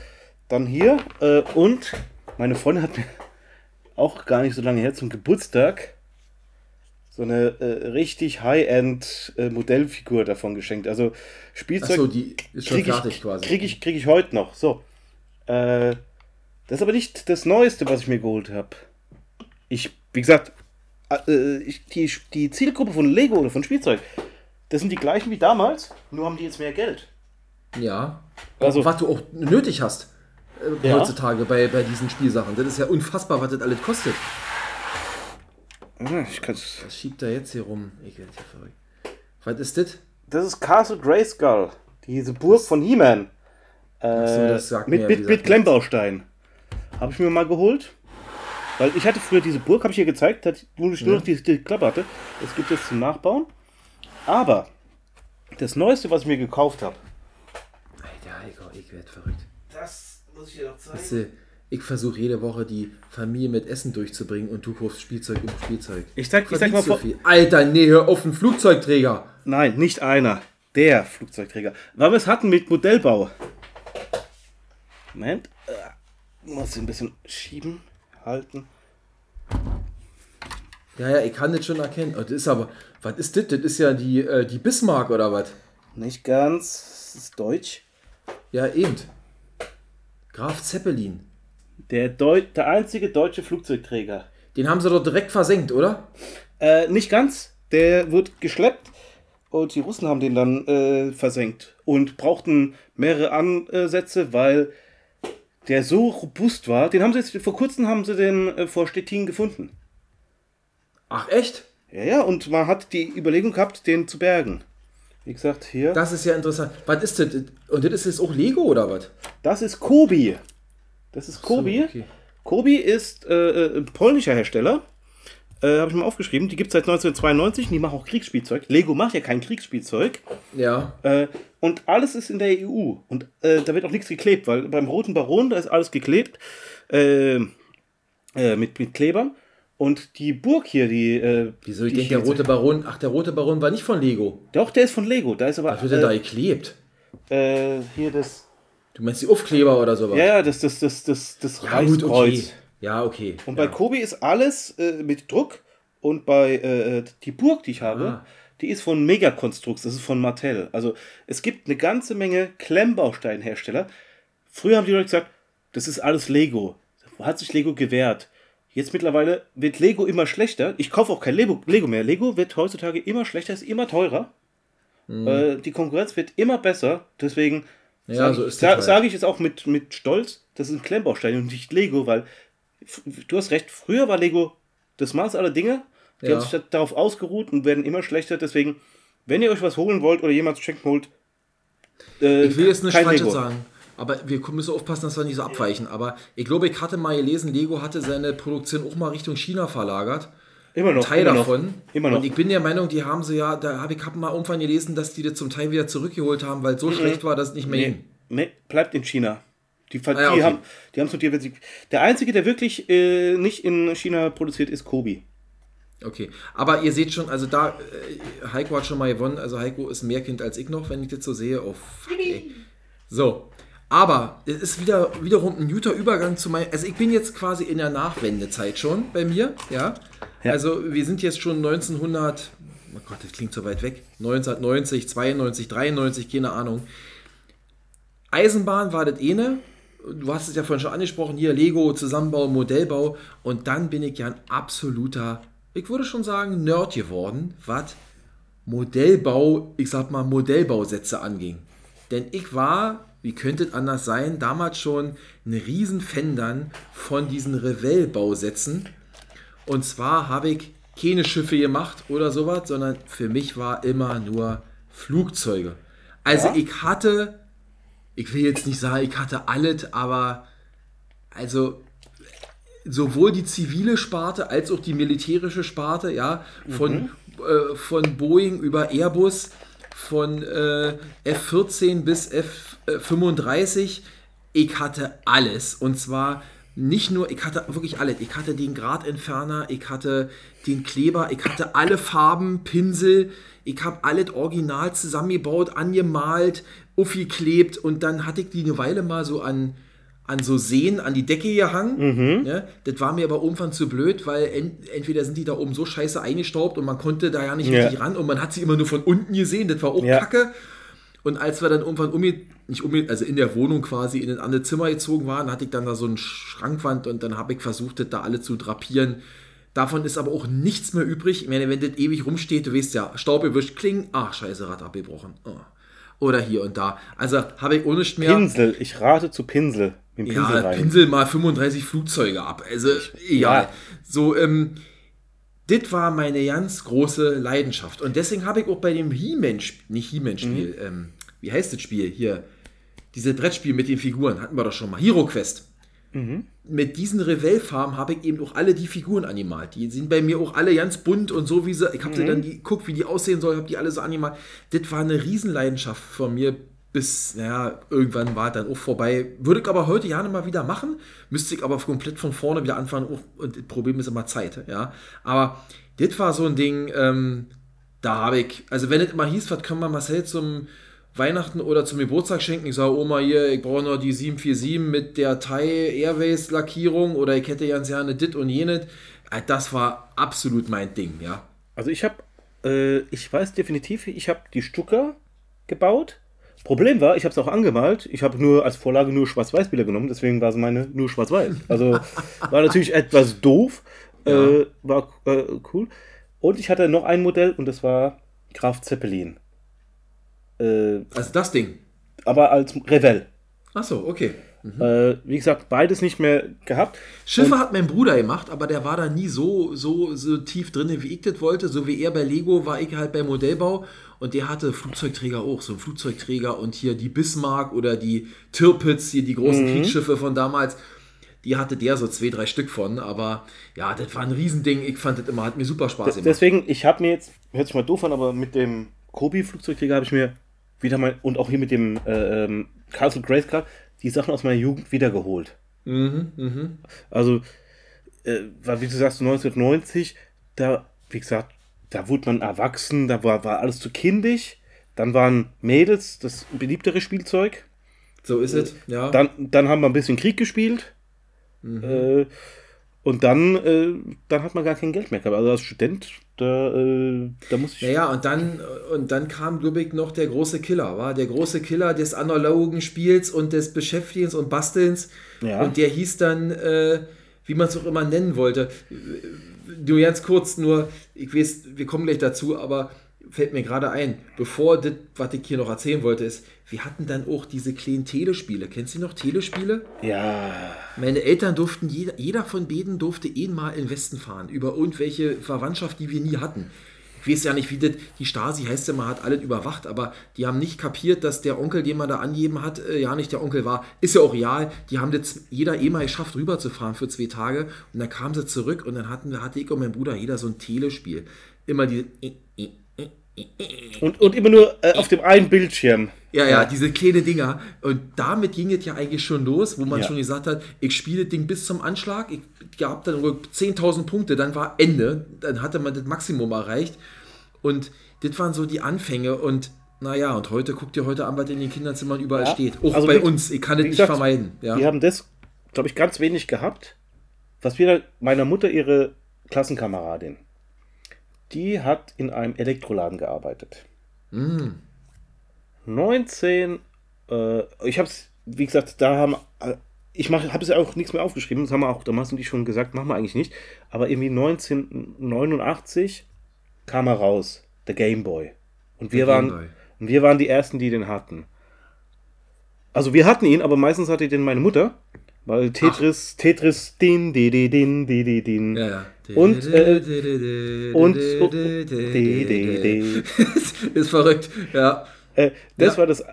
[SPEAKER 3] Dann hier äh, und meine Freundin hat mir auch gar nicht so lange her zum Geburtstag so eine äh, richtig High-End äh, Modellfigur davon geschenkt. Also Spielzeug
[SPEAKER 4] Achso, die ist schon fertig
[SPEAKER 3] ich,
[SPEAKER 4] quasi.
[SPEAKER 3] Kriege ich, krieg ich heute noch. So. Äh, das ist aber nicht das Neueste, was ich mir geholt habe. Ich, wie gesagt, äh, ich, die, die Zielgruppe von Lego oder von Spielzeug, das sind die gleichen wie damals, nur haben die jetzt mehr Geld.
[SPEAKER 4] Ja.
[SPEAKER 3] Also-
[SPEAKER 4] Also, was du auch nötig hast äh,
[SPEAKER 3] Ja.
[SPEAKER 4] heutzutage bei, bei diesen Spielsachen. Das ist ja unfassbar, was das alles kostet.
[SPEAKER 3] Ah, Ich kann's.
[SPEAKER 4] Was schiebt er jetzt hier rum? Ich werde hier verrückt. Was ist das?
[SPEAKER 3] Das ist Castle Grayskull, diese Burg von He-Man. Äh,
[SPEAKER 4] so, das sagt
[SPEAKER 3] mit
[SPEAKER 4] mir,
[SPEAKER 3] mit, mit Klemmbaustein. Habe ich mir mal geholt. Weil ich hatte früher diese Burg, habe ich hier gezeigt, wo ich nur noch die, die Klappe hatte. Das gibt es zum Nachbauen. Aber das Neueste, was ich mir gekauft habe,
[SPEAKER 4] Alter, Heiko, ich werde verrückt.
[SPEAKER 3] das muss ich dir noch zeigen.
[SPEAKER 4] Ich versuche jede Woche die Familie mit Essen durchzubringen und du kaufst Spielzeug um Spielzeug.
[SPEAKER 3] Ich sag, ich sag mal
[SPEAKER 4] so viel. Alter, nee, hör auf, ein Flugzeugträger.
[SPEAKER 3] Nein, nicht einer. Der Flugzeugträger. Weil wir es hatten mit Modellbau. Moment. Äh, muss ich ein bisschen schieben, halten.
[SPEAKER 4] Ja, ja, ich kann das schon erkennen. Und das ist aber, was ist das? Das ist ja die, äh, die Bismarck oder was?
[SPEAKER 3] Nicht ganz. Das ist deutsch.
[SPEAKER 4] Ja, eben. Graf Zeppelin.
[SPEAKER 3] Der, Deu der einzige deutsche Flugzeugträger.
[SPEAKER 4] Den haben sie doch direkt versenkt, oder?
[SPEAKER 3] Äh, nicht ganz. Der wird geschleppt und die Russen haben den dann äh, versenkt und brauchten mehrere Ansätze, weil der so robust war. Den haben sie jetzt vor kurzem haben sie den äh, vor Stettin gefunden.
[SPEAKER 4] Ach, echt?
[SPEAKER 3] Ja, ja, und man hat die Überlegung gehabt, den zu bergen. Wie gesagt, hier. Das,
[SPEAKER 4] Das ist ja interessant. Was ist das? Und das ist jetzt auch Lego oder was?
[SPEAKER 3] ist Kobi. Das ist Kobi.
[SPEAKER 4] okay.
[SPEAKER 3] Kobi ist äh, äh, ein polnischer Hersteller. Äh, Habe ich mal aufgeschrieben. Die gibt es seit 1992. Die machen auch Kriegsspielzeug. Lego macht ja kein Kriegsspielzeug.
[SPEAKER 4] Ja.
[SPEAKER 3] Äh, und alles ist in der EU. Und äh, da wird auch nichts geklebt, weil beim Roten Baron, da ist alles geklebt. Äh, äh, mit, mit Klebern. Und die Burg hier, die. Äh,
[SPEAKER 4] Wieso? Ich
[SPEAKER 3] die
[SPEAKER 4] denke, der rote Baron. Ach, der rote Baron war nicht von Lego.
[SPEAKER 3] Doch, der ist von Lego. Da ist aber.
[SPEAKER 4] Was wird denn da
[SPEAKER 3] Äh,
[SPEAKER 4] geklebt?
[SPEAKER 3] äh, hier das.
[SPEAKER 4] Du meinst die Aufkleber oder sowas?
[SPEAKER 3] Ja, ja, das, das, das, das, das
[SPEAKER 4] ja gut,
[SPEAKER 3] Reichskreuz.
[SPEAKER 4] okay. Ja, okay.
[SPEAKER 3] Und
[SPEAKER 4] ja.
[SPEAKER 3] bei Kobi ist alles äh, mit Druck. Und bei äh, die Burg, die ich habe,
[SPEAKER 4] Ah.
[SPEAKER 3] die ist von Megakonstrux, das ist von Mattel. Also es gibt eine ganze Menge Klemmbausteinhersteller. Früher haben die Leute gesagt, das ist alles Lego. Hat sich Lego gewehrt. Jetzt mittlerweile wird Lego immer schlechter. Ich kaufe auch kein Lego, Lego mehr. Lego wird heutzutage immer schlechter, ist immer teurer. Äh, die Konkurrenz wird immer besser. Deswegen
[SPEAKER 4] Ja,
[SPEAKER 3] sage
[SPEAKER 4] so
[SPEAKER 3] ich,
[SPEAKER 4] ist das halt.
[SPEAKER 3] sage ich jetzt auch mit, mit Stolz, das ist ein Klemmbaustein und nicht Lego, weil du hast recht, früher war Lego das Maß aller Dinge. Die
[SPEAKER 4] Ja.
[SPEAKER 3] haben sich da- darauf ausgeruht und werden immer schlechter. Deswegen, wenn ihr euch was holen wollt oder jemand schenken wollt, äh,
[SPEAKER 4] Ich will jetzt nicht
[SPEAKER 3] Lego.
[SPEAKER 4] sagen. Aber wir müssen aufpassen, dass wir nicht so abweichen. Aber ich glaube, ich hatte mal gelesen, Lego hatte seine Produktion auch mal Richtung China verlagert.
[SPEAKER 3] Immer noch.
[SPEAKER 4] Teil
[SPEAKER 3] immer
[SPEAKER 4] davon.
[SPEAKER 3] Noch, immer noch.
[SPEAKER 4] Und ich bin der Meinung, die haben sie ja, da habe ich hab mal irgendwann gelesen, dass die das zum Teil wieder zurückgeholt haben, weil es so schlecht war, dass es nicht mehr
[SPEAKER 3] Mhm. nee,
[SPEAKER 4] ging.
[SPEAKER 3] nee, bleibt in China. Die,
[SPEAKER 4] Ah ja,
[SPEAKER 3] die
[SPEAKER 4] okay.
[SPEAKER 3] haben die haben so diversif- Der einzige, der wirklich äh, nicht in China produziert, ist Kobi.
[SPEAKER 4] Okay, aber ihr seht schon, also da, äh, Heiko hat schon mal gewonnen, also Heiko ist mehr Kind als ich noch, wenn ich das so sehe. Oh, fuck, ey. So, aber es ist wieder wiederum ein guter Übergang zu meinem, also ich bin jetzt quasi in der Nachwendezeit schon bei mir, ja.
[SPEAKER 3] Ja.
[SPEAKER 4] Also wir sind jetzt schon 1900, oh Gott, das klingt so weit weg, 1990, 92, 93, keine Ahnung. Eisenbahn war das eine. Du hast es ja vorhin schon angesprochen, hier Lego, Zusammenbau, Modellbau. Und dann bin ich ja ein absoluter, ich würde schon sagen, Nerd geworden, was Modellbau, ich sag mal Modellbausätze anging. Denn ich war, wie könnte es anders sein, damals schon ein Riesenfan dann von diesen Revell-Bausätzen. Und zwar habe ich keine Schiffe gemacht oder sowas, sondern für mich war immer nur Flugzeuge. Also
[SPEAKER 3] Ja?
[SPEAKER 4] ich hatte, ich will jetzt nicht sagen, ich hatte alles, aber also sowohl die zivile Sparte als auch die militärische Sparte, ja, von, äh, von Boeing über Airbus, von äh, F-14 bis F-35, ich hatte alles. Und zwar nicht nur, ich hatte wirklich alles. Ich hatte den Gradentferner, ich hatte den Kleber, ich hatte alle Farben, Pinsel, ich habe alles original zusammengebaut, angemalt, aufgeklebt und dann hatte ich die eine Weile mal so an, an so Seen an die Decke gehangen. Ja, das war mir aber irgendwann zu blöd, weil ent, entweder sind die da oben so scheiße eingestaubt und man konnte da ja nicht
[SPEAKER 3] Ja.
[SPEAKER 4] richtig ran und man hat sie immer nur von unten gesehen, das war auch
[SPEAKER 3] Ja.
[SPEAKER 4] kacke. Und als wir dann irgendwann um, nicht um, also in der Wohnung quasi in ein anderes Zimmer gezogen waren, hatte ich dann da so eine Schrankwand und dann habe ich versucht, das da alle zu drapieren. Davon ist aber auch nichts mehr übrig. Ich meine, wenn das ewig rumsteht, du weißt ja, Staub erwischt, kling, ach scheiße, Rad abgebrochen. Oh. Oder hier und da. Also habe ich ohne mehr.
[SPEAKER 3] Pinsel, ich rate zu Pinsel. Pinsel
[SPEAKER 4] Ja,
[SPEAKER 3] rein.
[SPEAKER 4] Pinsel mal 35 Flugzeuge ab. Also, egal.
[SPEAKER 3] ja.
[SPEAKER 4] So, ähm, das war meine ganz große Leidenschaft. Und deswegen habe ich auch bei dem He-Man, nicht He-Man-Spiel,
[SPEAKER 3] Mhm.
[SPEAKER 4] ähm, wie heißt das Spiel hier? Dieses Brettspiel mit den Figuren, hatten wir doch schon mal. Hero Quest.
[SPEAKER 3] Mhm.
[SPEAKER 4] Mit diesen Revell-Farben habe ich eben auch alle die Figuren animalt. Die sind bei mir auch alle ganz bunt und so wie sie. Ich habe
[SPEAKER 3] Mhm.
[SPEAKER 4] sie dann die, guckt, wie die aussehen sollen, habe die alle so animalt. Das war eine Riesenleidenschaft von mir. Bis, naja, irgendwann war dann auch vorbei. Würde ich aber heute gerne mal wieder machen. Müsste ich aber komplett von vorne wieder anfangen. Und das Problem ist immer Zeit. Ja. Aber das war so ein Ding, ähm, da habe ich, also wenn es immer hieß, was können wir Marcel zum Weihnachten oder zum Geburtstag schenken, ich sage, Oma, hier, ich brauche noch die 747 mit der Thai Airways Lackierung oder ich hätte ganz gerne dit und jenes. Äh, Das war absolut mein Ding, ja.
[SPEAKER 3] Also ich habe, äh, ich weiß definitiv, ich habe die Stucker gebaut. Problem war, ich habe es auch angemalt. Ich habe nur als Vorlage nur Schwarz-Weiß-Bilder genommen, deswegen war es meine nur Schwarz-Weiß. Also war natürlich etwas doof, äh, war äh, cool. Und ich hatte noch ein Modell und das war Graf Zeppelin. Äh,
[SPEAKER 4] Also das Ding.
[SPEAKER 3] aber als Revell.
[SPEAKER 4] Achso, okay.
[SPEAKER 3] Äh, wie gesagt, beides nicht mehr gehabt.
[SPEAKER 4] Schiffe hat mein Bruder gemacht, aber der war da nie so, so, so tief drin, wie ich das wollte. So wie er bei Lego war ich halt beim Modellbau und der hatte Flugzeugträger auch, so ein Flugzeugträger und hier die Bismarck oder die Tirpitz, hier die großen Kriegsschiffe von damals. Die hatte der so zwei, drei Stück von, aber ja, das war ein Riesending. Ich fand das immer, hat mir super Spaß gemacht.
[SPEAKER 3] Deswegen, ich habe mir jetzt, hört sich mal doof an, aber mit dem Kobi-Flugzeugträger habe ich mir wieder mal, und auch hier mit dem äh, ähm, Castle Grayskull, die Sachen aus meiner Jugend wiedergeholt.
[SPEAKER 4] Mhm,
[SPEAKER 3] Also, äh, weil, wie du sagst, 1990, da, wie gesagt, da wurde man erwachsen, da war, war alles zu kindisch. Dann waren Mädels das beliebtere Spielzeug.
[SPEAKER 4] So ist es, ja.
[SPEAKER 3] Dann, dann haben wir ein bisschen Krieg gespielt. Äh, und dann, äh, dann hat man gar kein Geld mehr gehabt. Also als Student, da, äh, da muss ich.
[SPEAKER 4] Ja, ja, und dann, und dann kam, glaube ich, noch der große Killer, war der große Killer des analogen Spiels und des Beschäftigens und Bastelns.
[SPEAKER 3] Ja.
[SPEAKER 4] Und der hieß dann, äh, wie man es auch immer nennen wollte. Nur ganz kurz, nur, ich weiß, wir kommen gleich dazu, aber fällt mir gerade ein, bevor das, was ich hier noch erzählen wollte, ist, wir hatten dann auch diese kleinen Telespiele. Kennst du noch Telespiele?
[SPEAKER 3] Ja.
[SPEAKER 4] Meine Eltern durften, jeder, jeder von beiden durfte eh mal in den Westen fahren, über irgendwelche Verwandtschaft, die wir nie hatten. Ich weiß ja nicht, wie das, die Stasi heißt man hat alles überwacht, aber die haben nicht kapiert, dass der Onkel, den man da angeben hat, äh, ja nicht der Onkel war. Ist ja auch real. Die haben das jeder eh mal geschafft, rüberzufahren für zwei Tage und dann kamen sie zurück und dann hatten wir, hatte ich und mein Bruder jeder so ein Telespiel. Immer die.
[SPEAKER 3] Und, und immer nur äh, auf dem einen Bildschirm.
[SPEAKER 4] Ja, ja, diese kleine Dinger. Und damit ging es ja eigentlich schon los, wo man schon gesagt hat, ich spiele das Ding bis zum Anschlag. Ich gab dann nur 10.000 Punkte, dann war Ende. Dann hatte man das Maximum erreicht. Und das waren so die Anfänge. Und naja, und heute guckt ihr heute an, was in den Kinderzimmern überall
[SPEAKER 3] Ja.
[SPEAKER 4] steht. Auch
[SPEAKER 3] Also
[SPEAKER 4] bei
[SPEAKER 3] wie-
[SPEAKER 4] uns. Ich kann das
[SPEAKER 3] wie
[SPEAKER 4] nicht
[SPEAKER 3] gesagt,
[SPEAKER 4] vermeiden. Ja.
[SPEAKER 3] Wir haben das, glaube ich, ganz wenig gehabt. Was wir meiner Mutter, ihre Klassenkameradin, die hat in einem Elektroladen gearbeitet.
[SPEAKER 4] Mm.
[SPEAKER 3] 19, äh, ich habe es, wie gesagt, da haben, äh, ich habe es ja auch nichts mehr aufgeschrieben, das haben wir auch damals und die schon gesagt, machen wir eigentlich nicht, aber irgendwie 1989 kam er raus, der Game Boy. Und wir,
[SPEAKER 4] Der
[SPEAKER 3] waren,
[SPEAKER 4] Boy.
[SPEAKER 3] und wir waren die Ersten, die den hatten. Also wir hatten ihn, aber meistens hatte den meine Mutter, weil Tetris, Tetris, din, di, di, din, di, di, din.
[SPEAKER 4] Ja, ja.
[SPEAKER 3] Und, äh, und, und, di, di.
[SPEAKER 4] ist verrückt, ja.
[SPEAKER 3] Äh, das
[SPEAKER 4] Ja.
[SPEAKER 3] war das,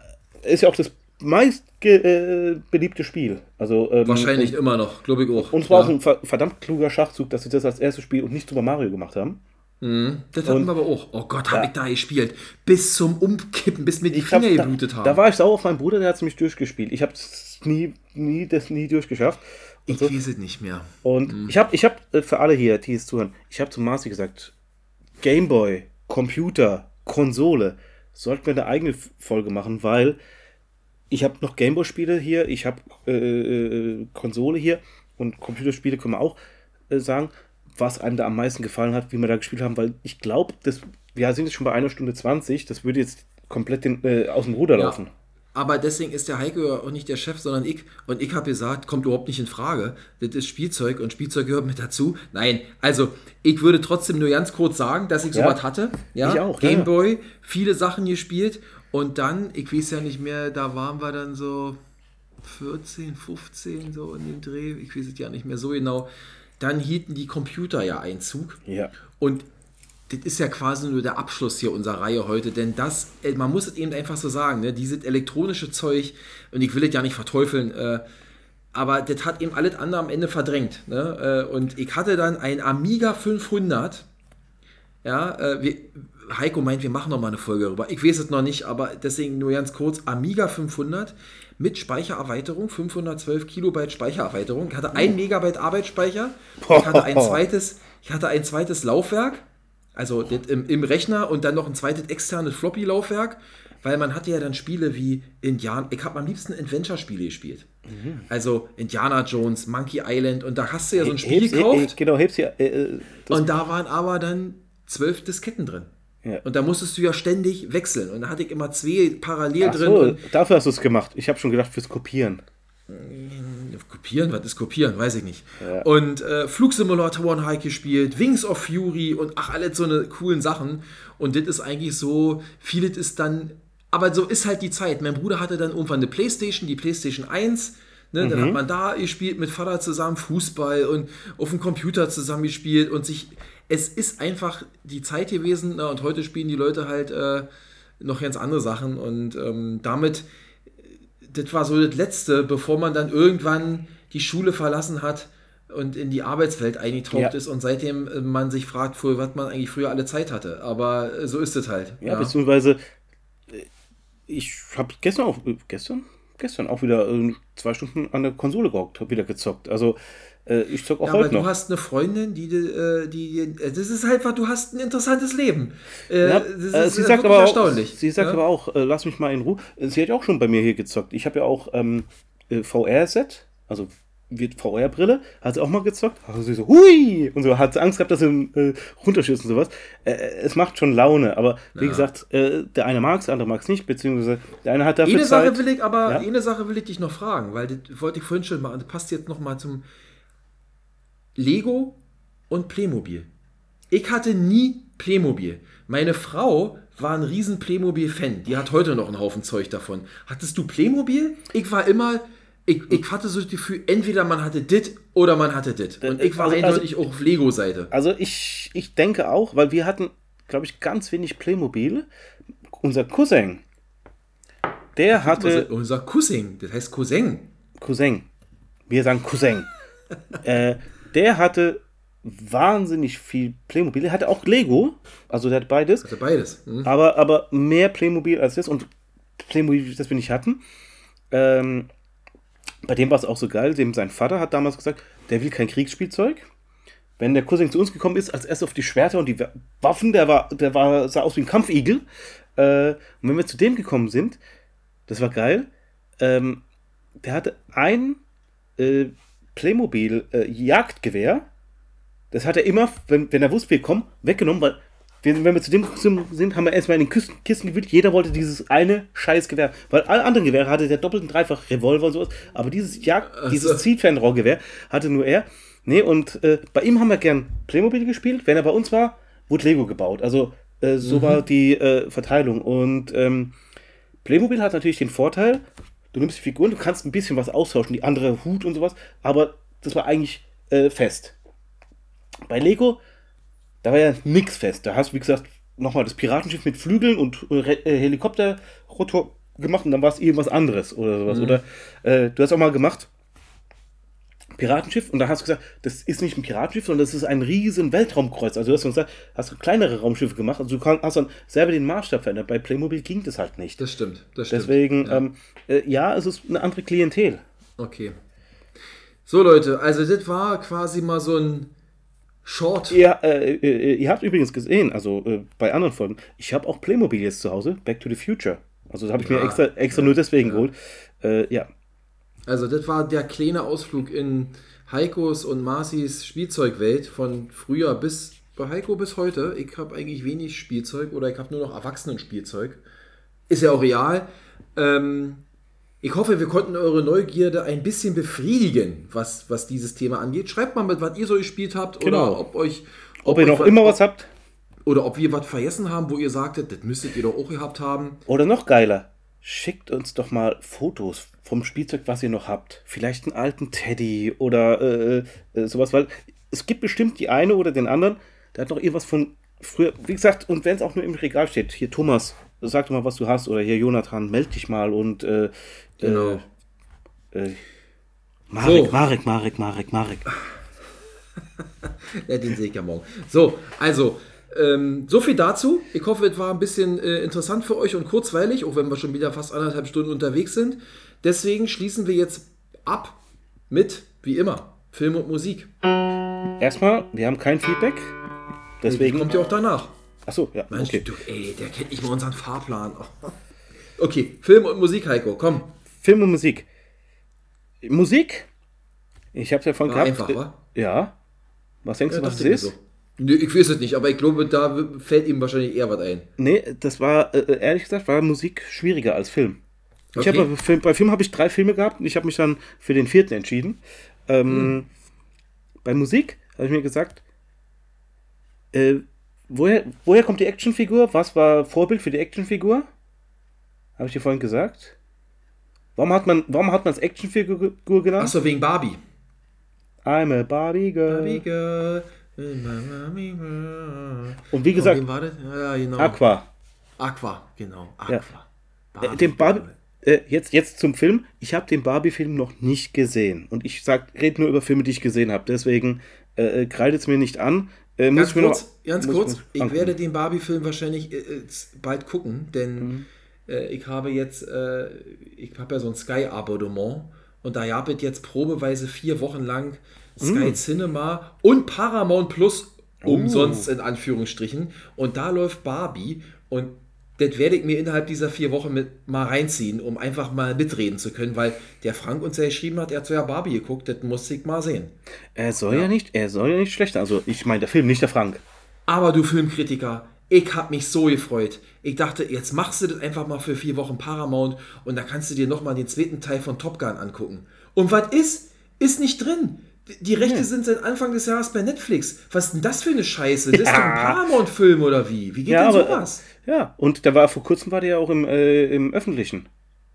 [SPEAKER 3] ist ja auch das meist äh, beliebte Spiel. Also, ähm,
[SPEAKER 4] Wahrscheinlich
[SPEAKER 3] Und,
[SPEAKER 4] immer noch, glaube ich auch.
[SPEAKER 3] und es war
[SPEAKER 4] ja.
[SPEAKER 3] auch ein ver verdammt kluger Schachzug, dass sie das als erstes Spiel und nicht Super Mario gemacht haben.
[SPEAKER 4] Das hatten wir aber auch. Oh Gott, habe ich da gespielt. Bis zum Umkippen, bis mir die
[SPEAKER 3] Ich hab,
[SPEAKER 4] Finger
[SPEAKER 3] da,
[SPEAKER 4] geblutet haben.
[SPEAKER 3] da war ich sauer auf meinen Bruder, der hat es mich durchgespielt. Ich habe nie, nie, das nie durchgeschafft. Und
[SPEAKER 4] ich
[SPEAKER 3] so.
[SPEAKER 4] weiß es nicht mehr.
[SPEAKER 3] Und ich habe, ich habe äh, für alle hier, die es zuhören, ich habe zu Marci gesagt, Gameboy, Computer, Konsole, sollten wir eine eigene Folge machen, weil ich habe noch Gameboy-Spiele hier, ich habe äh, äh, Konsole hier und Computerspiele können wir auch äh, sagen, was einem da am meisten gefallen hat, wie wir da gespielt haben, weil ich glaube, das, wir sind jetzt schon bei einer Stunde 20, das würde jetzt komplett den, äh, aus dem Ruder laufen.
[SPEAKER 4] Aber deswegen ist der Heiko ja auch nicht der Chef, sondern ich. Und ich habe gesagt, kommt überhaupt nicht in Frage. Das ist Spielzeug und Spielzeug gehört mit dazu. Nein, also ich würde trotzdem nur ganz kurz sagen, dass ich
[SPEAKER 3] Ja.
[SPEAKER 4] sowas hatte. Ja,
[SPEAKER 3] Ich auch, ja.
[SPEAKER 4] Gameboy, viele Sachen gespielt. Und dann, ich weiß ja nicht mehr, da waren wir dann so 14, 15, so in dem Dreh. Ich weiß es ja nicht mehr so genau. Dann hielten die Computer ja Einzug.
[SPEAKER 3] Ja.
[SPEAKER 4] Und das ist ja quasi nur der Abschluss hier unserer Reihe heute, denn das, äh, man muss es eben einfach so sagen, ne, dieses elektronische Zeug, und ich will es ja nicht verteufeln, äh, aber das hat eben alles andere am Ende verdrängt. Ne? Äh, und ich hatte dann ein Amiga 500, ja, äh, wir, Heiko meint, wir machen noch mal eine Folge darüber. Ich weiß es noch nicht, aber deswegen nur ganz kurz. Amiga 500 mit Speichererweiterung, 512 Kilobyte Speichererweiterung. Ich hatte ein Megabyte Arbeitsspeicher. Ich hatte ein zweites, ich hatte ein zweites Laufwerk, also im, im Rechner und dann noch ein zweites externes Floppy-Laufwerk, weil man hatte ja dann Spiele wie Indian. Ich habe am liebsten Adventure-Spiele gespielt. Also Indiana Jones, Monkey Island und da hast du ja so ein Spiel
[SPEAKER 3] Heb's-
[SPEAKER 4] gekauft.
[SPEAKER 3] genau, heb's hier. Äh, äh,
[SPEAKER 4] Und da waren aber dann zwölf Disketten drin.
[SPEAKER 3] Ja.
[SPEAKER 4] Und da musstest du ja ständig wechseln. Und da hatte ich immer zwei parallel drin.
[SPEAKER 3] so,
[SPEAKER 4] Und
[SPEAKER 3] dafür hast du es gemacht. Ich habe schon gedacht, fürs Kopieren.
[SPEAKER 4] Kopieren, was ist kopieren? Weiß ich nicht. Und äh, Flugsimulatoren habe ich gespielt, Wings of Fury und ach, alles so eine coolen Sachen. Und das ist eigentlich so, vieles ist dann, aber so ist halt die Zeit. Mein Bruder hatte dann irgendwann eine Playstation, die Playstation 1. Ne, Dann hat man da gespielt mit Vater zusammen Fußball und auf dem Computer zusammen gespielt und sich. Es ist einfach die Zeit gewesen na, und heute spielen die Leute halt äh, noch ganz andere Sachen und ähm, damit das war so das Letzte, bevor man dann irgendwann die Schule verlassen hat und in die Arbeitswelt eingetaucht
[SPEAKER 3] Ja.
[SPEAKER 4] ist und seitdem äh, man sich fragt, für was man eigentlich früher alle Zeit hatte. Aber äh, so ist es halt.
[SPEAKER 3] Ja, beziehungsweise äh, ich habe gestern auch, gestern? Gestern auch wieder äh, zwei Stunden an der Konsole gehockt, habe wieder gezockt. Also äh, ich zock auch
[SPEAKER 4] Ja, aber
[SPEAKER 3] heute
[SPEAKER 4] du
[SPEAKER 3] noch.
[SPEAKER 4] hast eine Freundin, die, äh, die, äh, das ist halt, du hast ein interessantes Leben. Äh,
[SPEAKER 3] Ja,
[SPEAKER 4] das ist
[SPEAKER 3] sie sagt aber auch,
[SPEAKER 4] erstaunlich.
[SPEAKER 3] sie sagt
[SPEAKER 4] ja?
[SPEAKER 3] aber auch, lass mich mal in Ruhe. Sie hat ja auch schon bei mir hier gezockt. Ich habe ja auch ähm, äh, VR-Set, also wird VR-Brille, hat sie auch mal gezockt. Also sie so, hui! Und so hat sie Angst gehabt, dass sie äh, runterschießt und sowas. Äh, es macht schon Laune, aber wie gesagt, äh, der eine mag es, der andere mag es nicht, beziehungsweise der eine hat dafür
[SPEAKER 4] Eine Sache
[SPEAKER 3] Zeit.
[SPEAKER 4] will ich aber,
[SPEAKER 3] Ja?
[SPEAKER 4] eine Sache will ich dich noch fragen, weil das wollte ich vorhin schon machen. Das passt jetzt noch mal zum Lego und Playmobil. Ich hatte nie Playmobil. Meine Frau war ein riesen Playmobil-Fan. Die hat heute noch einen Haufen Zeug davon. Hattest du Playmobil? Ich war immer, ich, ich hatte so das Gefühl, entweder man hatte dit oder man hatte dit. Und ich war
[SPEAKER 3] Also- also-
[SPEAKER 4] eindeutig auch auf Lego-Seite.
[SPEAKER 3] Also ich, ich denke auch, weil wir hatten, glaube ich, ganz wenig Playmobil. Unser Cousin, der hatte...
[SPEAKER 4] unser, Cousin, das heißt Cousin.
[SPEAKER 3] Cousin. Wir sagen Cousin. äh, der hatte wahnsinnig viel Playmobil. Der hatte auch Lego. Also der hat beides.
[SPEAKER 4] Also beides. Hm?
[SPEAKER 3] Aber, aber mehr Playmobil als das. Und Playmobil, das wir nicht hatten. Ähm, bei dem war es auch so geil. Dem sein Vater hat damals gesagt, der will kein Kriegsspielzeug. Wenn der Cousin zu uns gekommen ist, als erstes auf die Schwerter und die Waffen, der war, der war, sah aus wie ein Kampfigel. Äh, und wenn wir zu dem gekommen sind, das war geil. Ähm, der hatte ein äh, Playmobil äh, Jagdgewehr. Das hat er immer, wenn, wenn er wusste, wir kommen, weggenommen, weil wir, wenn wir zu dem sind, haben wir erstmal in den Kisten, Kisten gewühlt. Jeder wollte dieses eine scheiß Gewehr. Weil alle anderen Gewehre hatte der doppelt und dreifach Revolver und sowas. Aber dieses Jagd, dieses Zielfernrohrgewehr hatte nur er. Nee, und äh, bei ihm haben wir gern Playmobil gespielt. Wenn er bei uns war, wurde Lego gebaut. Also äh, so war die äh, Verteilung. Und ähm, Playmobil hat natürlich den Vorteil, du nimmst die Figuren, du kannst ein bisschen was austauschen, die andere Hut und sowas, aber das war eigentlich äh, fest. Bei Lego, da war ja nix fest. Da hast du, wie gesagt, nochmal das Piratenschiff mit Flügeln und äh, äh, Helikopterrotor gemacht und dann war es irgendwas anderes oder sowas. Oder äh, du hast auch mal gemacht, Piratenschiff und da hast du gesagt, das ist nicht ein Piratenschiff, sondern das ist ein riesen Weltraumkreuz. Also du hast gesagt, hast du kleinere Raumschiffe gemacht, also du kann, hast dann selber den Maßstab verändert. Bei Playmobil ging das halt nicht.
[SPEAKER 4] Das stimmt. Das stimmt.
[SPEAKER 3] Deswegen,
[SPEAKER 4] Ja.
[SPEAKER 3] ähm, äh, ja, es ist eine andere Klientel.
[SPEAKER 4] Okay. So, Leute, also das war quasi mal so ein Short.
[SPEAKER 3] Ja, äh, äh, ihr habt übrigens gesehen, also äh, bei anderen Folgen, ich habe auch Playmobil jetzt zu Hause, Back to the Future. Also das habe ich mir
[SPEAKER 4] Ja,
[SPEAKER 3] extra, extra nur deswegen geholt. Äh, ja,
[SPEAKER 4] Also, das war der kleine Ausflug in Heikos und Marcis Spielzeugwelt von früher bis bei Heiko bis heute. Ich habe eigentlich wenig Spielzeug oder ich habe nur noch Erwachsenenspielzeug. Ist ja auch real. Ähm, ich hoffe, wir konnten eure Neugierde ein bisschen befriedigen, was, was dieses Thema angeht. Schreibt mal mit, was ihr so gespielt habt
[SPEAKER 3] Genau.
[SPEAKER 4] oder ob euch.
[SPEAKER 3] ob ihr
[SPEAKER 4] euch
[SPEAKER 3] noch immer was habt
[SPEAKER 4] Oder ob wir was vergessen haben, wo ihr sagtet, das müsstet ihr doch auch gehabt haben.
[SPEAKER 3] oder noch geiler, schickt uns doch mal Fotos vom Spielzeug, was ihr noch habt. Vielleicht einen alten Teddy oder äh, äh, sowas, weil es gibt bestimmt die eine oder den anderen, der hat noch irgendwas von früher. Wie gesagt, und wenn es auch nur im Regal steht, hier Thomas, sag doch mal, was du hast, oder hier Jonathan, meld dich mal und äh,
[SPEAKER 4] Genau.
[SPEAKER 3] äh, Marek,
[SPEAKER 4] So.
[SPEAKER 3] Marek, Marek, Marek, Marek.
[SPEAKER 4] Ja, den sehe ich ja morgen. So, also, ähm, so viel dazu. Ich hoffe, es war ein bisschen äh, interessant für euch und kurzweilig, auch wenn wir schon wieder fast anderthalb Stunden unterwegs sind. Deswegen schließen wir jetzt ab mit, wie immer, Film und Musik.
[SPEAKER 3] Erstmal, wir haben kein Feedback. Deswegen.
[SPEAKER 4] Kommt ja auch danach.
[SPEAKER 3] Achso, ja,
[SPEAKER 4] Mensch,
[SPEAKER 3] okay.
[SPEAKER 4] du, ey, der kennt nicht mal unseren Fahrplan. Okay, Film und Musik, Heiko, komm.
[SPEAKER 3] Film und Musik. Musik? Ich hab's ja von
[SPEAKER 4] War
[SPEAKER 3] gehabt.
[SPEAKER 4] einfach, wa?
[SPEAKER 3] Ja. Was denkst
[SPEAKER 4] Ja,
[SPEAKER 3] du, was es
[SPEAKER 4] ich mir
[SPEAKER 3] ist?
[SPEAKER 4] so. Nö, ich weiß es nicht, aber ich glaube, da fällt ihm wahrscheinlich eher was ein.
[SPEAKER 3] Nee, das war, äh, ehrlich gesagt, war Musik schwieriger als Film. Ich
[SPEAKER 4] Okay.
[SPEAKER 3] habe bei Film, bei Film habe ich drei Filme gehabt und ich habe mich dann für den vierten entschieden. Ähm,
[SPEAKER 4] Hm.
[SPEAKER 3] Bei Musik habe ich mir gesagt, äh, woher, woher kommt die Actionfigur? Was war Vorbild für die Actionfigur? Habe ich dir vorhin gesagt. Warum hat man, warum hat man es Actionfigur genannt?
[SPEAKER 4] Achso, wegen Barbie.
[SPEAKER 3] I'm a Barbie girl.
[SPEAKER 4] Barbie Girl. Barbie.
[SPEAKER 3] Und wie gesagt?
[SPEAKER 4] Ja, genau.
[SPEAKER 3] Aqua.
[SPEAKER 4] Aqua, genau.
[SPEAKER 3] Ja.
[SPEAKER 4] Aqua.
[SPEAKER 3] Äh, den Barbie, äh, jetzt, jetzt zum Film. Ich habe den Barbie-Film noch nicht gesehen. Und ich rede nur über Filme, die ich gesehen habe. Deswegen äh, äh, kreidet es mir nicht an. Äh,
[SPEAKER 4] Ganz
[SPEAKER 3] ich
[SPEAKER 4] kurz,
[SPEAKER 3] noch,
[SPEAKER 4] ganz kurz. Ich
[SPEAKER 3] angucken.
[SPEAKER 4] werde den Barbie-Film wahrscheinlich äh, äh, bald gucken, denn
[SPEAKER 3] Mhm.
[SPEAKER 4] Äh, ich habe jetzt, äh, ich habe ja so ein Sky-Abonnement und da gab es jetzt probeweise vier Wochen lang Sky
[SPEAKER 3] Mhm.
[SPEAKER 4] Cinema und Paramount Plus
[SPEAKER 3] Oh.
[SPEAKER 4] umsonst in Anführungsstrichen und da läuft Barbie und das werde ich mir innerhalb dieser vier Wochen mit mal reinziehen, um einfach mal mitreden zu können, weil der Frank uns ja geschrieben hat, er hat so ja Barbie geguckt, das musste ich mal sehen.
[SPEAKER 3] Er soll ja. nicht, er soll ja nicht schlecht sein. Also ich meine der Film, nicht der Frank.
[SPEAKER 4] Aber du Filmkritiker, ich hab mich so gefreut. Ich dachte, jetzt machst du das einfach mal für vier Wochen Paramount und da kannst du dir nochmal den zweiten Teil von Top Gun angucken. Und was ist? Ist nicht drin. Die- Rechte sind seit Anfang des Jahres bei Netflix. Was ist denn das für eine Scheiße? Das ist doch ein Paramount-Film oder wie? Wie geht
[SPEAKER 3] Ja,
[SPEAKER 4] denn sowas?
[SPEAKER 3] äh, ja, und der war vor kurzem war der ja auch im, äh, im Öffentlichen.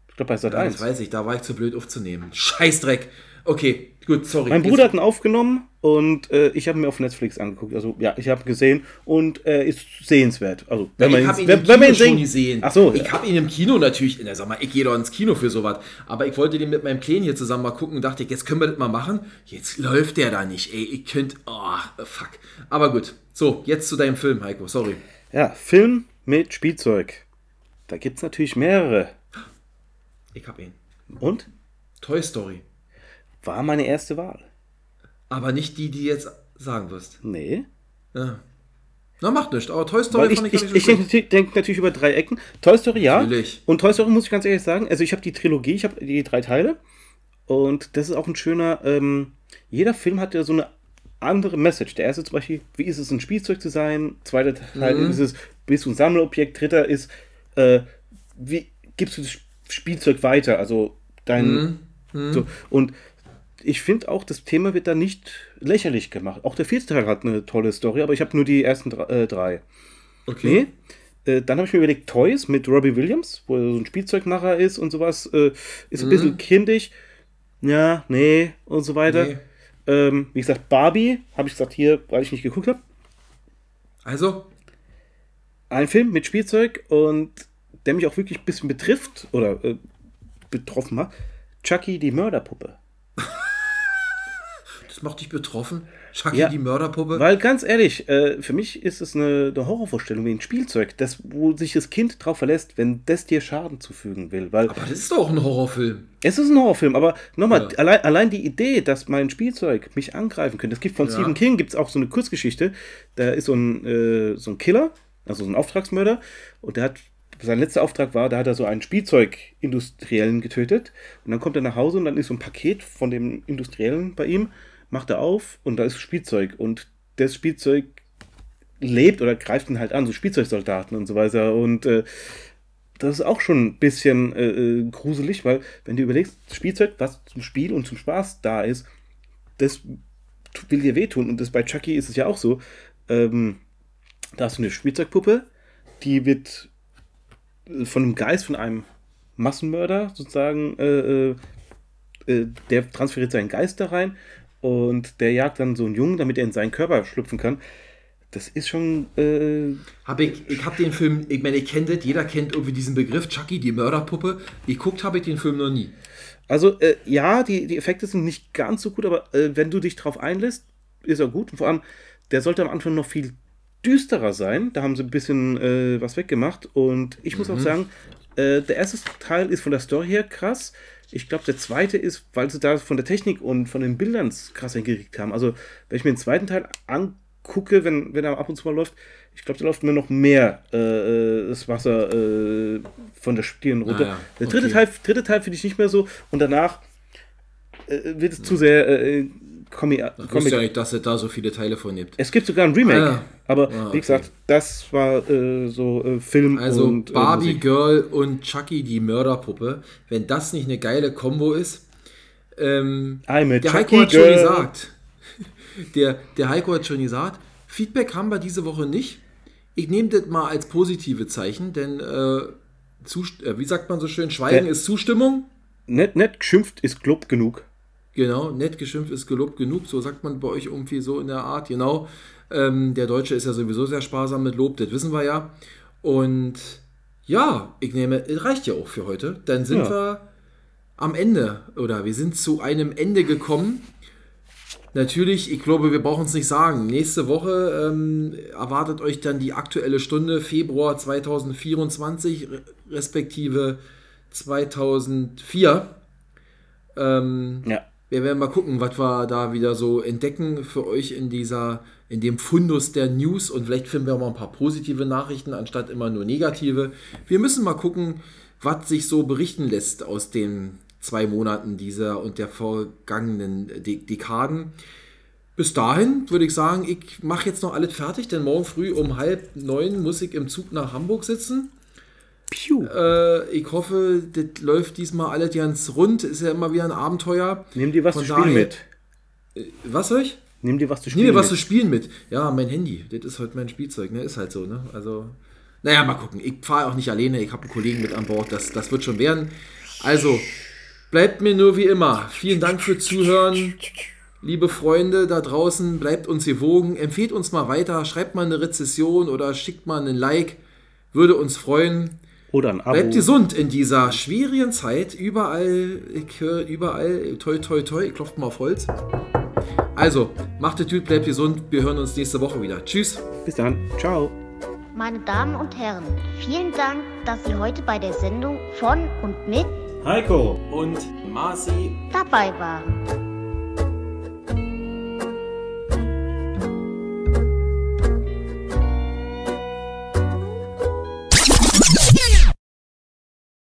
[SPEAKER 3] Ich glaube bei Sat
[SPEAKER 4] Ja,
[SPEAKER 3] 1.
[SPEAKER 4] das weiß ich, da war ich zu blöd aufzunehmen. Scheißdreck. Okay, gut, sorry.
[SPEAKER 3] Mein Bruder hat ihn aufgenommen und äh, ich habe ihn mir auf Netflix angeguckt. Also ja, ich habe ihn gesehen und er ist sehenswert. Also wenn man
[SPEAKER 4] ich habe ihn
[SPEAKER 3] wenn, wenn man ihn
[SPEAKER 4] schon
[SPEAKER 3] sehen-
[SPEAKER 4] gesehen.
[SPEAKER 3] Ach so,
[SPEAKER 4] ich
[SPEAKER 3] ja.
[SPEAKER 4] habe ihn im Kino natürlich. Na, sag mal, ich gehe doch ins Kino für sowas. Aber ich wollte den mit meinem Kleinen hier zusammen mal gucken und dachte, jetzt können wir das mal machen. Jetzt läuft der da nicht. Ey, ich könnte. Oh, fuck. Aber gut. So, jetzt zu deinem Film, Heiko. Sorry.
[SPEAKER 3] ja, Film mit Spielzeug. Da gibt es natürlich mehrere.
[SPEAKER 4] Ich hab ihn.
[SPEAKER 3] Und
[SPEAKER 4] Toy Story.
[SPEAKER 3] War meine erste Wahl.
[SPEAKER 4] Aber nicht die, die du jetzt sagen wirst.
[SPEAKER 3] Nee.
[SPEAKER 4] Ja. Na, macht nichts. Aber Toy Story
[SPEAKER 3] Weil ich,
[SPEAKER 4] fand ich,
[SPEAKER 3] ich, ich
[SPEAKER 4] so
[SPEAKER 3] denke denk natürlich über drei Ecken. Toy Story, ja.
[SPEAKER 4] Natürlich.
[SPEAKER 3] Und Toy Story muss ich ganz ehrlich sagen, also ich habe die Trilogie, ich habe die drei Teile. Und das ist auch ein schöner, ähm, jeder Film hat ja so eine andere Message. Der erste zum Beispiel, wie ist es ein Spielzeug zu sein? Zweiter Teil
[SPEAKER 4] Mhm.
[SPEAKER 3] ist es, bist du ein Sammelobjekt? Dritter ist, äh, wie gibst du das Spielzeug weiter? Also dein,
[SPEAKER 4] Mhm.
[SPEAKER 3] so. Und ich finde auch, das Thema wird da nicht lächerlich gemacht. Auch der vierte Teil hat eine tolle Story, aber ich habe nur die ersten drei. Äh.
[SPEAKER 4] Okay.
[SPEAKER 3] Nee. Äh, dann habe ich mir überlegt, Toys mit Robbie Williams, wo er so ein Spielzeugmacher ist und sowas. Äh, ist ein bisschen kindisch. Ja, nee, und so weiter.
[SPEAKER 4] Nee.
[SPEAKER 3] Ähm, wie gesagt, Barbie, habe ich gesagt, hier, weil ich nicht geguckt habe.
[SPEAKER 4] Also,
[SPEAKER 3] Ein Film mit Spielzeug und der mich auch wirklich ein bisschen betrifft oder äh, betroffen hat. Chucky, die Mörderpuppe.
[SPEAKER 4] Das macht dich betroffen? Chucky,
[SPEAKER 3] Ja.
[SPEAKER 4] die Mörderpuppe?
[SPEAKER 3] Weil ganz ehrlich, äh, für mich ist es eine, eine Horrorvorstellung wie ein Spielzeug, das, wo sich das Kind drauf verlässt, wenn das dir Schaden zufügen will. Weil
[SPEAKER 4] Aber das ist doch ein Horrorfilm.
[SPEAKER 3] es ist ein Horrorfilm, aber nochmal,
[SPEAKER 4] Ja.
[SPEAKER 3] allein, allein die Idee, dass mein Spielzeug mich angreifen könnte. Es gibt von
[SPEAKER 4] Ja.
[SPEAKER 3] Stephen King gibt's auch so eine Kurzgeschichte. Da ist so ein, äh, so ein Killer, also so ein Auftragsmörder, und der hat. Sein letzter Auftrag war, da hat er so einen Spielzeugindustriellen getötet. Und dann kommt er nach Hause und dann ist so ein Paket von dem Industriellen bei ihm, macht er auf und da ist Spielzeug. Und das Spielzeug lebt oder greift ihn halt an, so Spielzeugsoldaten und so weiter. Und äh, das ist auch schon ein bisschen äh, äh, gruselig, weil wenn du überlegst, Spielzeug, was zum Spiel und zum Spaß da ist, das will dir wehtun. Und das bei Chucky ist es ja auch so. Ähm, da hast du eine Spielzeugpuppe, die wird äh, von einem Geist, von einem Massenmörder sozusagen, äh, äh, äh, der transferiert seinen Geist da rein und der jagt dann so einen Jungen, damit er in seinen Körper schlüpfen kann. Das ist schon äh,
[SPEAKER 4] Hab ich ich habe den Film, ich meine, ich kenne das, jeder kennt irgendwie diesen Begriff, Chucky, die Mörderpuppe. Geguckt habe ich den Film noch nie.
[SPEAKER 3] Also, äh, ja, die, die Effekte sind nicht ganz so gut, aber äh, wenn du dich drauf einlässt, ist er gut. Und vor allem, der sollte am Anfang noch viel düsterer sein. Da haben sie ein bisschen äh, was weggemacht. Und ich muss auch sagen, äh, der erste Teil ist von der Story her krass. Ich glaube, der zweite ist, weil sie da von der Technik und von den Bildern krass hingekriegt haben. Also, wenn ich mir den zweiten Teil angucke, wenn, wenn er ab und zu mal läuft, ich glaube, da läuft mir noch mehr äh, äh, das Wasser äh, von der Stirn runter.
[SPEAKER 4] Ah ja,
[SPEAKER 3] Der dritte
[SPEAKER 4] okay.
[SPEAKER 3] Teil, dritte Teil finde ich nicht mehr so. Und danach äh, wird es zu sehr äh, Comic.
[SPEAKER 4] Ich wusste ja nicht, dass es da so viele Teile von gibt.
[SPEAKER 3] Es gibt sogar ein Remake,
[SPEAKER 4] Ah,
[SPEAKER 3] aber
[SPEAKER 4] Ah, okay.
[SPEAKER 3] wie gesagt, das war äh, so äh, Film
[SPEAKER 4] Also
[SPEAKER 3] und äh,
[SPEAKER 4] Barbie
[SPEAKER 3] Musik.
[SPEAKER 4] Girl und Chucky, die Mörderpuppe. Wenn das nicht eine geile Kombo ist. Ähm,
[SPEAKER 3] I'm
[SPEAKER 4] der Heiko hat schon
[SPEAKER 3] Girl.
[SPEAKER 4] gesagt. Der, der Heiko hat schon gesagt, Feedback haben wir diese Woche nicht. Ich nehme das mal als positive Zeichen, denn äh, äh, wie sagt man so schön, Schweigen
[SPEAKER 3] Der-
[SPEAKER 4] ist Zustimmung.
[SPEAKER 3] Nett, nett geschimpft ist Club genug.
[SPEAKER 4] Genau, nett geschimpft ist gelobt genug, so sagt man bei euch irgendwie so in der Art, genau. Ähm, der Deutsche ist ja sowieso sehr sparsam mit Lob, das wissen wir ja. Und ja, ich nehme, es reicht ja auch für heute. Dann sind
[SPEAKER 3] Ja.
[SPEAKER 4] wir am Ende oder wir sind zu einem Ende gekommen. Natürlich, ich glaube, wir brauchen es nicht sagen. Nächste Woche ähm, erwartet euch dann die aktuelle Stunde, Februar 2024, re- respektive 2004. Ähm,
[SPEAKER 3] Ja.
[SPEAKER 4] Wir werden mal gucken, was wir da wieder so entdecken für euch in dieser, in dem Fundus der News und vielleicht finden wir auch mal ein paar positive Nachrichten anstatt immer nur negative. Wir müssen mal gucken, was sich so berichten lässt aus den zwei Monaten dieser und der vergangenen De Dekaden. Bis dahin würde ich sagen, ich mache jetzt noch alles fertig, denn morgen früh um halb neun muss ich im Zug nach Hamburg sitzen.
[SPEAKER 3] Piu.
[SPEAKER 4] Äh, ich hoffe, das läuft diesmal alles ganz rund. Ist ja immer wieder ein Abenteuer.
[SPEAKER 3] Nimm dir was
[SPEAKER 4] Von
[SPEAKER 3] zu spielen
[SPEAKER 4] daher-
[SPEAKER 3] mit.
[SPEAKER 4] Was soll ich?
[SPEAKER 3] Nimm dir was zu spielen
[SPEAKER 4] nehme was zu
[SPEAKER 3] mit.
[SPEAKER 4] spielen mit. Ja, mein Handy. Das ist halt mein Spielzeug, ne? Ist halt so, ne? Also, naja, mal gucken. Ich fahre auch nicht alleine. Ich habe einen Kollegen mit an Bord. Das, das wird schon werden. Also, bleibt mir nur wie immer. Vielen Dank für Zuhören. Liebe Freunde da draußen, bleibt uns gewogen. Empfehlt uns mal weiter. Schreibt mal eine Rezession oder schickt mal einen Like. Würde uns freuen.
[SPEAKER 3] Oder ein Abo.
[SPEAKER 4] Bleibt gesund in dieser schwierigen Zeit. Überall, ich höre überall, toi, toi, toi, ich klopft mal auf Holz. Also, macht es gut, bleibt gesund. Wir hören uns nächste Woche wieder. Tschüss.
[SPEAKER 3] Bis dann. Ciao.
[SPEAKER 1] Meine Damen und Herren, vielen Dank, dass Sie heute bei der Sendung von und mit
[SPEAKER 2] Heiko und Marci
[SPEAKER 1] dabei waren.